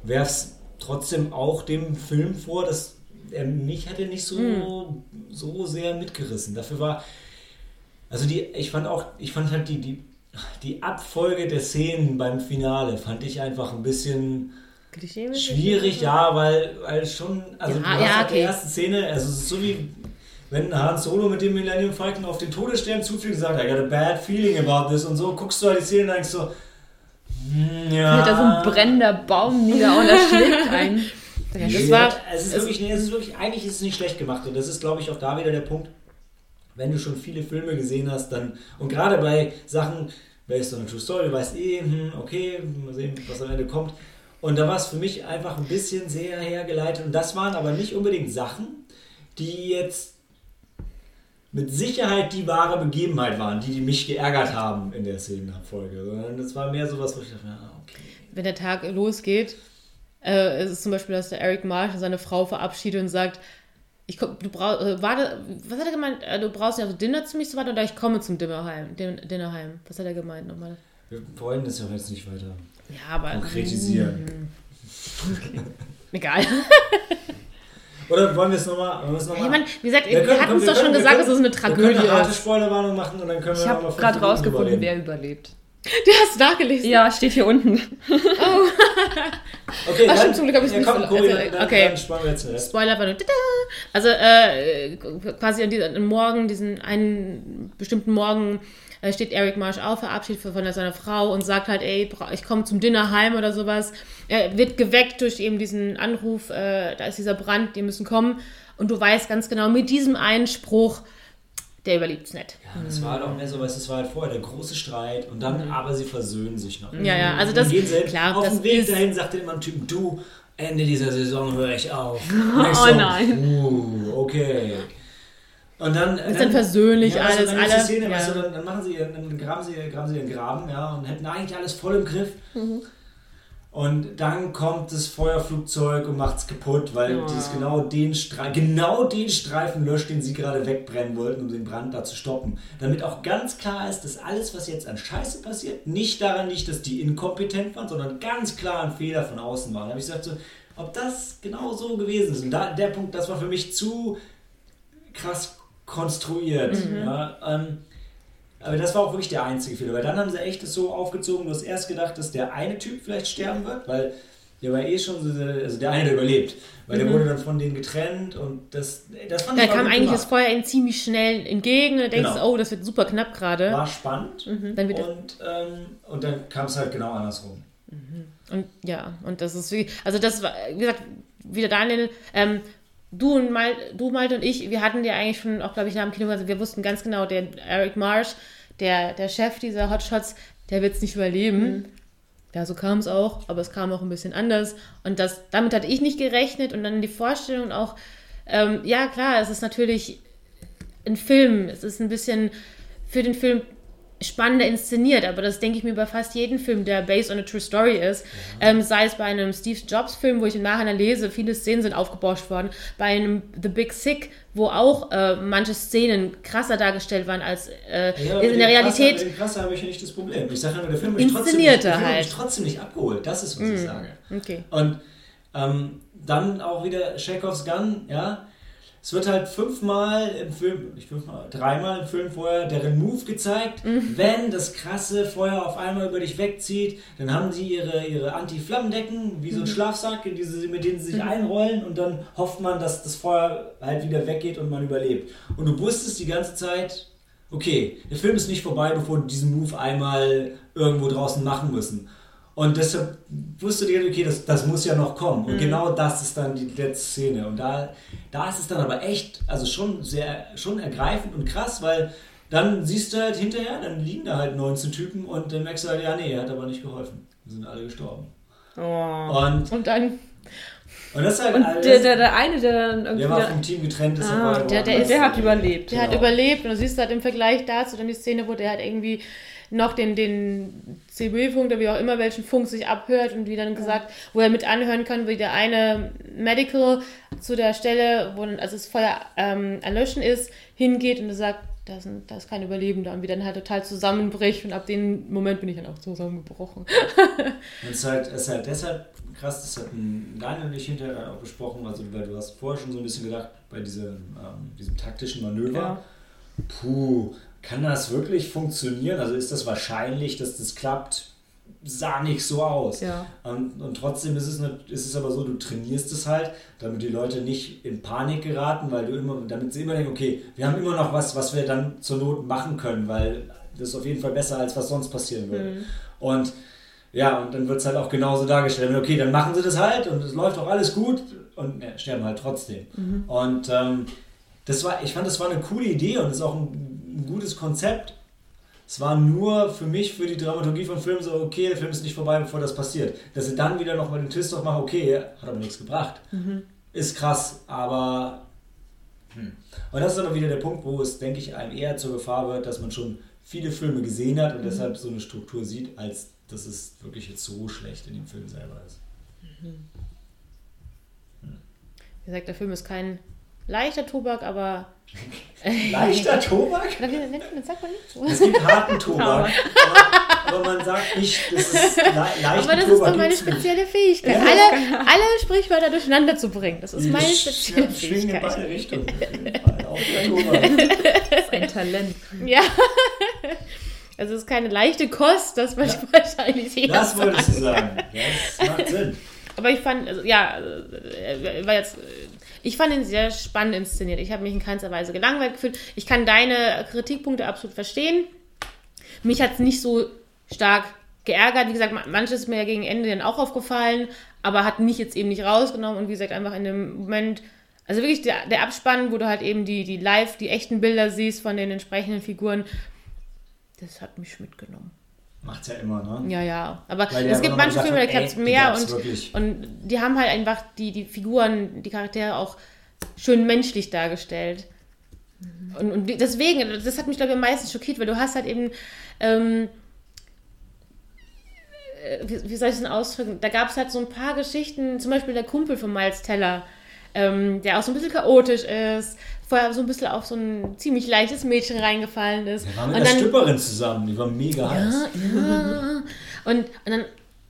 werfe es trotzdem auch dem Film vor, dass er mich hätte nicht so, so sehr mitgerissen. Dafür war, also die, ich fand auch, ich fand halt die, die, die Abfolge der Szenen beim Finale fand ich einfach ein bisschen schwierig, ja, weil, weil schon, also Ja, du hast ja, halt die okay. erste Szene, also es ist so wie wenn Han Solo mit dem Millennium Falcon auf den Todesstern zufliegt und sagt, I got a bad feeling about this und so, guckst du halt die Szene und denkst so, hm, ja. Da so ein brennender Baum nieder und er schlägt ein. Ja, das war, es ist wirklich, es ist wirklich, eigentlich ist es nicht schlecht gemacht und das ist, glaube ich, auch da wieder der Punkt, wenn du schon viele Filme gesehen hast, dann, und gerade bei Sachen, based on a true story, weißt eh, hm, okay, mal sehen, was am Ende kommt. Und da war es für mich einfach ein bisschen sehr hergeleitet und das waren aber nicht unbedingt Sachen, die jetzt mit Sicherheit die wahre Begebenheit waren, die, die mich geärgert haben in der Szenenabfolge, sondern das war mehr sowas, wo ich dachte, ja, okay. wenn der Tag losgeht, äh, es ist zum Beispiel, dass der Eric Marsh seine Frau verabschiedet und sagt, ich komm, du brauchst, äh, warte, was hat er gemeint? Äh, du brauchst ja also Dinner zu mich zu warten oder ich komme zum Dinnerheim, Din Dinnerheim. Was hat er gemeint nochmal? Wir wollen das ja jetzt nicht weiter Ja, aber. konkretisieren. Egal. Oder wollen wir es nochmal? noch meine, wie gesagt, Wir wir, hatten es doch schon gesagt, es eine Wir können Tragödie eine harte ist. Spoilerwarnung machen und dann können wir Ich habe gerade rausgefunden, wer überlebt. Du hast nachgelesen. Ja, steht hier unten. Okay, Ach, stimmt, zum Glück hab ich's ja, nicht komm, so- also, dann, okay. dann spannen wir jetzt. Spoiler war nur. tada. Also äh, quasi an diesem am Morgen, diesen einen bestimmten Morgen äh, steht Eric Marsh auf, verabschiedet von seiner Frau und sagt halt, ey, ich komme zum Dinner heim oder sowas. Er wird geweckt durch eben diesen Anruf, äh, da ist dieser Brand, die müssen kommen. Und du weißt ganz genau, mit diesem einen Spruch, der überlebt's nicht. Ja, das war halt auch mehr so, du, es war halt vorher der große Streit und dann, aber sie versöhnen sich noch. Ja, ja, also Und das- dann gehen sie klar, auf dem Weg dahin, sagt immer ein Typ, du, Ende dieser Saison höre ich auf. Oh nein. Uh, okay. Und dann Ist dann persönlich ja, weißt du, alles, dann alle. Szene, weißt du, ja. dann, dann machen sie, dann graben sie, graben sie ihren Graben, ja, und hätten eigentlich alles voll im Griff. Mhm. Und dann kommt das Feuerflugzeug und macht es kaputt, weil Ja. dieses genau den Streifen, genau den Streifen löscht, den sie gerade wegbrennen wollten, um den Brand da zu stoppen. Damit auch ganz klar ist, dass alles, was jetzt an Scheiße passiert, nicht daran liegt, dass die inkompetent waren, sondern ganz klar ein Fehler von außen war. Da habe ich gesagt, so, ob das genau so gewesen ist. Und da, der Punkt, das war für mich zu krass konstruiert. Ja, ähm, aber das war auch wirklich der einzige Fehler, weil dann haben sie echt das so aufgezogen, du hast erst gedacht, dass der eine Typ vielleicht sterben wird, weil der war eh schon so, also der eine, der überlebt, weil der wurde dann von denen getrennt und das, das fand Da ich war kam eigentlich das gemacht. Feuer ihnen ziemlich schnell entgegen und denkst, Genau. oh, das wird super knapp gerade. War spannend Dann wird und, ähm, und dann kam es halt genau andersrum. Und ja, und das ist wirklich, also das war, wie gesagt, wieder Daniel, ähm, du und Mal, du, Malte und ich, wir hatten dir eigentlich schon auch, glaube ich, nach dem Kino, also wir wussten ganz genau, der Eric Marsh, der, der Chef dieser Hotshots, der wird es nicht überleben. Ja, so kam es auch, aber es kam auch ein bisschen anders. Und das, damit hatte ich nicht gerechnet und dann die Vorstellung auch, ähm, ja klar, es ist natürlich ein Film, es ist ein bisschen für den Film spannender inszeniert, aber das denke ich mir bei fast jedem Film, der based on a true story ist. Ähm, sei es bei einem Steve Jobs Film, wo ich im Nachhinein lese, viele Szenen sind aufgebauscht worden. Bei einem The Big Sick, wo auch äh, manche Szenen krasser dargestellt waren als äh, Ja, in der Realität. Dem Krasser habe ich ja nicht das Problem. Ich sage ja nur, der Film mich trotzdem, nicht, der Film halt. mich trotzdem nicht abgeholt. Das ist, was ich sage. Okay. Und ähm, dann auch wieder Chekhovs Gun, ja. Es wird halt fünfmal im Film, nicht fünfmal, dreimal im Film vorher deren Move gezeigt. Wenn das krasse Feuer auf einmal über dich wegzieht, dann haben sie ihre, ihre Anti-Flammendecken, wie so ein Schlafsack, in diese, mit denen sie sich einrollen und dann hofft man, dass das Feuer halt wieder weggeht und man überlebt. Und du wusstest die ganze Zeit, okay, der Film ist nicht vorbei, bevor die diesen Move einmal irgendwo draußen machen müssen. Und deshalb wusste die, okay, das, das muss ja noch kommen. Und genau das ist dann die letzte Szene. Und da, da ist es dann aber echt, also schon sehr, schon ergreifend und krass, weil dann siehst du halt hinterher, dann liegen da halt 19 Typen und dann merkst du halt, ja, nee, er hat aber nicht geholfen. Wir sind alle gestorben. Oh. Und, Und dann, und das halt Und alles, der, der, der eine, der dann irgendwie. der war vom Team getrennt, ist Ah, der- der ist- der hat überlebt. der hat Genau. überlebt und du siehst halt im Vergleich dazu dann die Szene, wo der halt irgendwie noch den, den CB-Funk oder wie auch immer welchen Funk sich abhört und wie dann gesagt, wo er mit anhören kann, wie der eine Medical zu der Stelle, wo dann, also das Feuer ähm, erlöschen ist, hingeht und sagt, da, sind, da ist kein Überlebender und wie dann halt total zusammenbricht und ab dem Moment bin ich dann auch zusammengebrochen. Und es ist halt, ist halt deshalb krass, das hatten Daniel und ich hinterher auch besprochen, also weil du hast vorher schon so ein bisschen gedacht, bei diesem, ähm, diesem taktischen Manöver, Ja. puh, kann das wirklich funktionieren? Also ist das wahrscheinlich, dass das klappt? Sah nicht so aus. Ja. Und, und trotzdem ist es, ne, ist es aber so, du trainierst es halt, damit die Leute nicht in Panik geraten, weil du immer, damit sie immer denken, okay, wir haben immer noch was, was wir dann zur Not machen können, weil das ist auf jeden Fall besser, als was sonst passieren würde. Und ja, und dann wird es halt auch genauso dargestellt. Okay, dann machen sie das halt und es läuft auch alles gut und ja, sterben halt trotzdem. Und ähm, das war, ich fand, das war eine coole Idee und ist auch ein, ein gutes Konzept. Es war nur für mich, für die Dramaturgie von Filmen so, okay, der Film ist nicht vorbei, bevor das passiert. Dass sie dann wieder nochmal den Twist noch machen, okay, hat aber nichts gebracht. Ist krass, aber. Hm. Und das ist aber wieder der Punkt, wo es, denke ich, einem eher zur Gefahr wird, dass man schon viele Filme gesehen hat und deshalb so eine Struktur sieht, als dass es wirklich jetzt so schlecht in dem Film selber ist. Wie gesagt, der Film ist kein leichter Tobak, aber Leichter Tobak? Oder wie nennt man das? Sagt man nicht so? Es gibt harten Tobak, aber, aber man sagt nicht, das ist le leichter Aber das ist Tobak. doch meine spezielle Fähigkeit. Ja, alle, alle Sprichwörter durcheinander zu bringen. Das ist meine spezielle ja, schwingen in beide Fähigkeit. Richtungen. Auch der Tobak. Das ist ein Talent. Ja. Also es ist keine leichte Kost, das wollte ich wahrscheinlich eher Das wolltest du sagen. Ja, das macht Sinn. Aber ich fand, also, ja, äh, war jetzt, äh, ich fand ihn sehr spannend inszeniert. Ich habe mich in keinster Weise gelangweilt gefühlt. Ich kann deine Kritikpunkte absolut verstehen. Mich hat es nicht so stark geärgert. Wie gesagt, ma- manches ist mir ja gegen Ende dann auch aufgefallen, aber hat mich jetzt eben nicht rausgenommen. Und wie gesagt, einfach in dem Moment, also wirklich der, der Abspann, wo du halt eben die, die live, die echten Bilder siehst von den entsprechenden Figuren, das hat mich mitgenommen. Macht's ja immer, ne? Ja, ja. Aber Weil es gibt manche Filme, da die mehr gab's und, wirklich. und die haben halt einfach die, die Figuren, die Charaktere auch schön menschlich dargestellt. Und, und deswegen, das hat mich, glaube ich, am meisten schockiert, weil du hast halt eben, ähm, äh, wie, wie soll ich es denn ausdrücken? Da gab es halt so ein paar Geschichten, zum Beispiel der Kumpel von Miles Teller, ähm, der auch so ein bisschen chaotisch ist, vorher so ein bisschen auf so ein ziemlich leichtes Mädchen reingefallen ist. Wir waren mit und einer dann, Stripperin zusammen, die war mega heiß. ja, ja. Und, und dann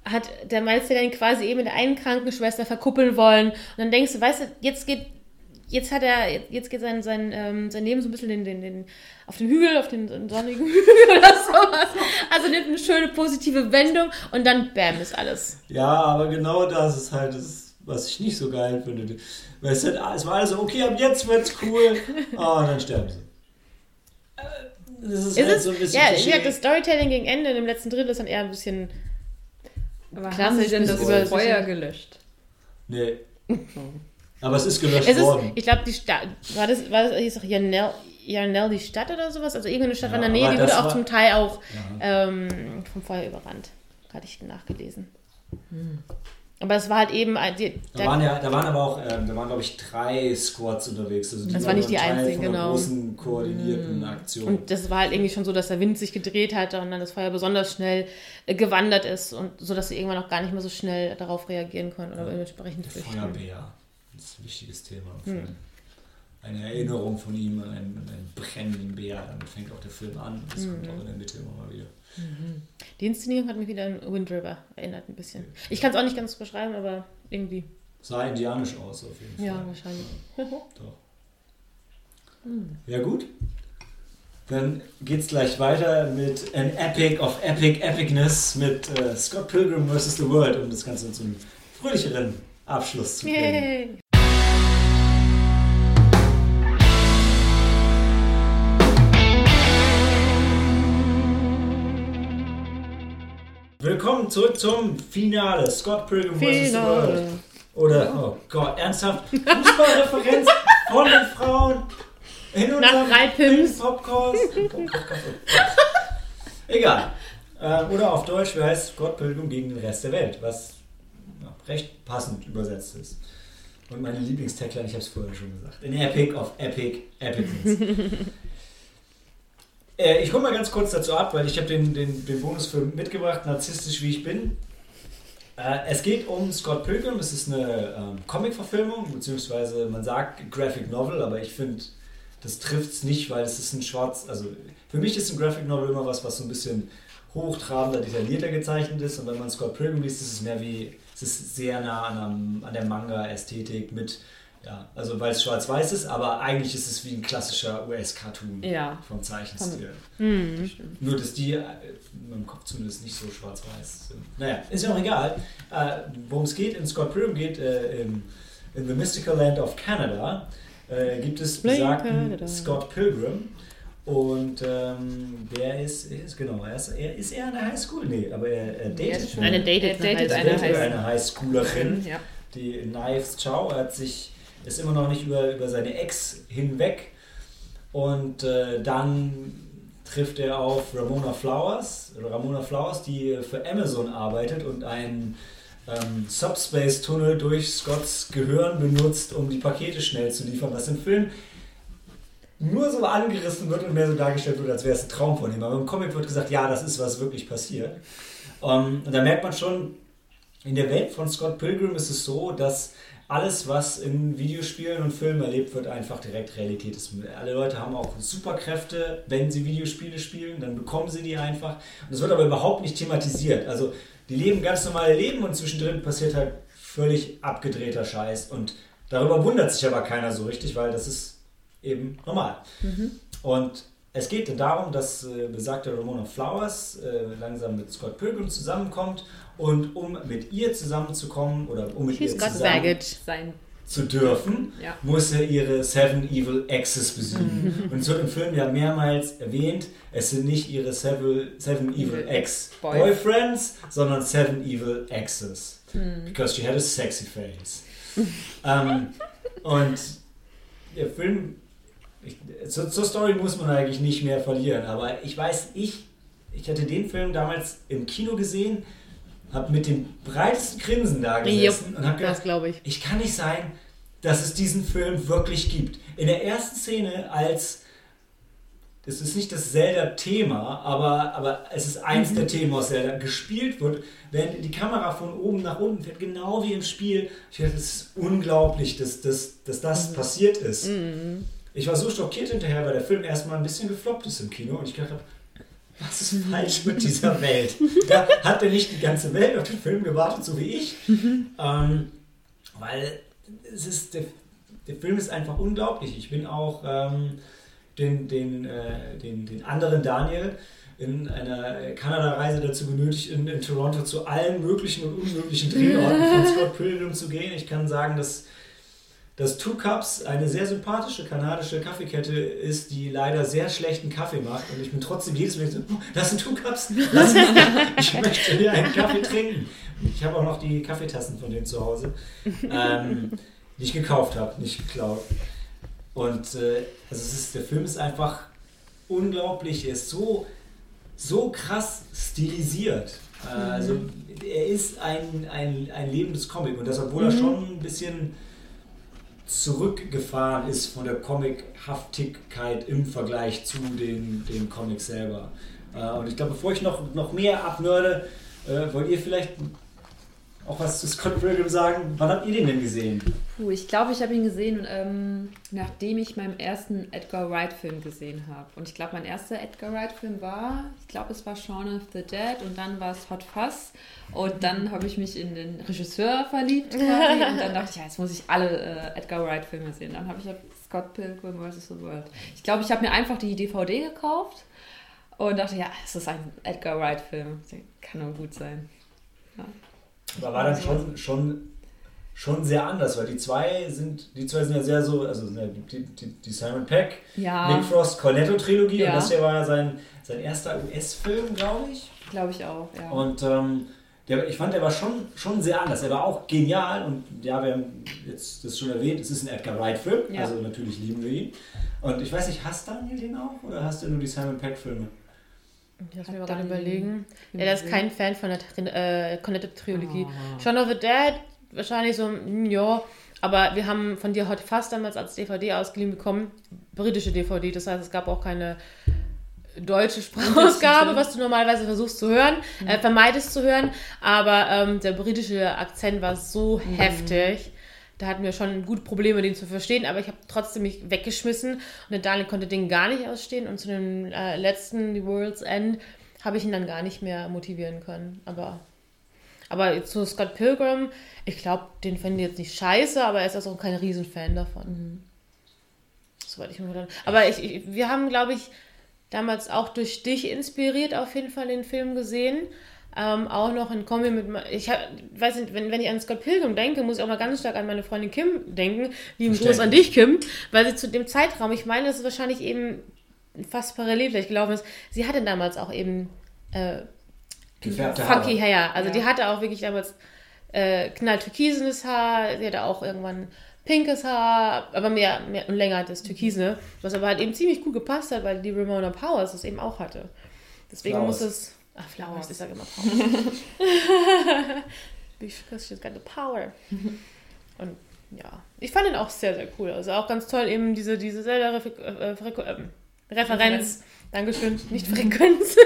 hat der Meister dann quasi eben mit der einen Krankenschwester verkuppeln wollen. Und dann denkst du, weißt du, jetzt geht, jetzt hat er, jetzt geht sein, sein, ähm, sein Leben so ein bisschen den, den, den, auf den Hügel, auf den, den sonnigen Hügel oder sowas. Also nimmt eine schöne positive Wendung und dann bam ist alles. Ja, aber genau das ist halt das, was ich nicht so geil finde. Weil es, hat, es war alles so, okay, ab jetzt wird's cool. Oh, und dann sterben sie. Das ist, Ist halt es? so ein bisschen ja, Klischee. gesagt, das Storytelling gegen Ende in dem letzten Drittel ist dann eher ein bisschen. Aber haben sie denn das über- Feuer gelöscht? Nee. Aber es ist gelöscht Es ist, worden. ich glaube, die Stadt, war das, war das, hieß doch Janel, Janel die Stadt oder sowas? Also irgendeine Stadt Ja, in der Nähe, die wurde auch war- zum Teil auch Ja. ähm, vom Feuer überrannt. Hatte ich nachgelesen. Aber es war halt eben, äh, die, Da waren, ja, da waren aber auch, ähm, da waren glaube ich drei Squads unterwegs. Also die Das war nicht die Teil einzigen, genau. großen koordinierten Aktion. und das war halt irgendwie schon so, dass der Wind sich gedreht hatte und dann das Feuer besonders schnell äh, gewandert ist und so, dass sie irgendwann auch gar nicht mehr so schnell darauf reagieren konnten oder entsprechend Der flüchten. Feuerbär. Das ist ein wichtiges Thema Hm. Film. Eine Erinnerung von ihm an einen, an einen brennenden Bär. Damit fängt auch der Film an. Das Hm. kommt auch in der Mitte immer mal wieder. Die Inszenierung hat mich wieder an Wind River erinnert ein bisschen. Ich kann es auch nicht ganz beschreiben, aber irgendwie. Sah indianisch aus auf jeden Fall. Ja, wahrscheinlich. Doch. Ja gut. Dann geht's gleich weiter mit an Epic of Epic Epicness mit äh, Scott Pilgrim vs. The World, um das Ganze zum fröhlicheren Abschluss zu bringen. Yay. Willkommen zurück zum Finale. Scott Pilgrim vs. The World. Oder, oh Gott, ernsthaft? Fußballreferenz von den Frauen in unserem drei Pimps. Popcorn. Egal. Äh, oder auf Deutsch, wie heißt Scott Pilgrim gegen den Rest der Welt? Was recht passend übersetzt ist. Und meine Lieblingstagline, ich habe es vorher schon gesagt. An Epic of Epic Epicness. Äh, ich hole mal ganz kurz dazu ab, weil ich habe den, den, den Bonusfilm mitgebracht, narzisstisch wie ich bin. Äh, es geht um Scott Pilgrim. Es ist eine ähm, Comic-Verfilmung, beziehungsweise man sagt Graphic Novel, aber ich finde, das trifft es nicht, weil es ist ein schwarz. Also für mich ist ein Graphic Novel immer was, was so ein bisschen hochtrabender, detaillierter gezeichnet ist. Und wenn man Scott Pilgrim liest, ist es mehr wie, es ist sehr nah an, einem, an der Manga-Ästhetik mit, ja, also weil es schwarz-weiß ist, aber eigentlich ist es wie ein klassischer US-Cartoon Ja. vom Zeichenstil. Hm. Nur, dass die äh, in meinem Kopf zumindest nicht so schwarz-weiß sind. Naja, ist ja auch egal. Äh, Worum es geht, in Scott Pilgrim geht, äh, in, in The Mystical Land of Canada, äh, gibt es besagten Canada. Scott Pilgrim. Und ähm, der ist, ist, genau, er ist, er ist eher eine Highschool, nee, aber er, er datet schon- Eine Er datet eine eine Highschoolerin Ja. die Knives Chow. Er hat sich, ist immer noch nicht über, über seine Ex hinweg. Und äh, dann trifft er auf Ramona Flowers, Ramona Flowers, die für Amazon arbeitet und einen ähm, Subspace-Tunnel durch Scotts Gehirn benutzt, um die Pakete schnell zu liefern, was im Film nur so angerissen wird und mehr so dargestellt wird, als wäre es ein Traum von ihm. Aber im Comic wird gesagt, ja, das ist was wirklich passiert. Ähm, und da merkt man schon, in der Welt von Scott Pilgrim ist es so, dass alles, was in Videospielen und Filmen erlebt wird, einfach direkt Realität ist. Alle Leute haben auch Superkräfte, wenn sie Videospiele spielen, dann bekommen sie die einfach. Und es wird aber überhaupt nicht thematisiert. Also die leben ganz normale Leben und zwischendrin passiert halt völlig abgedrehter Scheiß. Und darüber wundert sich aber keiner so richtig, weil das ist eben normal. Und es geht darum, dass äh, besagte Ramona Flowers äh, langsam mit Scott Pilgrim zusammenkommt und um mit ihr zusammenzukommen oder um mit She's ihr zusammen. Sein, zu dürfen, ja. muss er ihre Seven Evil Exes besiegen. Und es wird im Film ja mehrmals erwähnt, es sind nicht ihre Seven, Seven Evil Evil Ex-Boyfriends, sondern Seven Evil Exes. Because she had a sexy face. ähm, und der Film, ich, zur, zur Story muss man eigentlich nicht mehr verlieren, aber ich weiß, ich, ich hatte den Film damals im Kino gesehen, habe mit dem breitesten Grinsen da gesessen und habe gedacht, Das ich. ich kann nicht sein, dass es diesen Film wirklich gibt. In der ersten Szene, als das ist nicht das Zelda-Thema, aber, aber es ist eins der Themen aus Zelda, gespielt wird, wenn die Kamera von oben nach unten fährt, genau wie im Spiel. Ich dachte, es ist unglaublich, dass, dass, dass das passiert ist. Ich war so schockiert hinterher, weil der Film erstmal ein bisschen gefloppt ist im Kino und ich gedacht habe, was ist falsch mit dieser Welt? Da hat denn nicht die ganze Welt auf den Film gewartet, so wie ich? Ähm, weil es ist, der, der Film ist einfach unglaublich. Ich bin auch ähm, den, den, äh, den, den anderen Daniel in einer Kanada-Reise dazu genötigt, in, in Toronto zu allen möglichen und unmöglichen Drehorten von Scott Pilgrim zu gehen. Ich kann sagen, dass dass Two Cups eine sehr sympathische kanadische Kaffeekette ist, die leider sehr schlechten Kaffee macht. Und ich bin trotzdem jedes Mal so, oh, das sind Two Cups. Mich, ich möchte hier einen Kaffee trinken. Ich habe auch noch die Kaffeetassen von denen zu Hause, ähm, die ich gekauft habe, nicht geklaut. Und äh, also ist, der Film ist einfach unglaublich. Er ist so, so krass stilisiert. Äh, Also er ist ein, ein, ein lebendes Comic und das, obwohl er schon ein bisschen zurückgefahren ist von der Comichaftigkeit im Vergleich zu den, den Comics selber. Äh, und ich glaube, bevor ich noch, noch mehr abnörde, äh, wollt ihr vielleicht auch was zu Scott Pilgrim sagen? Wann habt ihr den denn gesehen? Puh, ich glaube, ich habe ihn gesehen, ähm, nachdem ich meinen ersten Edgar Wright-Film gesehen habe. Und ich glaube, mein erster Edgar Wright-Film war, ich glaube, es war Shaun of the Dead und dann war es Hot Fuzz. Und dann habe ich mich in den Regisseur verliebt quasi. Und dann dachte ich, ja, jetzt muss ich alle äh, Edgar Wright-Filme sehen. Dann habe ich ja Scott Pilgrim vs. The World. Ich glaube, ich habe mir einfach die DVD gekauft und dachte, ja, es ist ein Edgar Wright-Film. Kann nur gut sein. Aber war dann schon, schon, schon sehr anders, weil die zwei sind, die zwei sind ja sehr so, also ja die, die, die Simon Peck, Ja. Nick Frost Cornetto-Trilogie Ja. und das hier war ja sein, sein erster US-Film, glaube ich. Glaube ich auch, ja. Und ähm, der, ich fand, der war schon, schon sehr anders. Er war auch genial und ja, wir haben jetzt das schon erwähnt, es ist ein Edgar Wright-Film, Ja. also natürlich lieben wir ihn. Und ich weiß nicht, hast Daniel den auch oder hast du nur die Simon Peck-Filme? Lass mich mal gerade überlegen. Ja, der ist kein Fan von der äh, Cornetto-Trilogie. Ah. Shaun of the Dead, wahrscheinlich so, mm, ja. Aber wir haben von dir heute fast damals als DVD ausgeliehen bekommen. Britische DVD, das heißt, es gab auch keine deutsche Sprachausgabe, was du normalerweise versuchst zu hören, äh, vermeidest zu hören. Aber ähm, der britische Akzent war so heftig. Da hatten wir schon gute Probleme, den zu verstehen, aber ich habe trotzdem mich weggeschmissen und der Daniel konnte den gar nicht ausstehen und zu dem äh, letzten, The World's End, habe ich ihn dann gar nicht mehr motivieren können. Aber, aber zu Scott Pilgrim, ich glaube, den fände ich jetzt nicht scheiße, aber er ist also auch kein Riesenfan davon. Soweit ich mir gedacht Aber ich, ich, wir haben, glaube ich, damals auch durch dich inspiriert auf jeden Fall den Film gesehen. Ähm, auch noch in Kombi mit. Ich hab, weiß nicht, wenn, wenn ich an Scott Pilgrim denke, muss ich auch mal ganz stark an meine Freundin Kim denken. Lieben Gruß an dich, Kim. Weil sie zu dem Zeitraum, ich meine, das ist wahrscheinlich eben fast parallel vielleicht gelaufen ist. Sie hatte damals auch eben äh, Gefärbte funky Haare. Hair. Also Ja. die hatte auch wirklich damals äh, knalltürkisenes Haar. Sie hatte auch irgendwann pinkes Haar, aber mehr, mehr und länger das Türkisene, was aber halt eben ziemlich gut gepasst hat, weil die Ramona Powers das eben auch hatte. Deswegen Flowers. muss es. Ach, Flowers, ich sage immer Powers. Because she's got the power. Und ja, ich fand ihn auch sehr, sehr cool. Also auch ganz toll, eben diese, diese Zelda-Referenz. Äh, Frequ- ähm, Referenz. Dankeschön, nicht Frequenz.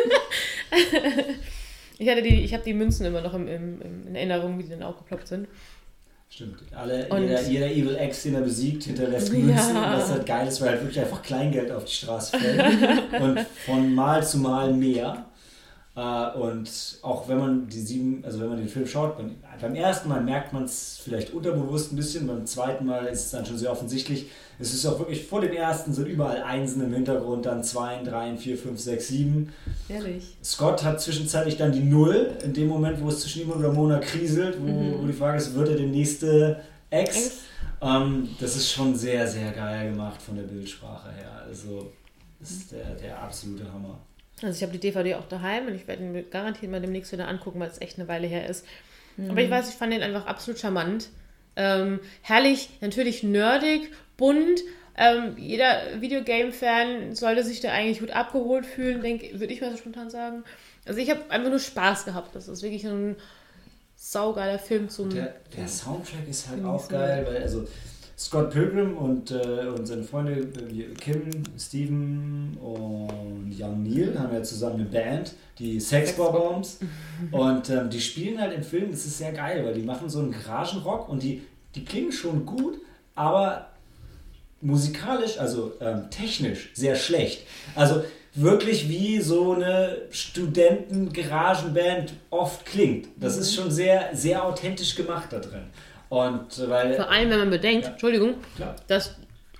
ich hatte die, ich habe die Münzen immer noch im, im, im, in Erinnerung, wie die dann aufgeploppt sind. Stimmt. Alle, Und- jeder, jeder Evil Ex, den er besiegt, hinterlässt Ja. Münzen. Was halt geil ist, weil halt wirklich einfach Kleingeld auf die Straße fällt. und von Mal zu Mal mehr. Äh, und auch wenn man die sieben, also wenn man den Film schaut, beim, beim ersten Mal merkt man es vielleicht unterbewusst ein bisschen, beim zweiten Mal ist es dann schon sehr offensichtlich. Es ist auch wirklich vor dem ersten sind überall Einsen im Hintergrund, dann zwei, drei, vier, fünf, sechs, sieben. Ehrlich. Scott hat zwischenzeitlich dann die Null, in dem Moment, wo es zwischen ihm und Ramona kriselt, wo, mhm. wo die Frage ist, wird er der nächste Ex? Ex? Ähm, das ist schon sehr, sehr geil gemacht von der Bildsprache her. Also, das ist der, der absolute Hammer. Also ich habe die DVD auch daheim und ich werde ihn garantiert mal demnächst wieder angucken, weil es echt eine Weile her ist. Mhm. Aber ich weiß, ich fand den einfach absolut charmant. Ähm, herrlich, natürlich nerdig, bunt. Ähm, jeder Videogame-Fan sollte sich da eigentlich gut abgeholt fühlen, würde ich mal so spontan sagen. Also ich habe einfach nur Spaß gehabt. Das ist wirklich ein saugeiler Film zum. Der, der Soundtrack ist halt auch geil, weil also Scott Pilgrim und, äh, und seine Freunde äh, Kim, Steven und Young Neil haben ja zusammen eine Band, die Sex Bombs. und ähm, die spielen halt im Film, das ist sehr geil, weil die machen so einen Garagenrock und die, die klingen schon gut, aber musikalisch, also ähm, technisch, sehr schlecht. Also wirklich wie so eine Studenten-Garagenband oft klingt. Das mhm. ist schon sehr, sehr authentisch gemacht da drin. Und weil, Vor allem, wenn man bedenkt, ja. Entschuldigung, Klar. dass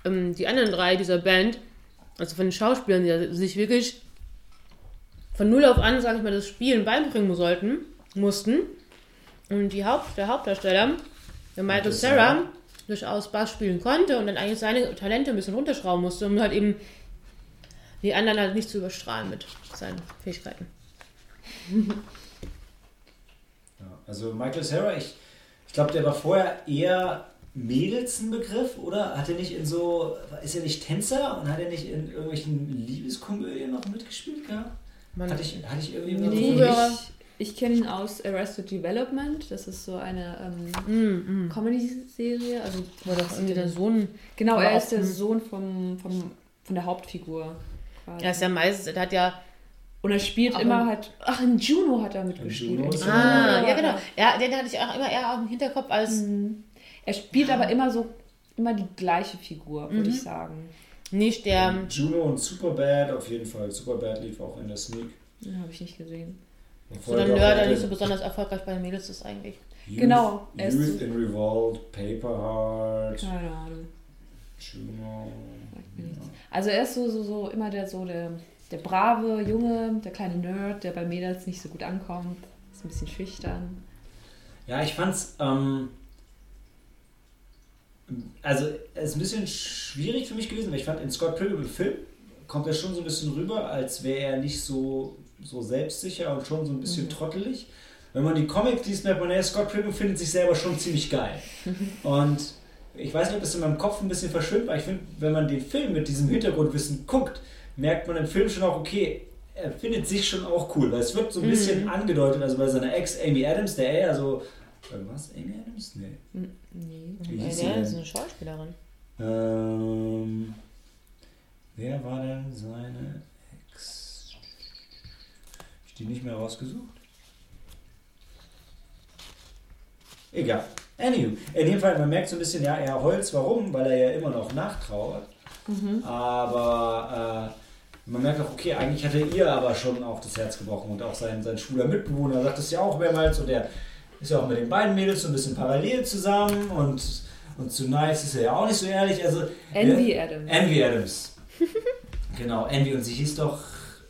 ähm, die anderen drei dieser Band, also von den Schauspielern, die sich wirklich von null auf an, sage ich mal, das Spielen beibringen sollten, mussten. Und die Haupt, der Hauptdarsteller, der Michael Sarah, durchaus Bass spielen konnte und dann eigentlich seine Talente ein bisschen runterschrauben musste, um halt eben die anderen halt nicht zu überstrahlen mit seinen Fähigkeiten. Ja, also Michael Sarah, ich ich glaube, der war vorher eher Mädels ein Begriff, oder? Hat er nicht in so, ist er nicht Tänzer und hat er nicht in irgendwelchen Liebeskomödien noch mitgespielt gehabt? Man hatte ich, hatte ich irgendwie nee, ich, ich kenne ihn aus Arrested Development. Das ist so eine ähm, mm, mm. Comedy-Serie. Also, war doch irgendwie der Sohn. Genau, er ist der Sohn vom, vom, von der Hauptfigur. Quasi. Er ist ja meistens, er hat ja und er spielt Ach, immer halt. Ach, in Juno hat er mitgespielt. Ah, ja, genau. Ja, den hatte ich auch immer eher auf dem Hinterkopf als. Mhm. Er spielt ja. aber immer so, immer die gleiche Figur, würde mhm. ich sagen. Nicht der. Und Juno und Superbad auf jeden Fall. Superbad lief auch in der Sneak. Ja, habe ich nicht gesehen. So Nerd, der nicht so besonders erfolgreich bei den Mädels ist eigentlich. Youth, genau. Youth in Revolt, Paperheart. Keine Ahnung. Juno. Ja. Also er ist so, so, so immer der so der der brave Junge, der kleine Nerd, der bei Mädels nicht so gut ankommt. Ist ein bisschen schüchtern. Ja, ich fand's. Ähm, also, es ist ein bisschen schwierig für mich gewesen, weil ich fand, in Scott Pilgrim Film kommt er schon so ein bisschen rüber, als wäre er nicht so, so selbstsicher und schon so ein bisschen mhm. trottelig. Wenn man die Comics liest, merkt man, ja, Scott Pilgrim findet sich selber schon ziemlich geil. und ich weiß nicht, ob das in meinem Kopf ein bisschen verschwimmt, aber ich finde, wenn man den Film mit diesem Hintergrundwissen guckt, merkt man im Film schon auch, okay, er findet sich schon auch cool, weil es wird so ein bisschen mhm. angedeutet, also bei seiner Ex Amy Adams, der eher so. Was? Amy Adams? Nee. Nee. Wie hieß ja, ist eine Schauspielerin. Ähm, wer war denn seine Ex? Hab ich die nicht mehr rausgesucht? Egal. Anywho, in jedem Fall, man merkt so ein bisschen, ja, er Holz, warum? Weil er ja immer noch nachtrauert. Mhm. Aber äh, man merkt auch, okay, eigentlich hatte ihr aber schon auch das Herz gebrochen und auch sein, sein schwuler Mitbewohner sagt es ja auch mehrmals und er ist ja auch mit den beiden Mädels so ein bisschen parallel zusammen und, und zu Nice ist er ja auch nicht so ehrlich. Also, Envy äh, Adams. Envy Adams. genau, Envy und sie hieß doch,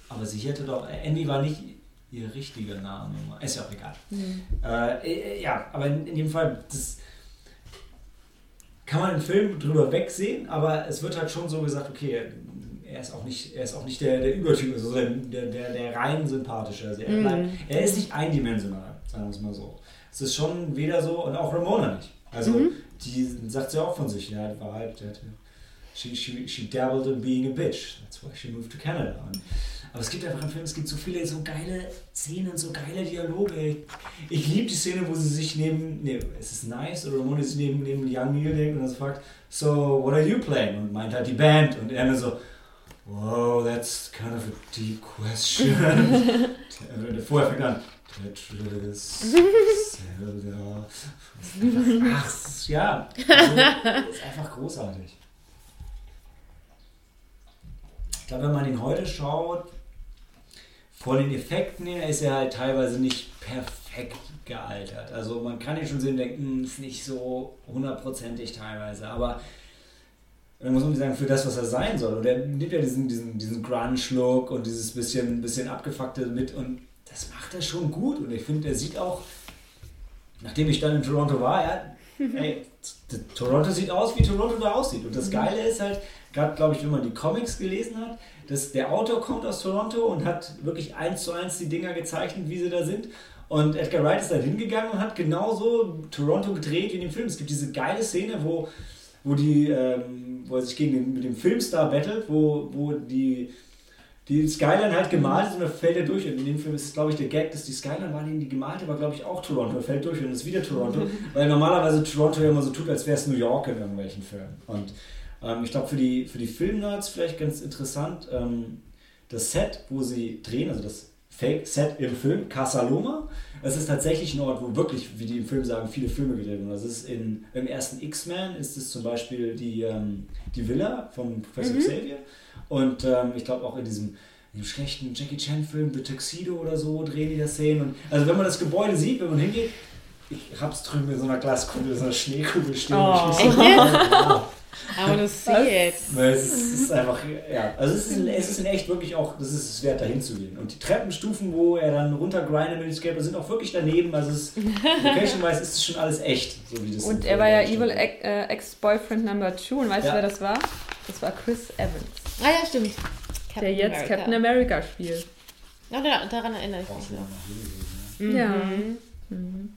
aber sie hatte doch, Envy war nicht ihr richtiger Name. Ist ja auch egal. Mhm. Äh, ja, aber in, in jedem Fall, das kann man im Film drüber wegsehen, aber es wird halt schon so gesagt, okay, er ist auch nicht, er ist auch nicht der, der Übertyp, also der, der, der rein sympathische. Also er, bleibt, mm. er ist nicht eindimensional, sagen wir es mal so. Es ist schon weder so, und auch Ramona nicht. Also mhm. die sagt ja auch von sich, ja, war halt, der, she, she, she dabbled in being a bitch. That's why she moved to Canada. Und, aber es gibt einfach im Film, es gibt so viele so geile Szenen, so geile Dialoge. Ich, liebe die Szene, wo sie sich neben, nee, es ist nice, oder Ramona sich neben, neben Young Neil denkt und dann fragt, so, what are you playing? Und meint halt die Band. Und er nur so, Wow, that's kind of a deep question. Vorher fängt an. Tetris, Zelda. Ach, ja. Also, ist einfach großartig. Ich glaube, wenn man ihn heute schaut, von den Effekten her ist er halt teilweise nicht perfekt gealtert. Also man kann ihn schon sehen, denken, ist nicht so hundertprozentig teilweise, aber dann muss man sagen, für das, was er sein soll. Und er nimmt ja diesen, diesen, diesen Grunge-Look und dieses bisschen, bisschen abgefuckte mit und das macht er schon gut. Und ich finde, er sieht auch, nachdem ich dann in Toronto war, ja, ey, Toronto sieht aus, wie Toronto da aussieht. Und das mhm. Geile ist halt, gerade glaube ich, wenn man die Comics gelesen hat, dass der Autor kommt aus Toronto und hat wirklich eins zu eins die Dinger gezeichnet, wie sie da sind. Und Edgar Wright ist dann hingegangen und hat genauso Toronto gedreht wie in dem Film. Es gibt diese geile Szene, wo, wo, die, ähm, wo er sich gegen den, mit dem Filmstar battelt, wo, wo die, die Skyline halt gemalt ist und da fällt er durch. Und in dem Film ist, glaube ich, der Gag, dass die Skyline war, die gemalte war, glaube ich, auch Toronto. Er fällt durch und ist wieder Toronto. Weil normalerweise Toronto ja immer so tut, als wäre es New York in irgendwelchen Filmen. Und ähm, ich glaube, für die, für die Filmnerds vielleicht ganz interessant, ähm, das Set, wo sie drehen, also das Fake-Set im Film, Casa Loma, es ist tatsächlich ein Ort, wo wirklich, wie die im Film sagen, viele Filme gedreht wurden. Das ist in, im ersten X-Men ist es zum Beispiel die, ähm, die Villa von Professor mhm. Xavier. Und ähm, ich glaube auch in diesem, in schlechten Jackie Chan-Film The Tuxedo oder so drehen die das Szenen. Und, also wenn man das Gebäude sieht, wenn man hingeht, ich hab's drüben in so einer Glaskugel, so einer Schneekugel stehen. Oh. Ja. I wanna see it. Es ist einfach, ja, also es ist, in, es ist in echt wirklich auch, das ist es wert, dahin zu gehen. Und die Treppenstufen, wo er dann runtergrindet mit dem Skateboard, sind auch wirklich daneben. Also es, location-wise ist es schon alles echt. So wie das und er war ja Evil äh, Ex-Boyfriend Number 2 und weißt ja. du, wer das war? Das war Chris Evans. Ah ja, stimmt. Captain der jetzt America. Captain America spielt. Ja, daran erinnere ich mich noch. Mhm. Ja. Mhm.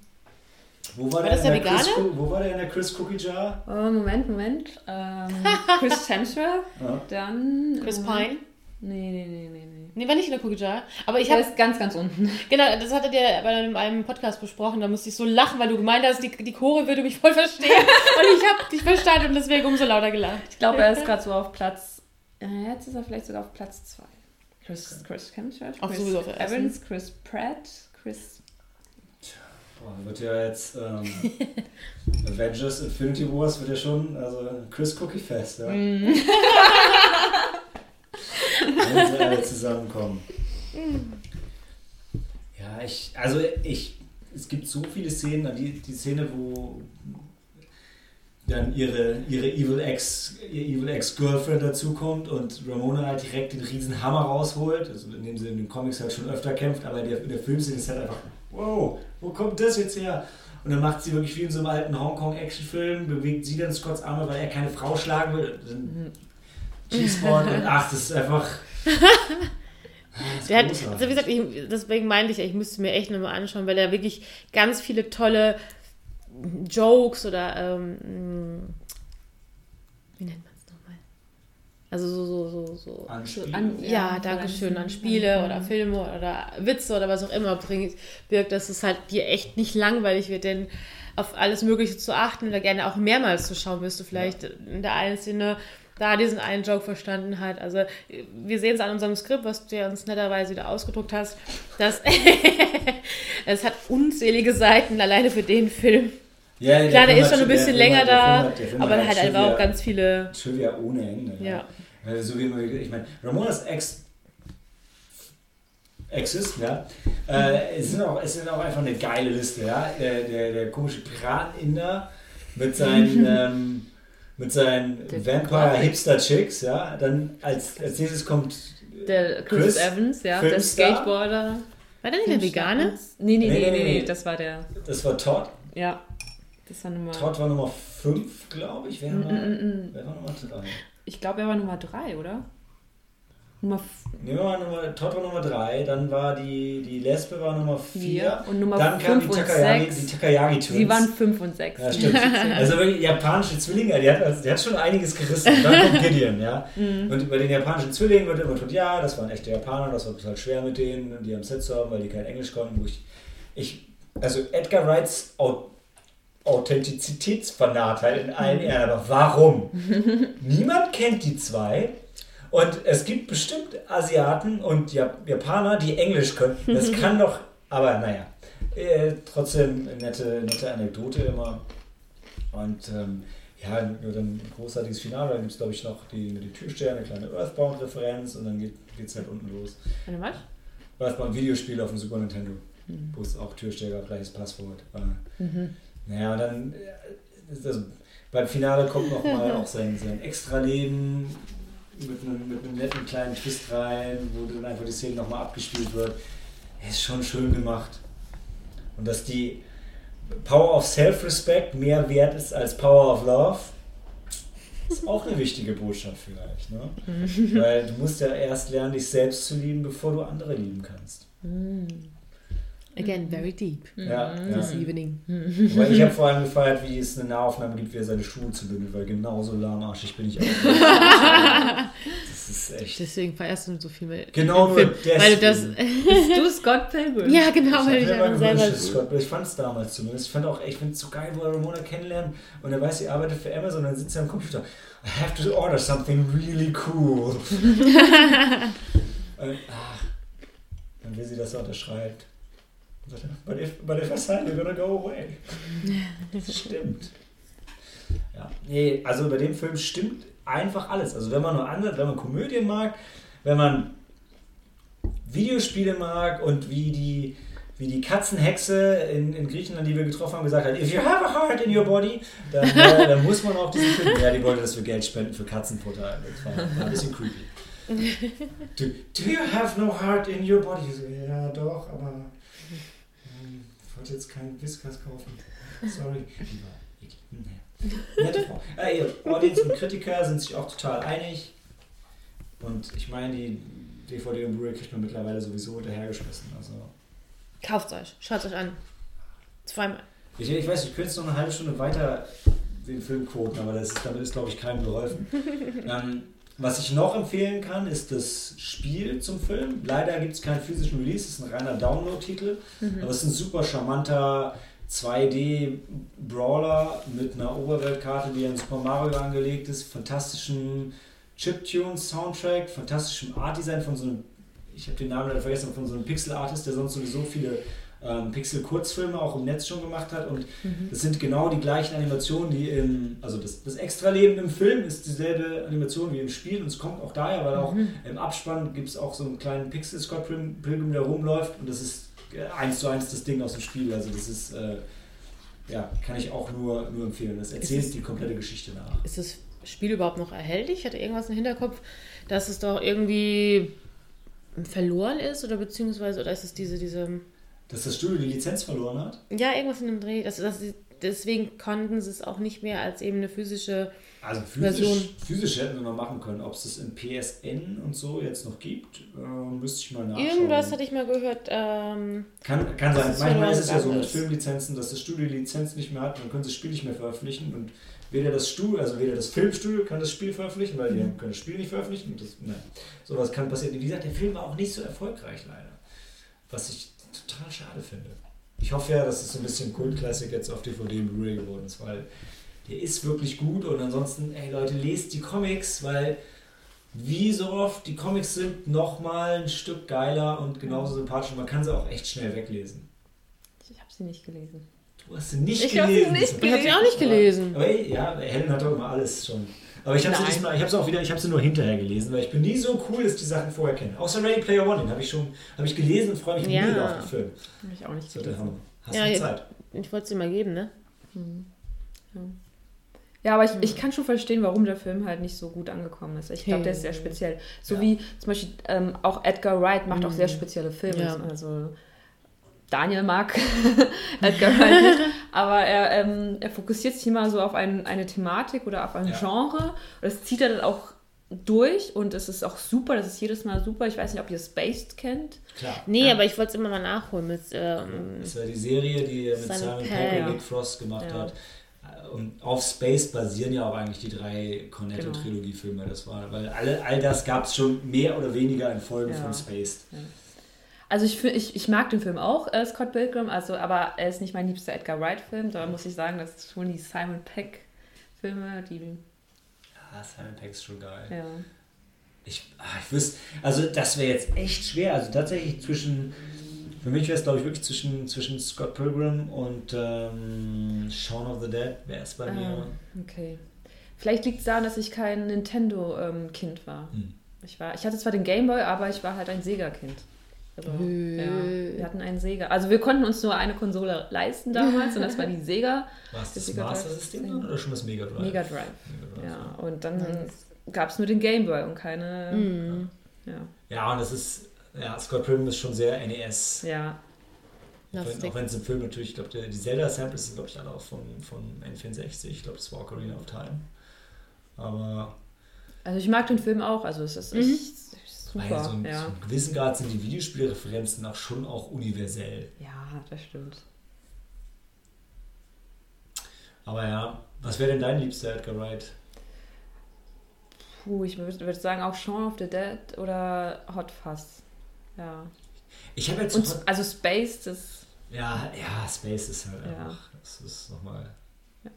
Wo war, war der, das der Vegane? Chris, wo war der in der Chris Cookie Jar? Oh, Moment, Moment. Ähm, Chris Hemsworth, ja. dann... Chris äh, Pine? Nee, nee, nee, nee, nee. Nee, war nicht in der Cookie Jar. Aber ich habe... ist ganz, ganz unten. Genau, das hattet ihr bei einem Podcast besprochen. Da musste ich so lachen, weil du gemeint hast, die, die Chore würde mich voll verstehen. und ich habe dich verstanden und deswegen umso lauter gelacht. Ich glaube, er ist gerade so auf Platz... Jetzt ist er vielleicht sogar auf Platz 2. Chris, Chris Hemsworth, Chris Evans, Chris Pratt, Chris Boah, wird ja jetzt ähm, Avengers Infinity Wars wird ja schon, also Chris Cookie Fest, ja. Mm. Wenn sie alle zusammenkommen. Ja, ich, also ich, es gibt so viele Szenen, die, die Szene, wo dann ihre, ihre Evil Ex, ihr Evil Ex-Girlfriend dazukommt und Ramona halt direkt den riesen Hammer rausholt, also indem sie in den Comics halt schon öfter kämpft, aber in der, in der Filmszene ist halt einfach, wow, wo kommt das jetzt her? Und dann macht sie wirklich wie in so einem alten Hongkong-Actionfilm, bewegt sie dann Scotts Arme, weil er keine Frau schlagen will. G-Sport und ach, das ist einfach. Der hat, also wie gesagt, ich, deswegen meinte ich, ich müsste mir echt nochmal anschauen, weil er wirklich ganz viele tolle Jokes oder ähm, wie nennt man also so, so, so, so. An Spiele. An, ja, ja danke schön. An Spiele oder Filme oder Witze oder was auch immer bringt, wirkt, dass es halt dir echt nicht langweilig wird, denn auf alles Mögliche zu achten oder gerne auch mehrmals zu schauen, wirst du vielleicht ja. in der einen Szene da diesen einen Joke verstanden hat. Also wir sehen es an unserem Skript, was du uns netterweise wieder ausgedruckt hast, dass es hat unzählige Seiten alleine für den Film. Ja, Klar, der, ist schon ein bisschen länger da, aber er hat einfach auch ganz viele. Trivia ohne Ende. Ja. ja. So wie ich meine, Ramonas Ex Exist, ja. Äh, es, sind auch, es sind auch einfach eine geile Liste, ja. Der, der, der komische Piraten-Inder mit seinen, ähm, mit seinen Vampire-Hipster-Chicks, ja. Dann als, als nächstes kommt der Chris, Chris Evans, ja, der Skateboarder. War der nicht der Vegane? Nee nee, nee nee nee, nee, das war der. Das war Todd. Ja. Das war Nummer. Todd war Nummer 5, glaube ich. Wer, mm, war, mm, mm. wer war Nummer 3? Ich glaube, er war Nummer 3, oder? Nummer Nehmen wir mal Nummer, Todd war Nummer 3, dann war die, die Lesbe war Nummer 4 und Nummer dann kam die Takayagi, die Takayagi Twins. Sie waren 5 und 6. Ja, stimmt. also wirklich japanische Zwillinge, die hat, die hat schon einiges gerissen. Dann kommt Gideon, ja. Mhm. Und bei den japanischen Zwillingen wird immer gesagt, ja, das waren echte Japaner, das war total schwer mit denen, die am Set zu haben, weil die kein Englisch konnten. Wo ich, ich, also Edgar Wrights Authentizitätsfanatheit in allen. Ehren, aber warum? Niemand kennt die zwei und es gibt bestimmt Asiaten und Japaner, die Englisch können. Das kann doch, aber naja, äh, trotzdem nette, nette Anekdote immer. Und ähm, ja, nur dann ein großartiges Finale. Dann gibt es, glaube ich, noch die, die Türsterne, eine kleine Earthbound-Referenz und dann geht es halt unten los. Eine was? war es beim Videospiel auf dem Super Nintendo, mhm. wo es auch Türsteher gleiches Passwort war. Mhm. Naja, dann äh, das, beim Finale kommt nochmal auch sein, sein Extra-Leben mit einem, mit einem netten kleinen Twist rein, wo dann einfach die Szene nochmal abgespielt wird. Ist schon schön gemacht. Und dass die Power of Self-Respect mehr wert ist als Power of Love, ist auch eine wichtige Botschaft vielleicht. Ne? Weil du musst ja erst lernen, dich selbst zu lieben, bevor du andere lieben kannst. Mhm. Again, very deep. Ja, ja. This evening. Weil ich habe vor allem gefeiert, wie es eine Nahaufnahme gibt, wie er seine Schuhe zu bündelt, weil genauso lahmarschig bin ich auch. das ist echt. Deswegen feierst du so viel mit. Genau, nur deswegen. Weil du das. Bist du Scott Pilgrim? Ja, genau, weil ich einfach selber. Scott, ich fand es damals zumindest. Ich fand auch, ich finde es so geil, wo er Ramona kennenlernt und er weiß, sie arbeitet für Amazon und dann sitzt er am Computer. I have to order something really cool. und, ach, dann will sie, dass er unterschreibt. But if, but if I sign, you're gonna go away. Das stimmt. Ja, nee, also bei dem Film stimmt einfach alles. Also wenn man nur andere, wenn man Komödien mag, wenn man Videospiele mag und wie die, wie die Katzenhexe in, in Griechenland, die wir getroffen haben, gesagt hat, if you have a heart in your body, dann, äh, dann muss man auch diesen Film. Ja, die wollte, dass wir Geld spenden für Katzenfutter. Das war, war ein bisschen creepy. Do, do you have no heart in your body? So, ja, doch, aber wollte jetzt keinen Whiskas kaufen. Sorry. Nette Frau. Äh, Audience und Kritiker sind sich auch total einig. Und ich meine, die DVD und Blu-ray kriegt man mittlerweile sowieso hinterhergeschmissen. Also. Kauft euch, schaut euch an. Zweimal. Ich, ich weiß, ich könnte jetzt noch eine halbe Stunde weiter den Film quoten, aber das damit ist, glaube ich, keinem geholfen. ähm, was ich noch empfehlen kann, ist das Spiel zum Film. Leider gibt es keinen physischen Release, es ist ein reiner Download-Titel. Mhm. Aber es ist ein super charmanter 2D-Brawler mit einer Oberweltkarte, die an Super Mario angelegt ist, fantastischen Chiptune-Soundtrack, fantastischem Art-Design von so einem, ich habe den Namen leider vergessen, von so einem Pixel-Artist, der sonst sowieso viele ähm, Pixel-Kurzfilme auch im Netz schon gemacht hat. Und mhm. das sind genau die gleichen Animationen, die im, also das, das Extra-Leben im Film ist dieselbe Animation wie im Spiel und es kommt auch daher, weil auch mhm. im Abspann gibt es auch so einen kleinen Pixel-Scott Pilgrim, der rumläuft und das ist äh, eins zu eins das Ding aus dem Spiel. Also das ist, äh, ja, kann ich auch nur, nur empfehlen. Das erzählt es, die komplette Geschichte nach. Ist das Spiel überhaupt noch erhältlich? Ich hatte irgendwas im Hinterkopf, dass es doch irgendwie verloren ist oder beziehungsweise, oder ist es diese, diese dass das Studio die Lizenz verloren hat? Ja, irgendwas in dem Dreh. Das, das, deswegen konnten sie es auch nicht mehr als eben eine physische also physisch, Version. physisch hätten wir noch machen können. Ob es das in PSN und so jetzt noch gibt, äh, müsste ich mal nachschauen. Irgendwas hatte ich mal gehört. Ähm, kann, kann sein. Manchmal ist es ja so mit Filmlizenzen, dass das Studio die Lizenz nicht mehr hat, dann können sie das Spiel nicht mehr veröffentlichen und weder das Studio, also weder das Filmstudio kann das Spiel veröffentlichen, weil die mhm. können das Spiel nicht veröffentlichen. Das, ne. Sowas kann passieren. Wie gesagt, der Film war auch nicht so erfolgreich leider. Was ich total schade finde. Ich hoffe ja, dass es so ein bisschen Kultklassik jetzt auf DVD und Blu-ray geworden ist, weil der ist wirklich gut und ansonsten, ey Leute, lest die Comics, weil wie so oft, die Comics sind nochmal ein Stück geiler und genauso sympathisch und man kann sie auch echt schnell weglesen. Ich habe sie nicht gelesen. Du hast sie nicht ich gelesen. Ich habe sie nicht gelesen. Ich habe sie auch nicht gelesen. Aber, aber ja, Helen hat doch immer alles schon. Aber ich habe sie diesmal, ich habe sie auch wieder, ich habe sie nur hinterher gelesen, weil ich bin nie so cool, dass ich die Sachen vorher kenne. Außer Ready Player One, den habe ich schon, habe ich gelesen und freue mich ja. mega auf den Film. Habe ich auch nicht gelesen. Hast ja, du Zeit? Ich, ich wollte es dir mal geben, ne? Mhm. Ja. Ja, aber ich, ich kann schon verstehen, warum der Film halt nicht so gut angekommen ist. Ich glaube, der ist sehr speziell. So ja. wie zum Beispiel ähm, auch Edgar Wright macht auch sehr spezielle Filme. Ja. Also Daniel mag Edgar Wright nicht, aber er, ähm, er fokussiert sich immer so auf ein, eine Thematik oder auf ein ja. Genre. Und das zieht er dann auch durch und es ist auch super, das ist jedes Mal super. Ich weiß nicht, ob ihr Spaced kennt. Klar. Nee, ja. aber ich wollte es immer mal nachholen. Mit, ähm, das war die Serie, die er mit Simon Pegg und Nick Frost gemacht ja. hat. Und auf Space basieren ja auch eigentlich die drei Cornetto-Trilogie-Filme. Das war, weil alle, all das gab es schon mehr oder weniger in Folgen ja. von Spaced. Also ich, ich, ich mag den Film auch, äh, Scott Pilgrim, also, aber er ist nicht mein liebster Edgar Wright-Film. Da muss ich sagen, das ist schon die Simon Peck-Filme, die. Ja, Simon Peck ist schon geil. Ja. Ich, ach, ich wüsste, also das wäre jetzt echt schwer. Also tatsächlich zwischen, für mich wäre es glaube ich wirklich zwischen, zwischen Scott Pilgrim und ähm, Shaun of the Dead wäre es bei ah, mir. Okay. Vielleicht liegt es daran, dass ich kein Nintendo-Kind ähm, war. Hm. Ich war. Ich hatte zwar den Gameboy, aber ich war halt ein Sega-Kind. Also, ja, wir hatten einen Sega. Also wir konnten uns nur eine Konsole leisten damals und das war die Sega. War es das Sega Master. System dann oder schon das Mega Drive? Mega Drive. Mega Drive, Ja, und dann gab es nur den Game Boy und keine. Mhm. Ja. Ja, und das ist, ja, Scott Pilgrim ist schon sehr NES. ja. Auch wenn, Lustig. auch wenn es im Film natürlich, ich glaube, die die Zelda-Samples sind, glaube ich, alle auch von, von N64. Ich glaube, das war Ocarina of Time. Aber Also ich mag den Film auch. Also es ist echt bei super. so, einem- ja. einem gewissen Grad sind die Videospielreferenzen auch schon auch universell. ja, das stimmt. Aber ja, was wäre denn dein liebster Edgar Wright? Puh, ich würde würd sagen auch Shaun of the Dead oder Hot Fuzz. Ja. Ich habe jetzt. Und also Space, das. ja, ja, Space ist halt Ja. einfach. Das ist nochmal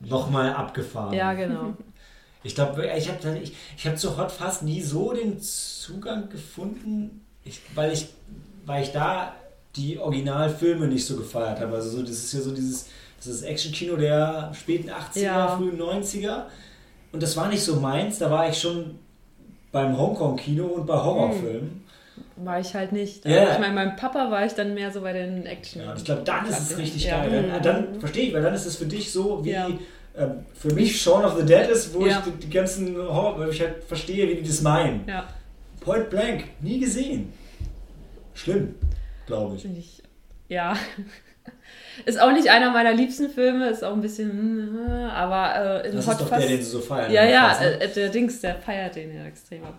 noch mal abgefahren. Ja, genau. Ich glaube, ich habe ich, ich hab zu Hot fast nie so den Zugang gefunden, ich, weil, ich, weil ich da die Originalfilme nicht so gefeiert habe. Also so, das ist ja so dieses das ist Action-Kino der späten 80er, Ja. frühen 90er. Und das war nicht so meins. Da war ich schon beim Hongkong-Kino und bei Horrorfilmen. War ich halt nicht. Ja. Ich meine, meinem Papa war ich dann mehr so bei den Action. Ja, ich glaube, dann ist es richtig Ja. geil. Dann, dann verstehe ich, weil dann ist es für dich so, wie Ja. Ähm, für mich Shaun of the Dead ist, wo Ja. ich die, die ganzen Horror, weil ich halt verstehe, wie die das meinen. Ja, Point Blank, nie gesehen. Schlimm, glaube ich. ich. Ja. Ist auch nicht einer meiner liebsten Filme, ist auch ein bisschen. äh, Aber äh, in Das Hot ist doch Fuzz. der, den du so feierst. ja, ja, äh, der Dings, der feiert den ja extrem ab.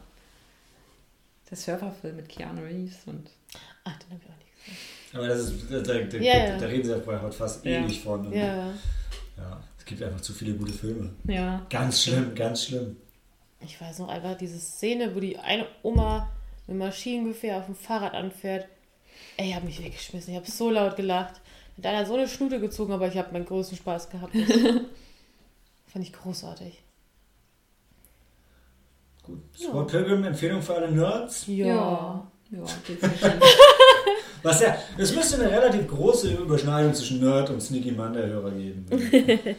Der Surferfilm mit Keanu Reeves und. Ach, den habe ich auch nicht gesehen. Aber das ist, da, da, da, Ja, ja. da reden sie ja vorher heute fast Ja. ewig von. Und, Ja. ja, gibt einfach zu viele gute Filme. Ja. Ganz schlimm, ganz schlimm. Ich weiß noch einfach diese Szene, wo die eine Oma mit dem Maschinengewehr auf dem Fahrrad anfährt. Ey, ich habe mich weggeschmissen. Ich habe so laut gelacht. Mit einer so eine Schnute gezogen, aber ich habe meinen größten Spaß gehabt. Fand ich großartig. Gut. Ja. Scott Pilgrim, Empfehlung für alle Nerds. Ja. Ja, definitiv. Was ja, es müsste eine relativ große Überschneidung zwischen Nerd und Sneaky Monday Hörer geben.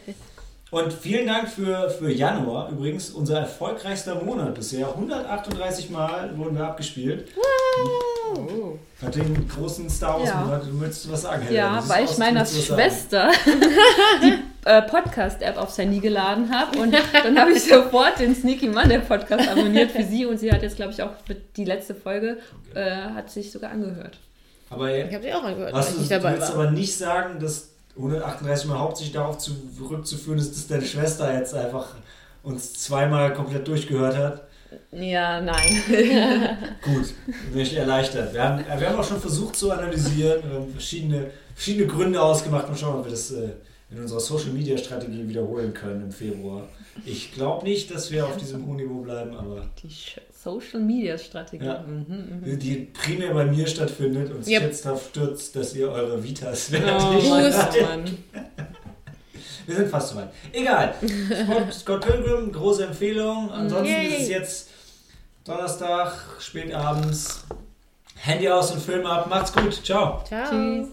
und vielen Dank für, für Januar, übrigens unser erfolgreichster Monat bisher. 138 Mal wurden wir abgespielt. Oh. Hat den großen Star Wars Ja. Monat. Du möchtest was sagen, Helena? Ja, weil ich meiner. Schwester die äh, Podcast-App aufs Handy geladen habe und dann habe ich sofort den Sneaky Monday Podcast abonniert für sie und sie hat jetzt, glaube ich, auch für die letzte Folge, äh, hat sich sogar angehört. Aber Ich habe sie auch angehört, hast du, ich du dabei willst war. aber nicht sagen, dass 138 Mal hauptsächlich darauf zurückzuführen ist, dass deine Schwester jetzt einfach uns zweimal komplett durchgehört hat. Ja, nein. Gut, bin ich erleichtert. Wir haben, wir haben auch schon versucht zu analysieren, wir haben verschiedene, verschiedene Gründe ausgemacht. Mal schauen, ob wir das äh, in unserer Social Media Strategie wiederholen können im Februar. Ich glaube nicht, dass wir auf diesem hohen Niveau bleiben, aber Die Sch- Social Media Strategie. Ja. Mhm, mhm. die primär bei mir stattfindet und Yep. jetzt darauf stürzt, dass ihr eure Vitas Oh, fertig. Mann. Wir sind fast soweit. Egal. Scott, Scott Pilgrim, große Empfehlung. Ansonsten Yay. ist es jetzt Donnerstag, spät abends. Handy aus und Film ab. Macht's gut. Ciao. Ciao. Tschüss.